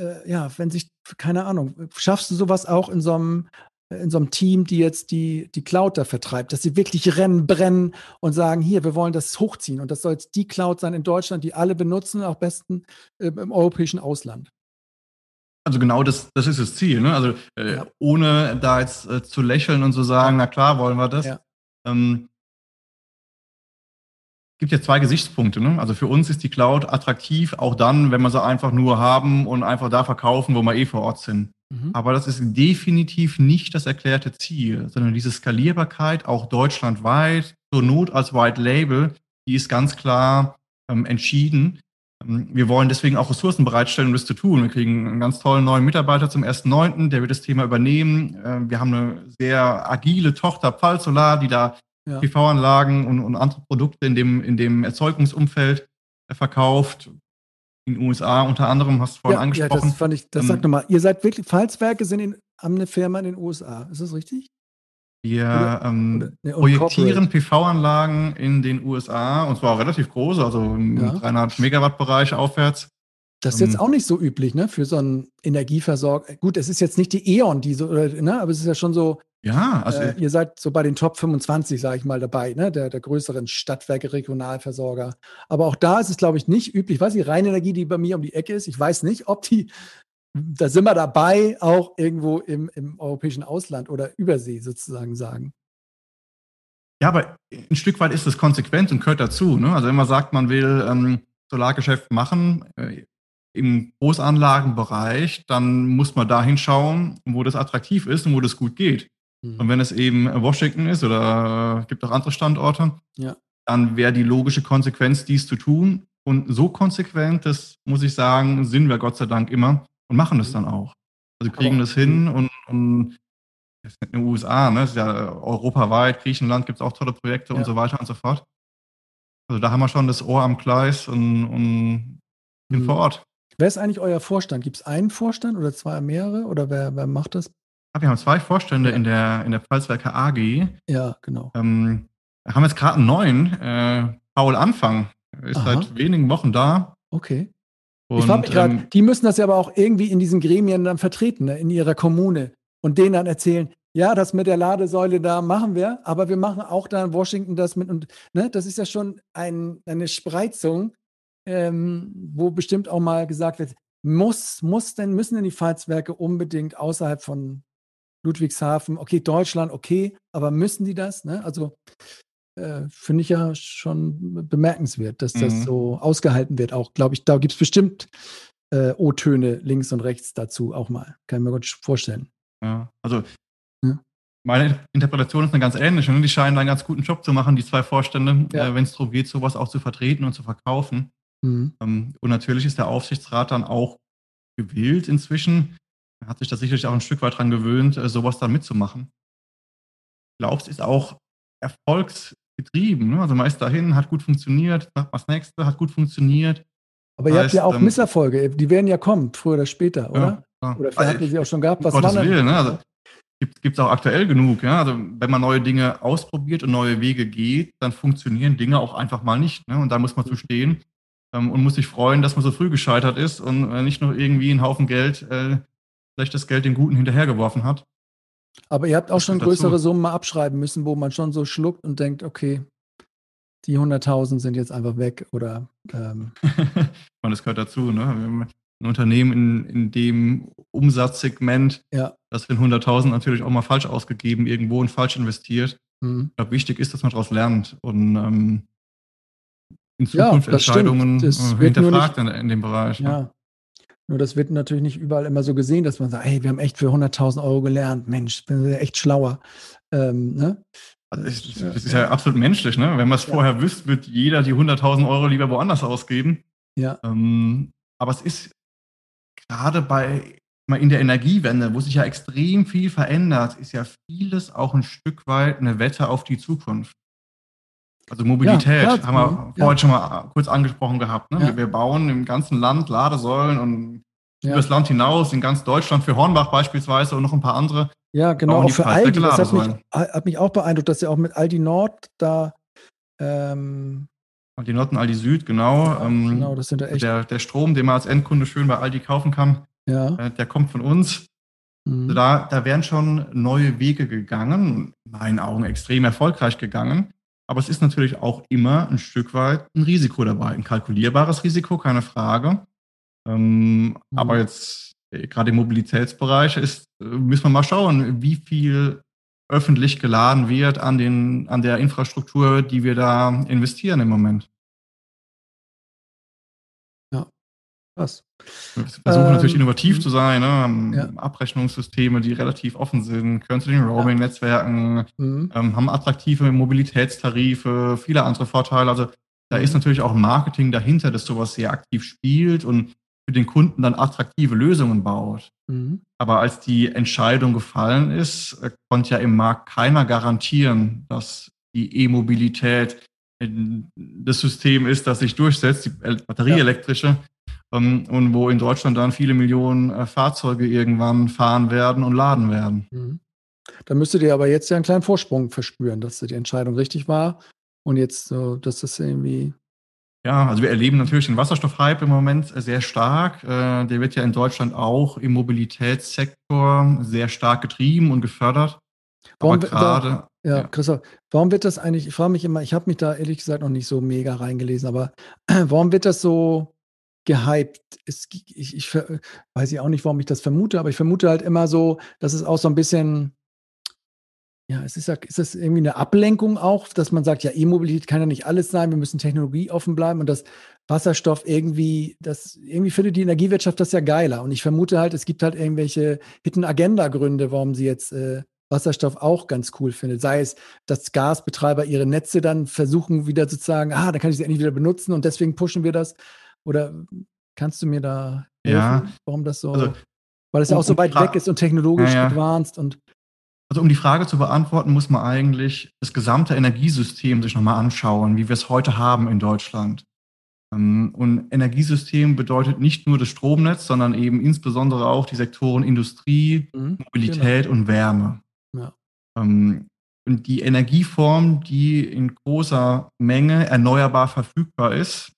äh, ja, wenn sich, keine Ahnung, schaffst du sowas auch in so einem in so einem Team, die jetzt die, die Cloud da vertreibt, dass sie wirklich rennen, brennen und sagen, hier, wir wollen das hochziehen. Und das soll jetzt die Cloud sein in Deutschland, die alle benutzen, auch besten äh, im europäischen Ausland. Also genau das, das ist das Ziel. Ne? Also äh, ja. ohne da jetzt äh, zu lächeln und zu sagen, na klar, wollen wir das. Ja. Ähm, gibt ja zwei Gesichtspunkte. Ne? Also für uns ist die Cloud attraktiv, auch dann, wenn wir sie einfach nur haben und einfach da verkaufen, wo wir eh vor Ort sind. Mhm. Aber das ist definitiv nicht das erklärte Ziel, sondern diese Skalierbarkeit auch deutschlandweit, zur Not als White Label, die ist ganz klar ähm, entschieden. Ähm, wir wollen deswegen auch Ressourcen bereitstellen, um das zu tun. Wir kriegen einen ganz tollen neuen Mitarbeiter zum 1.9., der wird das Thema übernehmen. Äh, wir haben eine sehr agile Tochter Pfalzolar, die da ja. PV-Anlagen und, und, andere Produkte in dem, in dem Erzeugungsumfeld äh, verkauft in den USA unter anderem, hast du vorhin ja, angesprochen. Ja, das fand ich, das ähm, sagt nochmal, ihr seid wirklich, Pfalzwerke sind in, haben eine Firma in den USA, ist das richtig? Wir oder, ähm, oder, ne, projektieren PV-Anlagen in den USA und zwar relativ groß, also im ja. 300 Megawatt Bereich aufwärts. Das ist jetzt ähm, auch nicht so üblich, ne, für so einen Energieversorger. Gut, es ist jetzt nicht die E.ON, die so, ne, aber es ist ja schon so, ja, also äh, ihr seid so bei den Top 25, sage ich mal, dabei, ne? der, der größeren Stadtwerke, Regionalversorger. Aber auch da ist es, glaube ich, nicht üblich. Was die Rheinenergie, die bei mir um die Ecke ist, ich weiß nicht, ob die, da sind wir dabei, auch irgendwo im, im europäischen Ausland oder Übersee sozusagen sagen. Ja, aber ein Stück weit ist es konsequent und gehört dazu. Ne? Also wenn man sagt, man will ähm, Solargeschäft machen, äh, im Großanlagenbereich, dann muss man dahin schauen, wo das attraktiv ist und wo das gut geht. Mhm. Und wenn es eben Washington ist oder gibt auch andere Standorte, ja. dann wäre die logische Konsequenz, dies zu tun. Und so konsequent, das muss ich sagen, sind wir Gott sei Dank immer und machen das mhm. dann auch. Also kriegen Aber, das hin und, und in den USA, ne? Das ist ja europaweit, Griechenland gibt es auch tolle Projekte Ja. und so weiter und so fort. Also da haben wir schon das Ohr am Gleis und, und Mhm. vor Ort. Wer ist eigentlich euer Vorstand? Gibt es einen Vorstand oder zwei mehrere? Oder wer, wer macht das? Wir haben zwei Vorstände Ja. in der, in der Pfalzwerke AG. Ja, genau. Ähm, wir haben jetzt gerade einen neuen, äh, Paul Anfang, ist Aha. seit wenigen Wochen da. Okay. Und, ich frage mich gerade, ähm, die müssen das ja aber auch irgendwie in diesen Gremien dann vertreten, ne, in ihrer Kommune und denen dann erzählen, ja, das mit der Ladesäule da machen wir, aber wir machen auch da in Washington das mit und ne, das ist ja schon ein, eine Spreizung, ähm, wo bestimmt auch mal gesagt wird, muss, muss denn, müssen denn die Pfalzwerke unbedingt außerhalb von Ludwigshafen, okay, Deutschland, okay, aber müssen die das? Ne? Also äh, finde ich ja schon bemerkenswert, dass das Mhm. so ausgehalten wird. Auch, glaube ich, da gibt es bestimmt äh, O-Töne links und rechts dazu auch mal. Kann ich mir gut vorstellen. ja, also Ja. meine Interpretation ist eine ganz ähnliche. Ne? Die scheinen da einen ganz guten Job zu machen, die zwei Vorstände, Ja. äh, wenn es darum geht, sowas auch zu vertreten und zu verkaufen. Mhm. Ähm, und natürlich ist der Aufsichtsrat dann auch gewillt inzwischen, er hat sich da sicherlich auch ein Stück weit dran gewöhnt, äh, sowas dann mitzumachen. Ich glaube, es ist auch erfolgsgetrieben. Ne? Also man ist dahin, hat gut funktioniert, macht das nächste, hat gut funktioniert. Aber ihr habt ja Heißt, auch ähm, Misserfolge, die werden ja kommen, früher oder später, oder? Ja, ja. Oder vielleicht Also, habt ihr sie auch schon gehabt. Was Gottes waren Willen, ne? Also, gibt es auch aktuell genug. Ja? Also wenn man neue Dinge ausprobiert und neue Wege geht, dann funktionieren Dinge auch einfach mal nicht. Ne? Und da muss man zu stehen und muss sich freuen, dass man so früh gescheitert ist und äh, nicht nur irgendwie einen Haufen Geld, äh, schlechtes Geld dem Guten hinterhergeworfen hat. Aber ihr habt auch Das schon gehört dazu. größere Summen mal abschreiben müssen, wo man schon so schluckt und denkt, okay, die 100.000 sind jetzt einfach weg oder ähm, und das gehört dazu. Ne? Ein Unternehmen in, in dem Umsatzsegment, ja. das sind 100.000 natürlich auch mal falsch ausgegeben irgendwo und falsch investiert. Mhm. Ich glaube, wichtig ist, dass man daraus lernt und ähm, in Ja, Zukunft das stimmt. Entscheidungen Das äh, hinterfragt in, in dem Bereich. Ne? Ja. Nur das wird natürlich nicht überall immer so gesehen, dass man sagt, hey, wir haben echt für 100.000 Euro gelernt. Mensch, bin wir echt schlauer. Ähm, ne? Also es, es ist ja absolut menschlich. Ne? Wenn man es Ja. vorher wüsste, wird jeder die 100.000 Euro lieber woanders ausgeben. Ja. Ähm, aber es ist gerade bei mal in der Energiewende, wo sich ja extrem viel verändert, ist ja vieles auch ein Stück weit eine Wette auf die Zukunft. Also Mobilität Ja, klar. haben wir Mhm. vorhin schon mal kurz angesprochen gehabt. Ne? Ja. Wir, bauen im ganzen Land Ladesäulen und Ja. übers Land hinaus, in ganz Deutschland, für Hornbach beispielsweise und noch ein paar andere. Ja, genau, auch für Aldi. Das hat mich, Ladesäulen. hat mich auch beeindruckt, dass ihr auch mit Aldi Nord da ähm, Aldi Nord und Aldi Süd, genau. ähm, genau, das sind ja echt, der, der Strom, den man als Endkunde schön bei Aldi kaufen kann, ja. äh, der kommt von uns. Mhm. Also da, da wären schon neue Wege gegangen, in meinen Augen extrem erfolgreich gegangen. Aber es ist natürlich auch immer ein Stück weit ein Risiko dabei, ein kalkulierbares Risiko, keine Frage. Ähm, Mhm. Aber jetzt äh, gerade im Mobilitätsbereich ist, äh, müssen wir mal schauen, wie viel öffentlich geladen wird an, den, an der Infrastruktur, die wir da investieren im Moment. Krass. Wir versuchen Ähm, natürlich innovativ zu sein, ne? haben ja. Abrechnungssysteme, die relativ offen sind, können zu den Roaming-Netzwerken, Mhm. ähm, haben attraktive Mobilitätstarife, viele andere Vorteile. Also da Mhm. ist natürlich auch Marketing dahinter, das sowas sehr aktiv spielt und für den Kunden dann attraktive Lösungen baut. Mhm. Aber als die Entscheidung gefallen ist, äh, konnte ja im Markt keiner garantieren, dass die E-Mobilität das System ist, das sich durchsetzt, die el- batterieelektrische, ähm, und wo in Deutschland dann viele Millionen äh, Fahrzeuge irgendwann fahren werden und laden werden. Mhm. Da müsstet ihr aber jetzt ja einen kleinen Vorsprung verspüren, dass die Entscheidung richtig war und jetzt so, dass das irgendwie, Ja, also wir erleben natürlich den Wasserstoffhype im Moment sehr stark. Äh, Der wird ja in Deutschland auch im Mobilitätssektor sehr stark getrieben und gefördert. Warum Aber gerade, ja, Ja. Christoph, warum wird das eigentlich, ich frage mich immer, ich habe mich da ehrlich gesagt noch nicht so mega reingelesen, aber warum wird das so gehypt? Es, ich, ich weiß ich auch nicht, warum ich das vermute, aber ich vermute halt immer so, dass es auch so ein bisschen, ja, es ist ja, ist das irgendwie eine Ablenkung auch, dass man sagt, ja, E-Mobilität kann ja nicht alles sein, wir müssen technologieoffen bleiben und das Wasserstoff irgendwie, das irgendwie findet die Energiewirtschaft das ja geiler. Und ich vermute halt, es gibt halt irgendwelche Hidden Agenda-Gründe, warum sie jetzt äh, Wasserstoff auch ganz cool findet. Sei es, dass Gasbetreiber ihre Netze dann versuchen, wieder sozusagen, ah, dann kann ich sie endlich wieder benutzen und deswegen pushen wir das. Oder kannst du mir da helfen, Ja. warum das so, Also, weil es ja auch so um weit weg ist und technologisch Ja, ja. advanced und Also um die Frage zu beantworten, muss man eigentlich das gesamte Energiesystem sich nochmal anschauen, wie wir es heute haben in Deutschland. Ähm, und Energiesystem bedeutet nicht nur das Stromnetz, sondern eben insbesondere auch die Sektoren Industrie, mhm, Mobilität genau. und Wärme. Ja. Ähm, und die Energieform, die in großer Menge erneuerbar verfügbar ist,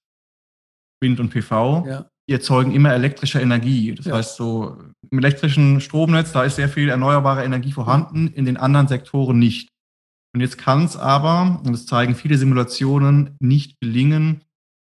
Wind und PV, ja. die erzeugen immer elektrische Energie. Das ja. heißt, so im elektrischen Stromnetz, da ist sehr viel erneuerbare Energie vorhanden, in den anderen Sektoren nicht. Und jetzt kann es aber, und das zeigen viele Simulationen, nicht gelingen,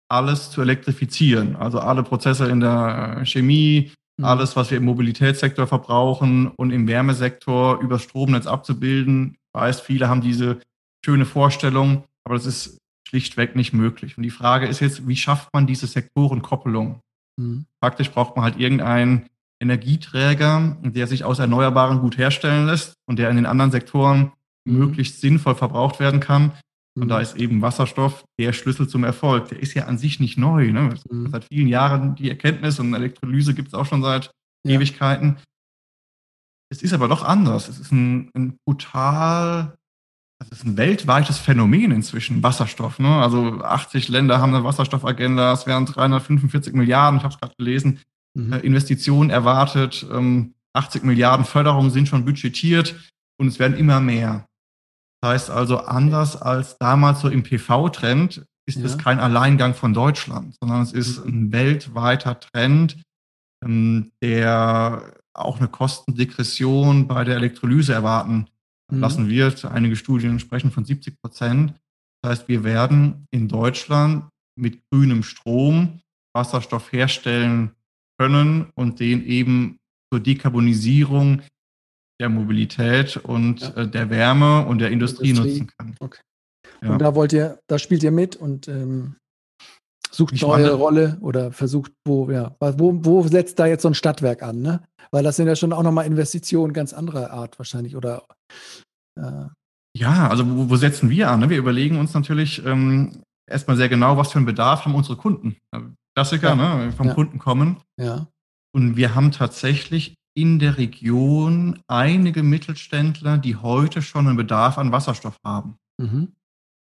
alles zu elektrifizieren. Also alle Prozesse in der Chemie, mhm. alles, was wir im Mobilitätssektor verbrauchen und im Wärmesektor über Stromnetz abzubilden. Ich weiß, viele haben diese schöne Vorstellung, aber das ist schlichtweg nicht möglich. Und die Frage ist jetzt, wie schafft man diese Sektorenkoppelung? Mhm. Praktisch braucht man halt irgendeinen Energieträger, der sich aus Erneuerbaren gut herstellen lässt und der in den anderen Sektoren mhm. möglichst sinnvoll verbraucht werden kann. Und da mhm. ist eben Wasserstoff der Schlüssel zum Erfolg. Der ist ja an sich nicht neu. Ne? Mhm. Seit vielen Jahren die Erkenntnis und Elektrolyse gibt es auch schon seit ja. Ewigkeiten. Es ist aber doch anders. Es ist ein, ein brutal, es ist ein weltweites Phänomen inzwischen, Wasserstoff. Ne? Also 80 Länder haben eine Wasserstoffagenda, es werden 345 Milliarden, ich habe es gerade gelesen, mhm. äh, Investitionen erwartet. Ähm, 80 Milliarden Förderungen sind schon budgetiert und es werden immer mehr. Das heißt also, anders als damals so im PV-Trend, ist ja. es kein Alleingang von Deutschland, sondern es ist mhm. ein weltweiter Trend, ähm, der auch eine Kostendegression bei der Elektrolyse erwarten mhm. lassen wird. Einige Studien sprechen von 70 Prozent. Das heißt, wir werden in Deutschland mit grünem Strom Wasserstoff herstellen können und den eben zur Dekarbonisierung der Mobilität und ja. äh, der Wärme und der Industrie, Industrie. nutzen kann. Okay. Ja. Und da wollt ihr, da spielt ihr mit und ähm, sucht eine neue Rolle oder versucht, wo, ja, wo, wo setzt da jetzt so ein Stadtwerk an, ne? Weil das sind ja schon auch nochmal Investitionen ganz anderer Art wahrscheinlich oder äh, ja, also wo, wo, setzen wir an? Ne? Wir überlegen uns natürlich ähm, erstmal sehr genau, was für einen Bedarf haben unsere Kunden. Klassiker, ja. ne? vom ja. Kunden kommen. Ja. Und wir haben tatsächlich in der Region einige Mittelständler, die heute schon einen Bedarf an Wasserstoff haben. Mhm.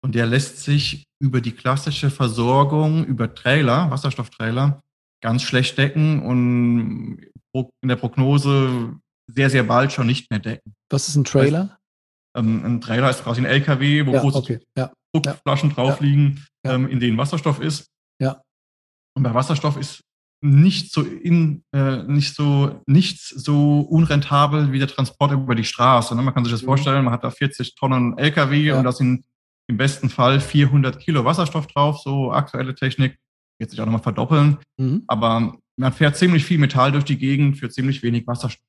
Und der lässt sich über die klassische Versorgung, über Trailer, Wasserstofftrailer, ganz schlecht decken und in der Prognose sehr, sehr bald schon nicht mehr decken. Was ist ein Trailer? Das ähm, ein Trailer ist quasi ein LKW, wo ja, große okay. ja. Druckflaschen ja. drauf liegen, ähm, in denen Wasserstoff ist. Ja. Und bei Wasserstoff ist nicht so in, äh, nicht so, nichts so unrentabel wie der Transport über die Straße. Ne? Man kann sich das mhm. vorstellen, man hat da 40 Tonnen LKW und da sind im besten Fall 400 Kilo Wasserstoff drauf, so aktuelle Technik, wird sich auch nochmal verdoppeln. Mhm. Aber man fährt ziemlich viel Metall durch die Gegend für ziemlich wenig Wasserstoff.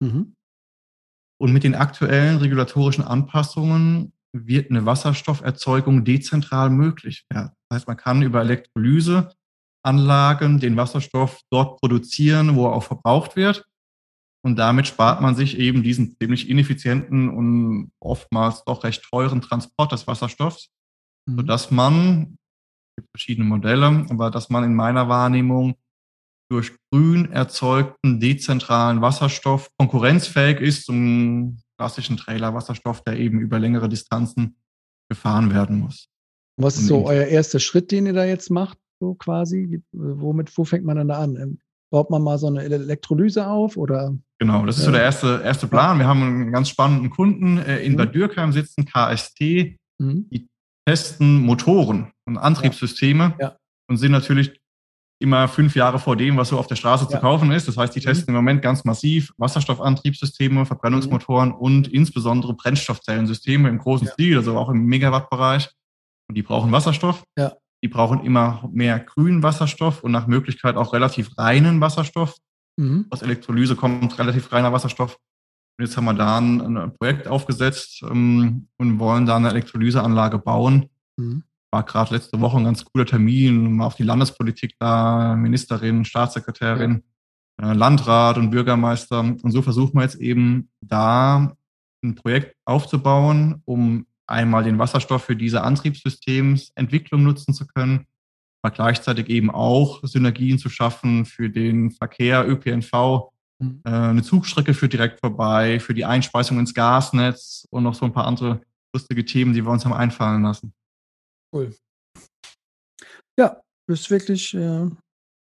Mhm. Und mit den aktuellen regulatorischen Anpassungen wird eine Wasserstofferzeugung dezentral möglich werden. Das heißt, man kann über Elektrolyse Anlagen den Wasserstoff dort produzieren, wo er auch verbraucht wird. Und damit spart man sich eben diesen ziemlich ineffizienten und oftmals doch recht teuren Transport des Wasserstoffs, mhm. sodass man, es gibt verschiedene Modelle, aber dass man in meiner Wahrnehmung durch grün erzeugten dezentralen Wasserstoff konkurrenzfähig ist zum klassischen Trailer-Wasserstoff, der eben über längere Distanzen gefahren werden muss. Was ist so euer erster Schritt, den ihr da jetzt macht? so quasi? Womit, wo fängt man dann da an? Ähm, baut man mal so eine Elektrolyse auf oder? Genau, das ist so der erste, erste Plan. Wir haben einen ganz spannenden Kunden äh, in mhm. Bad Dürkheim sitzen, KST, mhm. die testen Motoren und Antriebssysteme ja. Ja. und sind natürlich immer fünf Jahre vor dem, was so auf der Straße ja. zu kaufen ist. Das heißt, die mhm. testen mhm. im Moment ganz massiv Wasserstoffantriebssysteme, Verbrennungsmotoren mhm. und insbesondere Brennstoffzellensysteme im großen Stil, also auch im Megawattbereich. Und die brauchen Wasserstoff. Ja. Die brauchen immer mehr grünen Wasserstoff und nach Möglichkeit auch relativ reinen Wasserstoff. Mhm. Aus Elektrolyse kommt relativ reiner Wasserstoff. Und jetzt haben wir da ein, ein Projekt aufgesetzt ähm, und wollen da eine Elektrolyseanlage bauen. Mhm. War gerade letzte Woche ein ganz cooler Termin, mal auf die Landespolitik da, Ministerin, Staatssekretärin, ja. äh, Landrat und Bürgermeister. Und so versuchen wir jetzt eben da ein Projekt aufzubauen, um einmal den Wasserstoff für diese Antriebssystemsentwicklung nutzen zu können, aber gleichzeitig eben auch Synergien zu schaffen für den Verkehr, ÖPNV, mhm. äh, eine Zugstrecke führt direkt vorbei, für die Einspeisung ins Gasnetz und noch so ein paar andere lustige Themen, die wir uns haben einfallen lassen. Cool. Ja, das ist wirklich, äh,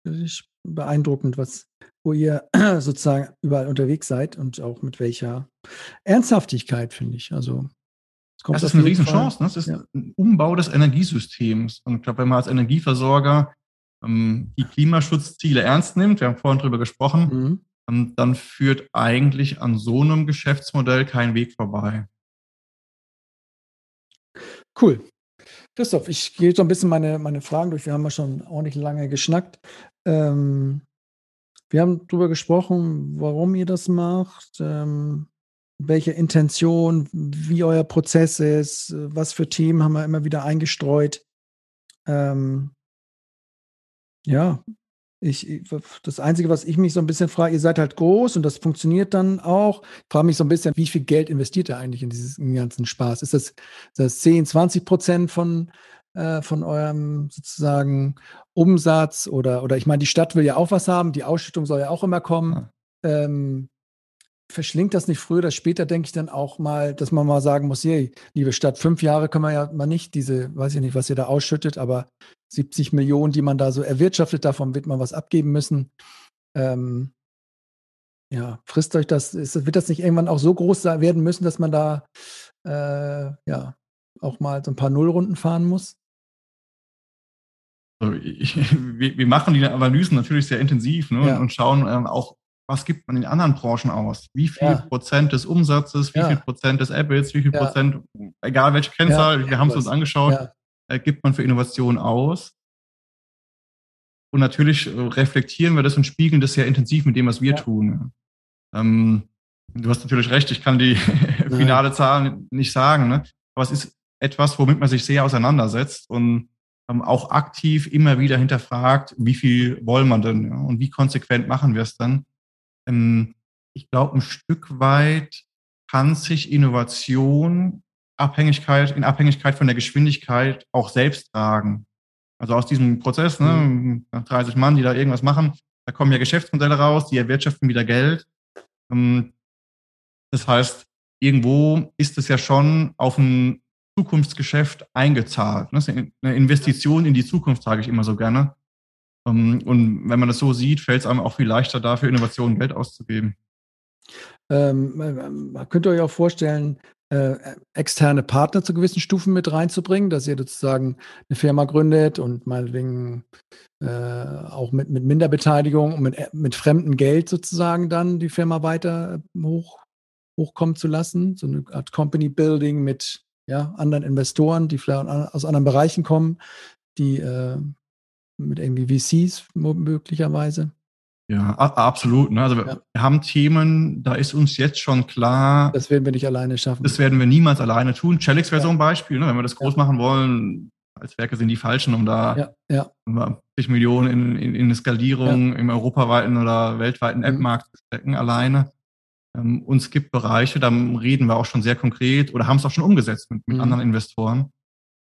wirklich beeindruckend, was, wo ihr sozusagen überall unterwegs seid und auch mit welcher Ernsthaftigkeit, finde ich. Also das ist eine Riesenchance. Ne? Das ist ja. ein Umbau des Energiesystems. Und ich glaube, wenn man als Energieversorger ähm, die Klimaschutzziele ernst nimmt, wir haben vorhin drüber gesprochen, mhm. ähm, dann führt eigentlich an so einem Geschäftsmodell kein Weg vorbei. Cool. Christoph, ich gehe so ein bisschen meine, meine Fragen durch. Wir haben ja schon ordentlich lange geschnackt. Ähm, wir haben darüber gesprochen, warum ihr das macht, ähm, welche Intention, wie euer Prozess ist, was für Themen haben wir immer wieder eingestreut. Ähm, ja, ich, das Einzige, was ich mich so ein bisschen frage, ihr seid halt groß und das funktioniert dann auch. Ich frage mich so ein bisschen, wie viel Geld investiert ihr eigentlich in diesen ganzen Spaß? Ist das, das 10, 20 Prozent von, äh, von eurem sozusagen Umsatz oder, oder ich meine, die Stadt will ja auch was haben, die Ausschüttung soll ja auch immer kommen. Ja. Ähm, verschlingt das nicht früher oder später, denke ich dann auch mal, dass man mal sagen muss, hey, liebe Stadt, fünf Jahre können wir ja mal nicht diese, weiß ich nicht, was ihr da ausschüttet, aber 70 Millionen, die man da so erwirtschaftet, davon wird man was abgeben müssen. Ähm, ja, frisst euch das, ist, wird das nicht irgendwann auch so groß werden müssen, dass man da äh, ja auch mal so ein paar Nullrunden fahren muss? Also ich, wir, wir, machen die Analysen natürlich sehr intensiv ne, ja. und schauen ähm, auch was gibt man in anderen Branchen aus? Wie viel ja. Prozent des Umsatzes, wie ja. viel Prozent des Apples, wie viel ja. Prozent, egal welche Kennzahl, wir haben es uns angeschaut, äh, gibt man für Innovation aus. Und natürlich äh, reflektieren wir das und spiegeln das sehr intensiv mit dem, was wir tun. Ähm, du hast natürlich recht, ich kann die finale Zahl nicht sagen, ne? aber es ist etwas, womit man sich sehr auseinandersetzt und ähm, auch aktiv immer wieder hinterfragt, wie viel wollen wir denn ja? und wie konsequent machen wir es dann. Ähm, ich glaube, ein Stück weit kann sich Innovation Abhängigkeit, in Abhängigkeit von der Geschwindigkeit auch selbst tragen. Also aus diesem Prozess, ne, mhm. 30 Mann, die da irgendwas machen, da kommen ja Geschäftsmodelle raus, die erwirtschaften wieder Geld. Ähm, das heißt, irgendwo ist es ja schon auf ein Zukunftsgeschäft eingezahlt. Das ist eine Investition in die Zukunft, sage ich immer so gerne. Ähm, und wenn man das so sieht, fällt es einem auch viel leichter, dafür Innovationen Geld auszugeben. Ähm, könnt ihr euch auch vorstellen, äh, externe Partner zu gewissen Stufen mit reinzubringen, dass ihr sozusagen eine Firma gründet und meinetwegen äh, auch mit, mit Minderbeteiligung und mit, mit fremdem Geld sozusagen dann die Firma weiter hoch, hochkommen zu lassen. So eine Art Company Building mit ja, anderen Investoren, die vielleicht aus anderen Bereichen kommen, die äh, mit irgendwie VCs möglicherweise. Ja, absolut. Ne? Also ja. wir haben Themen, da ist uns jetzt schon klar. Das werden wir nicht alleine schaffen. Das werden wir niemals alleine tun. Chelix wäre ja. so ein Beispiel, ne? wenn wir das groß ja. machen wollen. Als Werke sind die falschen, um da ja. Ja. 50 Millionen in, in, in eine Skalierung im europaweiten oder weltweiten mhm. App-Markt zu stecken, alleine. Ähm, uns gibt Bereiche, da reden wir auch schon sehr konkret oder haben es auch schon umgesetzt mit, mit mhm. anderen Investoren.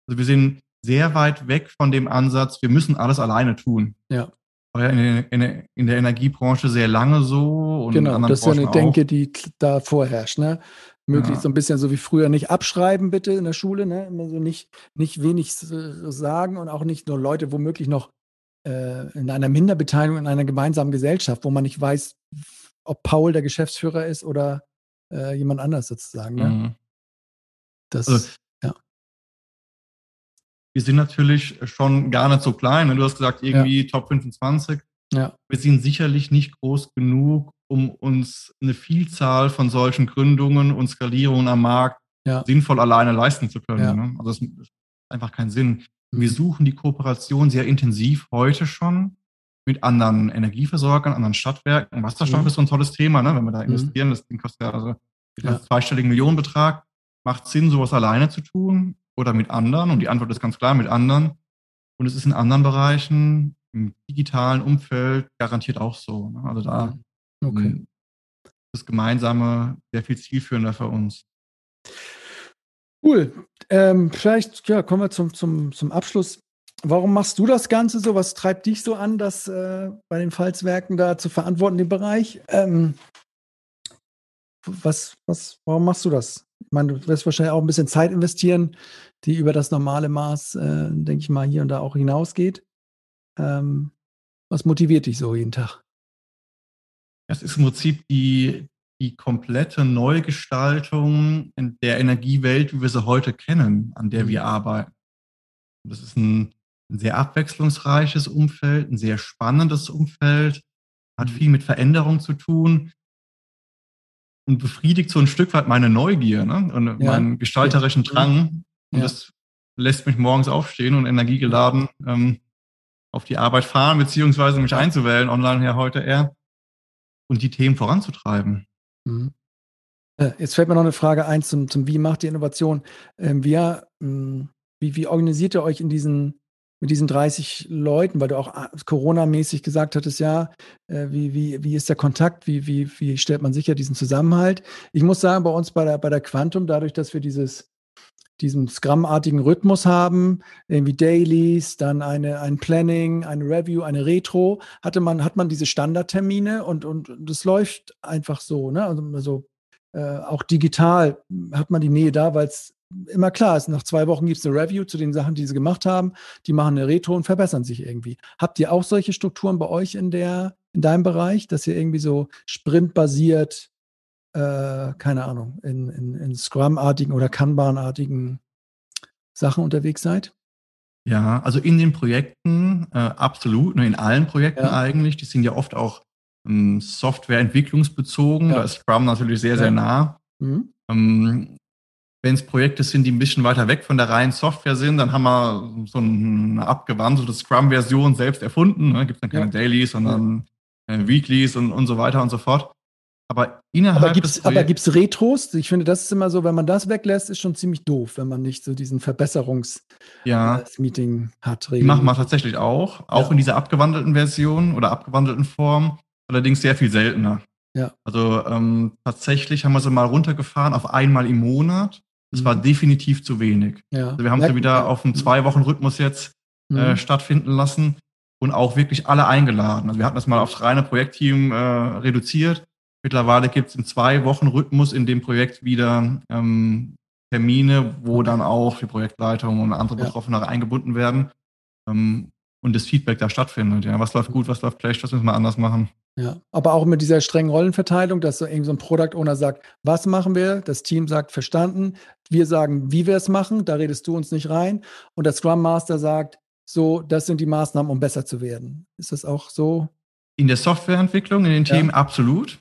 Also wir sind sehr weit weg von dem Ansatz, wir müssen alles alleine tun. Ja. War ja in, in, in der Energiebranche sehr lange so. Und genau, das ist ja eine Denke, die da vorherrscht. Ne? Möglichst ja. so ein bisschen so wie früher nicht abschreiben, bitte in der Schule. Ne? Also nicht, nicht wenig sagen und auch nicht nur Leute womöglich noch äh, in einer Minderbeteiligung in einer gemeinsamen Gesellschaft, wo man nicht weiß, ob Paul der Geschäftsführer ist oder äh, jemand anders sozusagen. Ne? Mhm. Das, also, wir sind natürlich schon gar nicht so klein. Ne? Du hast gesagt, irgendwie ja. Top 25. Ja. Wir sind sicherlich nicht groß genug, um uns eine Vielzahl von solchen Gründungen und Skalierungen am Markt ja. sinnvoll alleine leisten zu können. Ne? Also das ist einfach keinen Sinn. Wir mhm. suchen die Kooperation sehr intensiv heute schon mit anderen Energieversorgern, anderen Stadtwerken. Wasserstoff mhm. ist so ein tolles Thema, ne? wenn wir da mhm. investieren. Das Ding kostet ja also ja. einen zweistelligen Millionenbetrag. Macht Sinn, sowas alleine zu tun oder mit anderen? Und die Antwort ist ganz klar mit anderen. Und es ist in anderen Bereichen, im digitalen Umfeld, garantiert auch so. Ne? Also da okay. Ähm, das Gemeinsame sehr viel zielführender für uns. Cool. Ähm, vielleicht ja, kommen wir zum, zum, zum Abschluss. warum machst du das Ganze so? Was treibt dich so an, das äh, bei den Pfalzwerken da zu verantworten, den Bereich? Ähm, was, was, warum machst du das? Ich meine, du wirst wahrscheinlich auch ein bisschen Zeit investieren, die über das normale Maß, äh, denke ich mal, hier und da auch hinausgeht. Ähm, was motiviert dich so jeden Tag? Das ist im Prinzip die, die komplette Neugestaltung der Energiewelt, wie wir sie heute kennen, an der wir mhm. arbeiten. Das ist ein, ein sehr abwechslungsreiches Umfeld, ein sehr spannendes Umfeld, hat mhm. viel mit Veränderung zu tun und befriedigt so ein Stück weit meine Neugier ne? und ja. meinen gestalterischen Drang. Und ja. das lässt mich morgens aufstehen und energiegeladen ähm, auf die Arbeit fahren, beziehungsweise mich einzuwählen, online ja heute eher, und die Themen voranzutreiben. Mhm. Äh, jetzt fällt mir noch eine Frage ein zum, zum Wie macht ihr Innovation? Ähm, wir, hm, wie, wie organisiert ihr euch in diesen, mit diesen 30 Leuten, weil du auch äh, Corona-mäßig gesagt hattest, ja, äh, wie, wie, wie ist der Kontakt, wie, wie, wie stellt man sicher diesen Zusammenhalt? Ich muss sagen, bei uns bei der, bei der Quantum, dadurch, dass wir dieses diesen Scrum-artigen Rhythmus haben, irgendwie Dailies, dann eine, ein Planning, eine Review, eine Retro, hatte man, hat man diese Standardtermine und, und das läuft einfach so, ne? Also, also äh, auch digital hat man die Nähe da, weil es immer klar ist, nach zwei Wochen gibt es eine Review zu den Sachen, die sie gemacht haben, die machen eine Retro und verbessern sich irgendwie. Habt ihr auch solche Strukturen bei euch in der, in deinem Bereich, dass ihr irgendwie so sprintbasiert äh, keine Ahnung, in, in, in Scrum-artigen oder Kanban-artigen Sachen unterwegs seid? Ja, also in den Projekten äh, absolut, ne, in allen Projekten ja. eigentlich. Die sind ja oft auch ähm, Softwareentwicklungsbezogen. Ja. Da ist Scrum natürlich sehr, ja. sehr nah. Mhm. Ähm, wenn es Projekte sind, die ein bisschen weiter weg von der reinen Software sind, dann haben wir so eine abgewandelte Scrum-Version selbst erfunden. Ne? Gibt es dann keine Dailies, sondern äh, Weeklies und, und so weiter und so fort. Aber innerhalb aber gibt's, aber gibt's Retros? Ich finde, das ist immer so, wenn man das weglässt, ist schon ziemlich doof, wenn man nicht so diesen Verbesserungs-Meeting ja, äh, hat. Die machen wir tatsächlich auch, auch ja. in dieser abgewandelten Version oder abgewandelten Form, allerdings sehr viel seltener. Ja. Also ähm, tatsächlich haben wir sie mal runtergefahren auf einmal im Monat. Das mhm. war definitiv zu wenig. Ja. Also wir haben sie wieder auf einen zwei Wochen Rhythmus jetzt äh, mhm. stattfinden lassen und auch wirklich alle eingeladen. Also wir hatten das mal aufs reine Projektteam äh, reduziert Mittlerweile gibt es im Zwei-Wochen-Rhythmus in dem Projekt wieder ähm, Termine, wo dann auch die Projektleitung und andere ja. Betroffene eingebunden werden ähm, und das Feedback da stattfindet. Ja, was läuft gut, was läuft schlecht, was müssen wir anders machen. Ja, aber auch mit dieser strengen Rollenverteilung, dass so irgendwie so ein Product Owner sagt, was machen wir? Das Team sagt, verstanden. Wir sagen, wie wir es machen. Da redest du uns nicht rein. Und der Scrum Master sagt, so, das sind die Maßnahmen, um besser zu werden. Ist das auch so? In der Softwareentwicklung, in den ja. Themen absolut.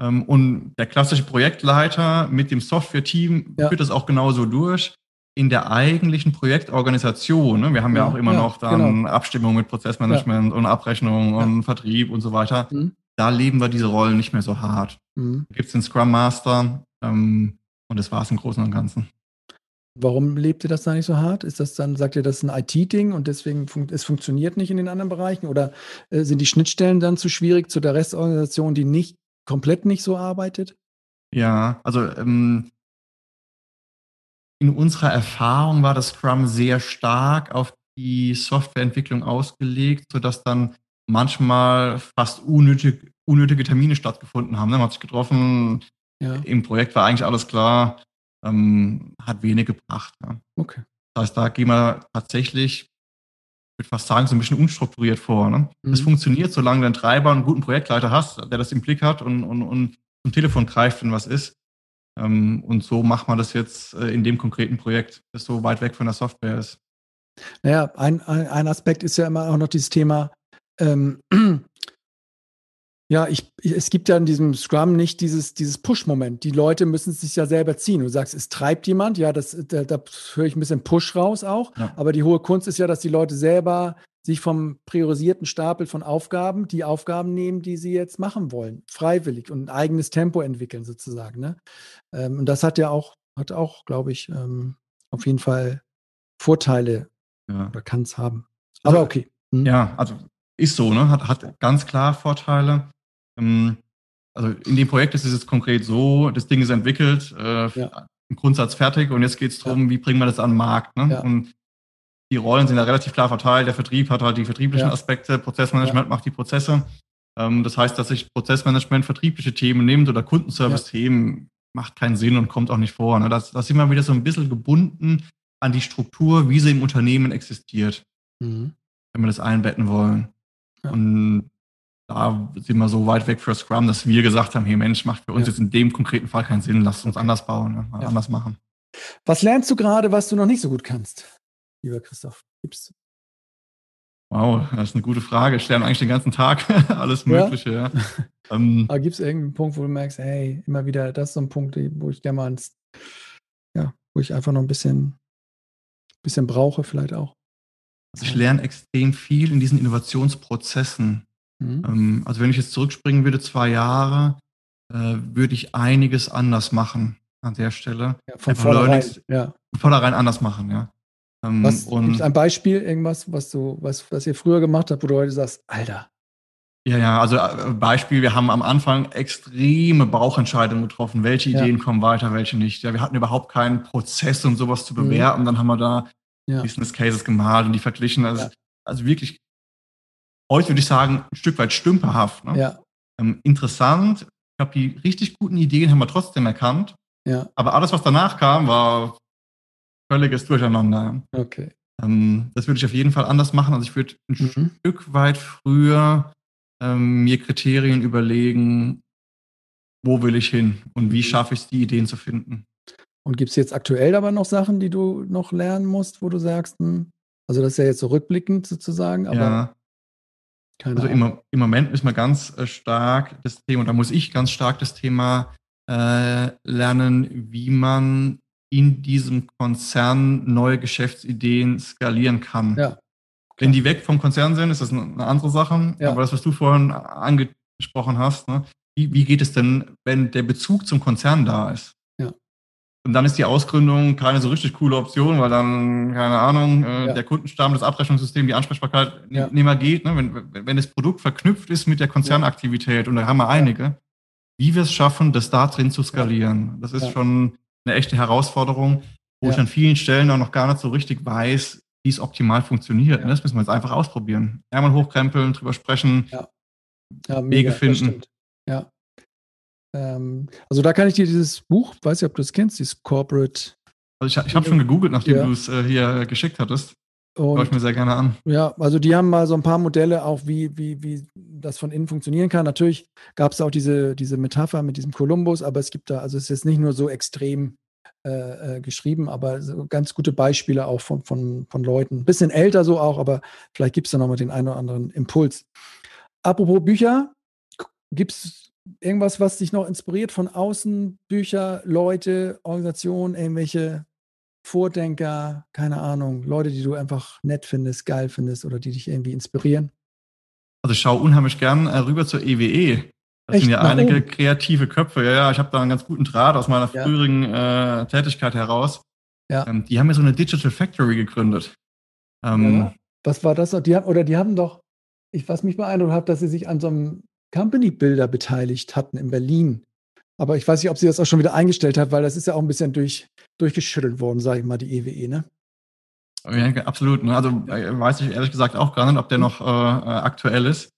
Ähm, und der klassische Projektleiter mit dem Software-Team ja. führt das auch genauso durch. In der eigentlichen Projektorganisation, ne, wir haben ja, ja auch immer ja, noch dann genau. Abstimmung mit Prozessmanagement und Abrechnung und Vertrieb und so weiter. Mhm. Da leben wir diese Rollen nicht mehr so hart. Mhm. Da gibt es den Scrum Master ähm, und das war es im Großen und Ganzen. Warum lebt ihr das da nicht so hart? Ist das dann, sagt ihr, das ist ein IT-Ding und deswegen fun es funktioniert nicht in den anderen Bereichen? Oder äh, sind die Schnittstellen dann zu schwierig zu der Restorganisation, die nicht komplett nicht so arbeitet? Ja, also ähm, in unserer Erfahrung war das Scrum sehr stark auf die Softwareentwicklung ausgelegt, sodass dann manchmal fast unnötig, unnötige Termine stattgefunden haben. Ne? Man hat sich getroffen, ja. im Projekt war eigentlich alles klar, ähm, hat wenig gebracht. Ja. Okay. Das heißt, da gehen wir tatsächlich würde fast sagen, so ein bisschen unstrukturiert vor. Ne? Mhm. funktioniert, solange du einen Treiber und einen guten Projektleiter hast, der das im Blick hat und, und, und zum Telefon greift, wenn was ist. Ähm, und so macht man das jetzt äh, in dem konkreten Projekt, das so weit weg von der Software ist. Naja, ein, ein Aspekt ist ja immer auch noch dieses Thema, ähm, ja, ich, es gibt ja in diesem Scrum nicht dieses, dieses Push-Moment. Die Leute müssen es sich ja selber ziehen. Du sagst, es treibt jemand, ja, das, da, da höre ich ein bisschen Push raus auch. Ja. Aber die hohe Kunst ist ja, dass die Leute selber sich vom priorisierten Stapel von Aufgaben die Aufgaben nehmen, die sie jetzt machen wollen, freiwillig und ein eigenes Tempo entwickeln sozusagen. Ne? Ähm, und das hat ja auch, hat auch, glaube ich, ähm, auf jeden Fall Vorteile ja. oder kann es haben. Aber also, okay. Hm. Ja, also ist so, ne? Hat, hat ganz klar Vorteile. Ähm, also in dem Projekt ist es jetzt konkret so, das Ding ist entwickelt, äh, ja. im Grundsatz fertig und jetzt geht es darum, ja. wie bringen wir das an den Markt. Ne? Und die Rollen sind ja relativ klar verteilt. Der Vertrieb hat halt die vertrieblichen ja. Aspekte, Prozessmanagement ja. macht die Prozesse. Ähm, das heißt, dass sich Prozessmanagement vertriebliche Themen nimmt oder Kundenservice-Themen, macht keinen Sinn und kommt auch nicht vor. Ne? Das, das ist immer wieder so ein bisschen gebunden an die Struktur, wie sie im Unternehmen existiert, mhm. wenn wir das einbetten wollen. Ja. Und da sind wir so weit weg für Scrum, dass wir gesagt haben, hey Mensch, macht für uns ja. jetzt in dem konkreten Fall keinen Sinn, lasst uns okay. anders bauen, ne? ja. anders machen. Was lernst du gerade, was du noch nicht so gut kannst, lieber Christoph? Gibt's Wow, das ist eine gute Frage. Ich lerne eigentlich den ganzen Tag alles Mögliche. Ja. ja. Ähm, Aber gibt es irgendeinen Punkt, wo du merkst, hey, immer wieder, das ist so ein Punkt, wo ich gerne mal ja, wo ich einfach noch ein bisschen, bisschen brauche, vielleicht auch. Also ich lerne extrem viel in diesen Innovationsprozessen. Mhm. Ähm, also wenn ich jetzt zurückspringen würde, zwei Jahre, äh, würde ich einiges anders machen an der Stelle. Ja, von vornherein, ja. Von vornherein anders machen, ja. Ähm, was, es ein Beispiel, irgendwas, was du, was, was ihr früher gemacht habt, wo du heute sagst, Alter. Ja, ja, also äh, Beispiel, wir haben am Anfang extreme Bauchentscheidungen getroffen, welche Ideen ja. kommen weiter, welche nicht. Ja, wir hatten überhaupt keinen Prozess, um sowas zu bewerten. Mhm. Dann haben wir da ja. Business Cases gemalt und die verglichen. Also, ja. also wirklich, heute würde ich sagen, ein Stück weit stümperhaft. Ne? Ja. Ähm, interessant. Ich glaube, die richtig guten Ideen haben wir trotzdem erkannt. Ja. Aber alles, was danach kam, war völliges Durcheinander. Okay. Ähm, das würde ich auf jeden Fall anders machen. Also ich würde ein mhm. Stück weit früher ähm, mir Kriterien überlegen, wo will ich hin und wie mhm. schaffe ich es, die Ideen zu finden. Und gibt es jetzt aktuell aber noch Sachen, die du noch lernen musst, wo du sagst, hm, also das ist ja jetzt so rückblickend sozusagen, aber ja. keine also Ahnung. Im, im Moment ist man ganz äh, stark das Thema, und da muss ich ganz stark das Thema äh, lernen, wie man in diesem Konzern neue Geschäftsideen skalieren kann. Ja. Wenn die weg vom Konzern sind, ist das eine andere Sache. Ja. Aber das, was du vorhin angesprochen hast, ne? wie, wie geht es denn, wenn der Bezug zum Konzern da ist? Ja. Und dann ist die Ausgründung keine so richtig coole Option, weil dann, keine Ahnung, äh, der Kundenstamm, das Abrechnungssystem, die Ansprechbarkeit nicht mehr geht. Ne? Wenn, wenn das Produkt verknüpft ist mit der Konzernaktivität, und da haben wir einige, wie wir es schaffen, das da drin zu skalieren. Das ist schon eine echte Herausforderung, wo ja. ich an vielen Stellen auch noch gar nicht so richtig weiß, wie es optimal funktioniert. Ja. Das müssen wir jetzt einfach ausprobieren. Einmal hochkrempeln, drüber sprechen, ja. Ja, Wege finden. Ja. Ähm, also da kann ich dir dieses Buch, weiß ich, ob du es kennst, dieses Corporate. Also ich, ich habe schon gegoogelt, nachdem du es äh, hier geschickt hattest. Schaue ich mir sehr gerne an. Ja, also die haben mal so ein paar Modelle, auch wie, wie, wie das von innen funktionieren kann. Natürlich gab es auch diese, diese Metapher mit diesem Kolumbus, aber es gibt da, also es ist jetzt nicht nur so extrem äh, äh, geschrieben, aber so ganz gute Beispiele auch von, von, von Leuten. Ein bisschen älter so auch, aber vielleicht gibt es da nochmal den einen oder anderen Impuls. Apropos Bücher, gibt es irgendwas, was dich noch inspiriert von außen? Bücher, Leute, Organisationen, irgendwelche Vordenker, keine Ahnung, Leute, die du einfach nett findest, geil findest oder die dich irgendwie inspirieren? Also ich schaue unheimlich gern äh, rüber zur EWE. Das Echt? sind ja Nach einige oben? kreative Köpfe. Ja, ja, ich habe da einen ganz guten Draht aus meiner ja. früheren äh, Tätigkeit heraus. Ja. Ähm, die haben ja so eine Digital Factory gegründet. Ähm, ja. Was war das? Die haben, oder die haben doch, ich, was mich beeindruckt hat, dass sie sich an so einem Company Builder beteiligt hatten in Berlin. Aber ich weiß nicht, ob sie das auch schon wieder eingestellt hat, weil das ist ja auch ein bisschen durch, durchgeschüttelt worden, sage ich mal, die EWE, ne? Ja, absolut. Ne? Also äh, weiß ich ehrlich gesagt auch gar nicht, ob der noch äh, äh aktuell ist.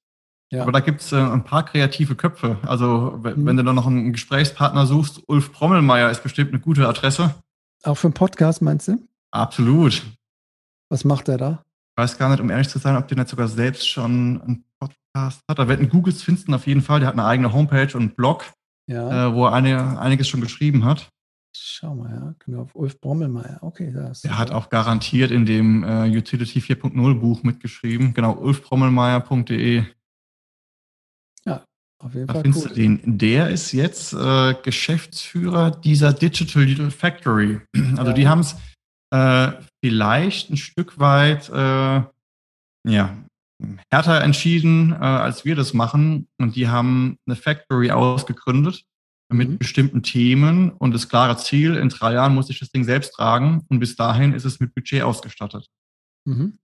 Ja. Aber da gibt es äh, ein paar kreative Köpfe. Also mhm. wenn du da noch einen Gesprächspartner suchst, Ulf Prommelmeier ist bestimmt eine gute Adresse. Auch für einen Podcast, meinst du? Absolut. Was macht er da? Ich weiß gar nicht, um ehrlich zu sein, ob der nicht sogar selbst schon einen Podcast hat. Da werden Googles finden auf jeden Fall. Der hat eine eigene Homepage und einen Blog ja. äh, wo er eine, einiges schon geschrieben hat. Schau mal, ja, genau, auf Ulf Brommelmeier. Okay, das. Er hat auch garantiert in dem äh, Utility 4.0 Buch mitgeschrieben. Genau, ulfbrommelmeier.de. Ja, auf jeden da Fall. Findest cool. du den. Der ist jetzt äh, Geschäftsführer dieser Digital Little Factory. Also ja. die haben es äh, vielleicht ein Stück weit äh, ja, härter entschieden, äh, als wir das machen. Und die haben eine Factory ausgegründet mit mhm. bestimmten Themen und das klare Ziel, in drei Jahren muss ich das Ding selbst tragen und bis dahin ist es mit Budget ausgestattet. Mhm.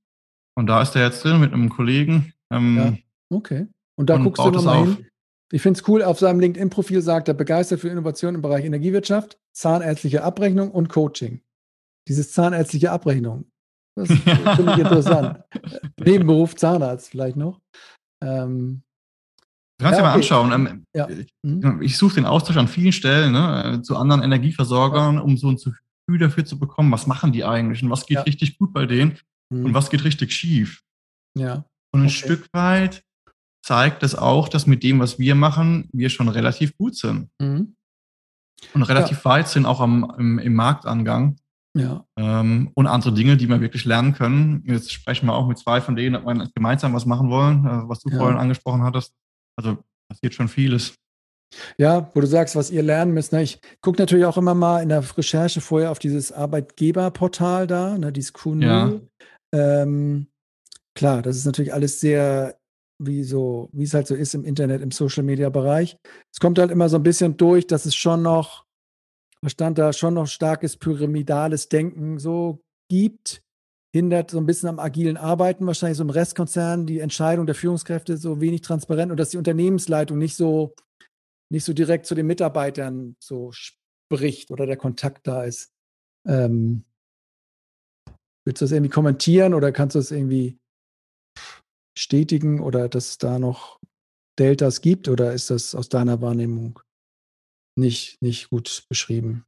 Und da ist er jetzt drin mit einem Kollegen. Ähm, ja, okay. Und da und guckst du nochmal hin. Ich finde es cool, auf seinem LinkedIn-Profil sagt er, begeistert für Innovation im Bereich Energiewirtschaft, zahnärztliche Abrechnung und Coaching. Dieses zahnärztliche Abrechnung, Das finde ich interessant. Nebenberuf Zahnarzt vielleicht noch. Ähm, Du kannst ja, dir mal anschauen. Ähm, ja. Mhm. Ich suche den Austausch an vielen Stellen ne, zu anderen Energieversorgern, um so ein Gefühl dafür zu bekommen, was machen die eigentlich und was geht ja. richtig gut bei denen mhm. und was geht richtig schief. Ja. Und ein okay. Stück weit zeigt es auch, dass mit dem, was wir machen, wir schon relativ gut sind. Mhm. Und relativ ja. weit sind auch am, im, im Marktangang. Ja. Ähm, und andere Dinge, die wir wirklich lernen können. Jetzt sprechen wir auch mit zwei von denen, ob wir gemeinsam was machen wollen, äh, was du ja. vorhin angesprochen hattest. Also passiert schon vieles. Ja, wo du sagst, was ihr lernen müsst. Ne? Ich gucke natürlich auch immer mal in der Recherche vorher auf dieses Arbeitgeberportal da, ne, dieses Q0. Ja. Ähm, klar, das ist natürlich alles sehr, wie so, wie es halt so ist im Internet, im Social Media Bereich. Es kommt halt immer so ein bisschen durch, dass es schon noch, was stand da, schon noch starkes pyramidales Denken so gibt hindert so ein bisschen am agilen Arbeiten, wahrscheinlich so im Restkonzern, die Entscheidung der Führungskräfte so wenig transparent und dass die Unternehmensleitung nicht so, nicht so direkt zu den Mitarbeitern so spricht oder der Kontakt da ist. Ähm, willst du das irgendwie kommentieren oder kannst du das irgendwie bestätigen oder dass es da noch Deltas gibt oder ist das aus deiner Wahrnehmung nicht, nicht gut beschrieben?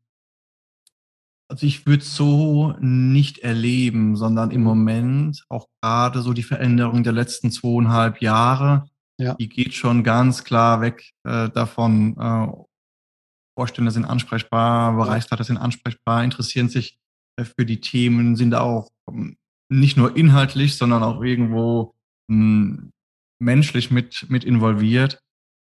Also ich würde es so nicht erleben, sondern im Moment auch gerade so die Veränderung der letzten zweieinhalb Jahre, ja. die geht schon ganz klar weg äh, davon. Äh, Vorstände sind ansprechbar, Bereichsleiter sind ansprechbar, interessieren sich äh, für die Themen, sind da auch ähm, nicht nur inhaltlich, sondern auch irgendwo mh, hm, menschlich mit, mit involviert.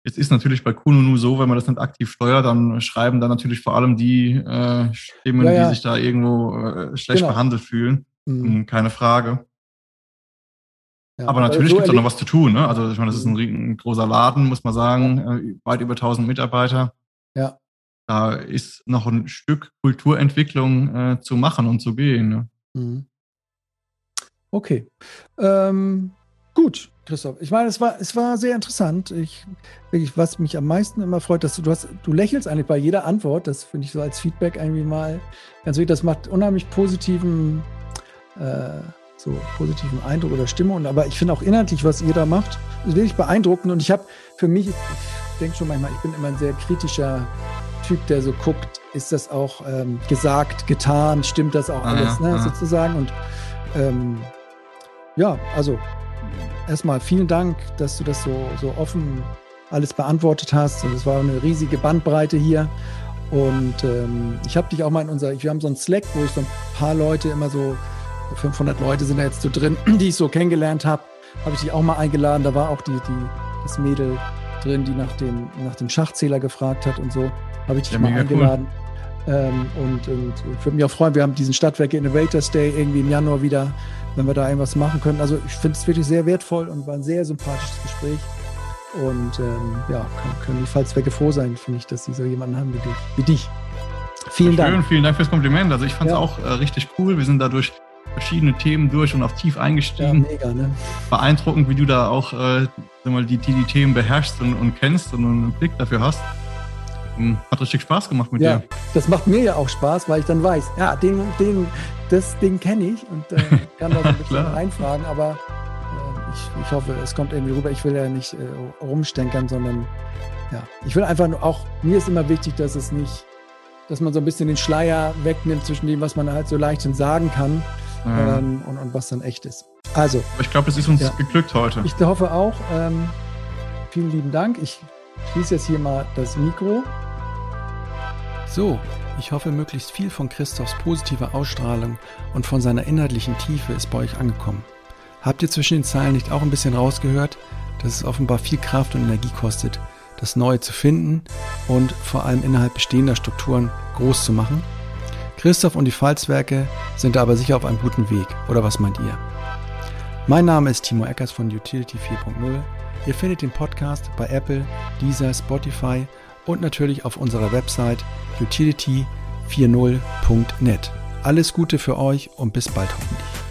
Jetzt ist natürlich bei Kununu so, wenn man das nicht aktiv steuert, dann schreiben da natürlich vor allem die äh, Stimmen, ja, ja. die sich da irgendwo äh, schlecht genau. behandelt fühlen. Mhm. Hm, keine Frage. Ja, aber natürlich so gibt es auch noch was zu tun. Ne? Also ich meine, das ist ein, mhm. ein großer Laden, muss man sagen, äh, weit über 1000 Mitarbeiter. Ja. Da ist noch ein Stück Kulturentwicklung äh, zu machen und zu gehen. Ne? Mhm. Okay. Ähm, gut. Christoph. Ich meine, es war, es war sehr interessant. Ich, wirklich, was mich am meisten immer freut, dass du, du hast, du lächelst eigentlich bei jeder Antwort. Das finde ich so als Feedback irgendwie mal ganz wichtig. Das macht unheimlich positiven, äh, so positiven Eindruck oder Stimmung. Aber ich finde auch inhaltlich, was ihr da macht, ist wirklich beeindruckend. Und ich habe für mich, ich denke schon manchmal, ich bin immer ein sehr kritischer Typ, der so guckt, ist das auch ähm, gesagt, getan, stimmt das auch alles, ne, sozusagen. Und ähm, ja, also erstmal vielen Dank, dass du das so, so offen alles beantwortet hast. Und es war eine riesige Bandbreite hier. Und ähm, ich habe dich auch mal in unser, wir haben so einen Slack, wo ich so ein paar Leute immer so, 500 Leute sind da jetzt so drin, die ich so kennengelernt habe, habe ich dich auch mal eingeladen. Da war auch die, die, das Mädel drin, die nach dem, nach dem Schachzähler gefragt hat und so. Habe ich dich ja, mal eingeladen. Cool. Ähm, und, und ich würde mich auch freuen, wir haben diesen Stadtwerke Innovators Day irgendwie im Januar wieder wenn wir da irgendwas machen können. Also ich finde es wirklich sehr wertvoll und war ein sehr sympathisches Gespräch. Und ähm, ja, können, können die Fallzwecke froh sein, finde ich, dass sie so jemanden haben wie dich. Wie dich. Vielen Schön, Dank. Vielen Dank fürs Kompliment. Also ich fand es ja. auch äh, richtig cool. Wir sind dadurch verschiedene Themen durch und auch tief eingestiegen. Ja, mega, ne? Beeindruckend, wie du da auch äh, mal, die, die, die Themen beherrschst und, und kennst und einen Blick dafür hast. Hm, hat richtig Spaß gemacht mit ja, dir. Das macht mir ja auch Spaß, weil ich dann weiß, ja, den, den, das Ding kenne ich und äh, kann da so ein bisschen reinfragen, aber äh, ich, ich hoffe, es kommt irgendwie rüber. Ich will ja nicht äh, rumstenkern, sondern ja, ich will einfach nur auch, mir ist immer wichtig, dass es nicht, dass man so ein bisschen den Schleier wegnimmt zwischen dem, was man halt so leicht sagen kann ja. ähm, und, und, was dann echt ist. Also. Ich glaube, es ist uns ja, geglückt heute. Ich hoffe auch. Ähm, vielen lieben Dank. Ich schließe jetzt hier mal das Mikro. So, ich hoffe, möglichst viel von Christophs positiver Ausstrahlung und von seiner inhaltlichen Tiefe ist bei euch angekommen. Habt ihr zwischen den Zeilen nicht auch ein bisschen rausgehört, dass es offenbar viel Kraft und Energie kostet, das Neue zu finden und vor allem innerhalb bestehender Strukturen groß zu machen? Christoph und die Falzwerke sind da aber sicher auf einem guten Weg, oder was meint ihr? Mein Name ist Timo Eckers von Utility 4.0. Ihr findet den Podcast bei Apple, Deezer, Spotify und natürlich auf unserer Website utility40.net. Alles Gute für euch und bis bald hoffentlich.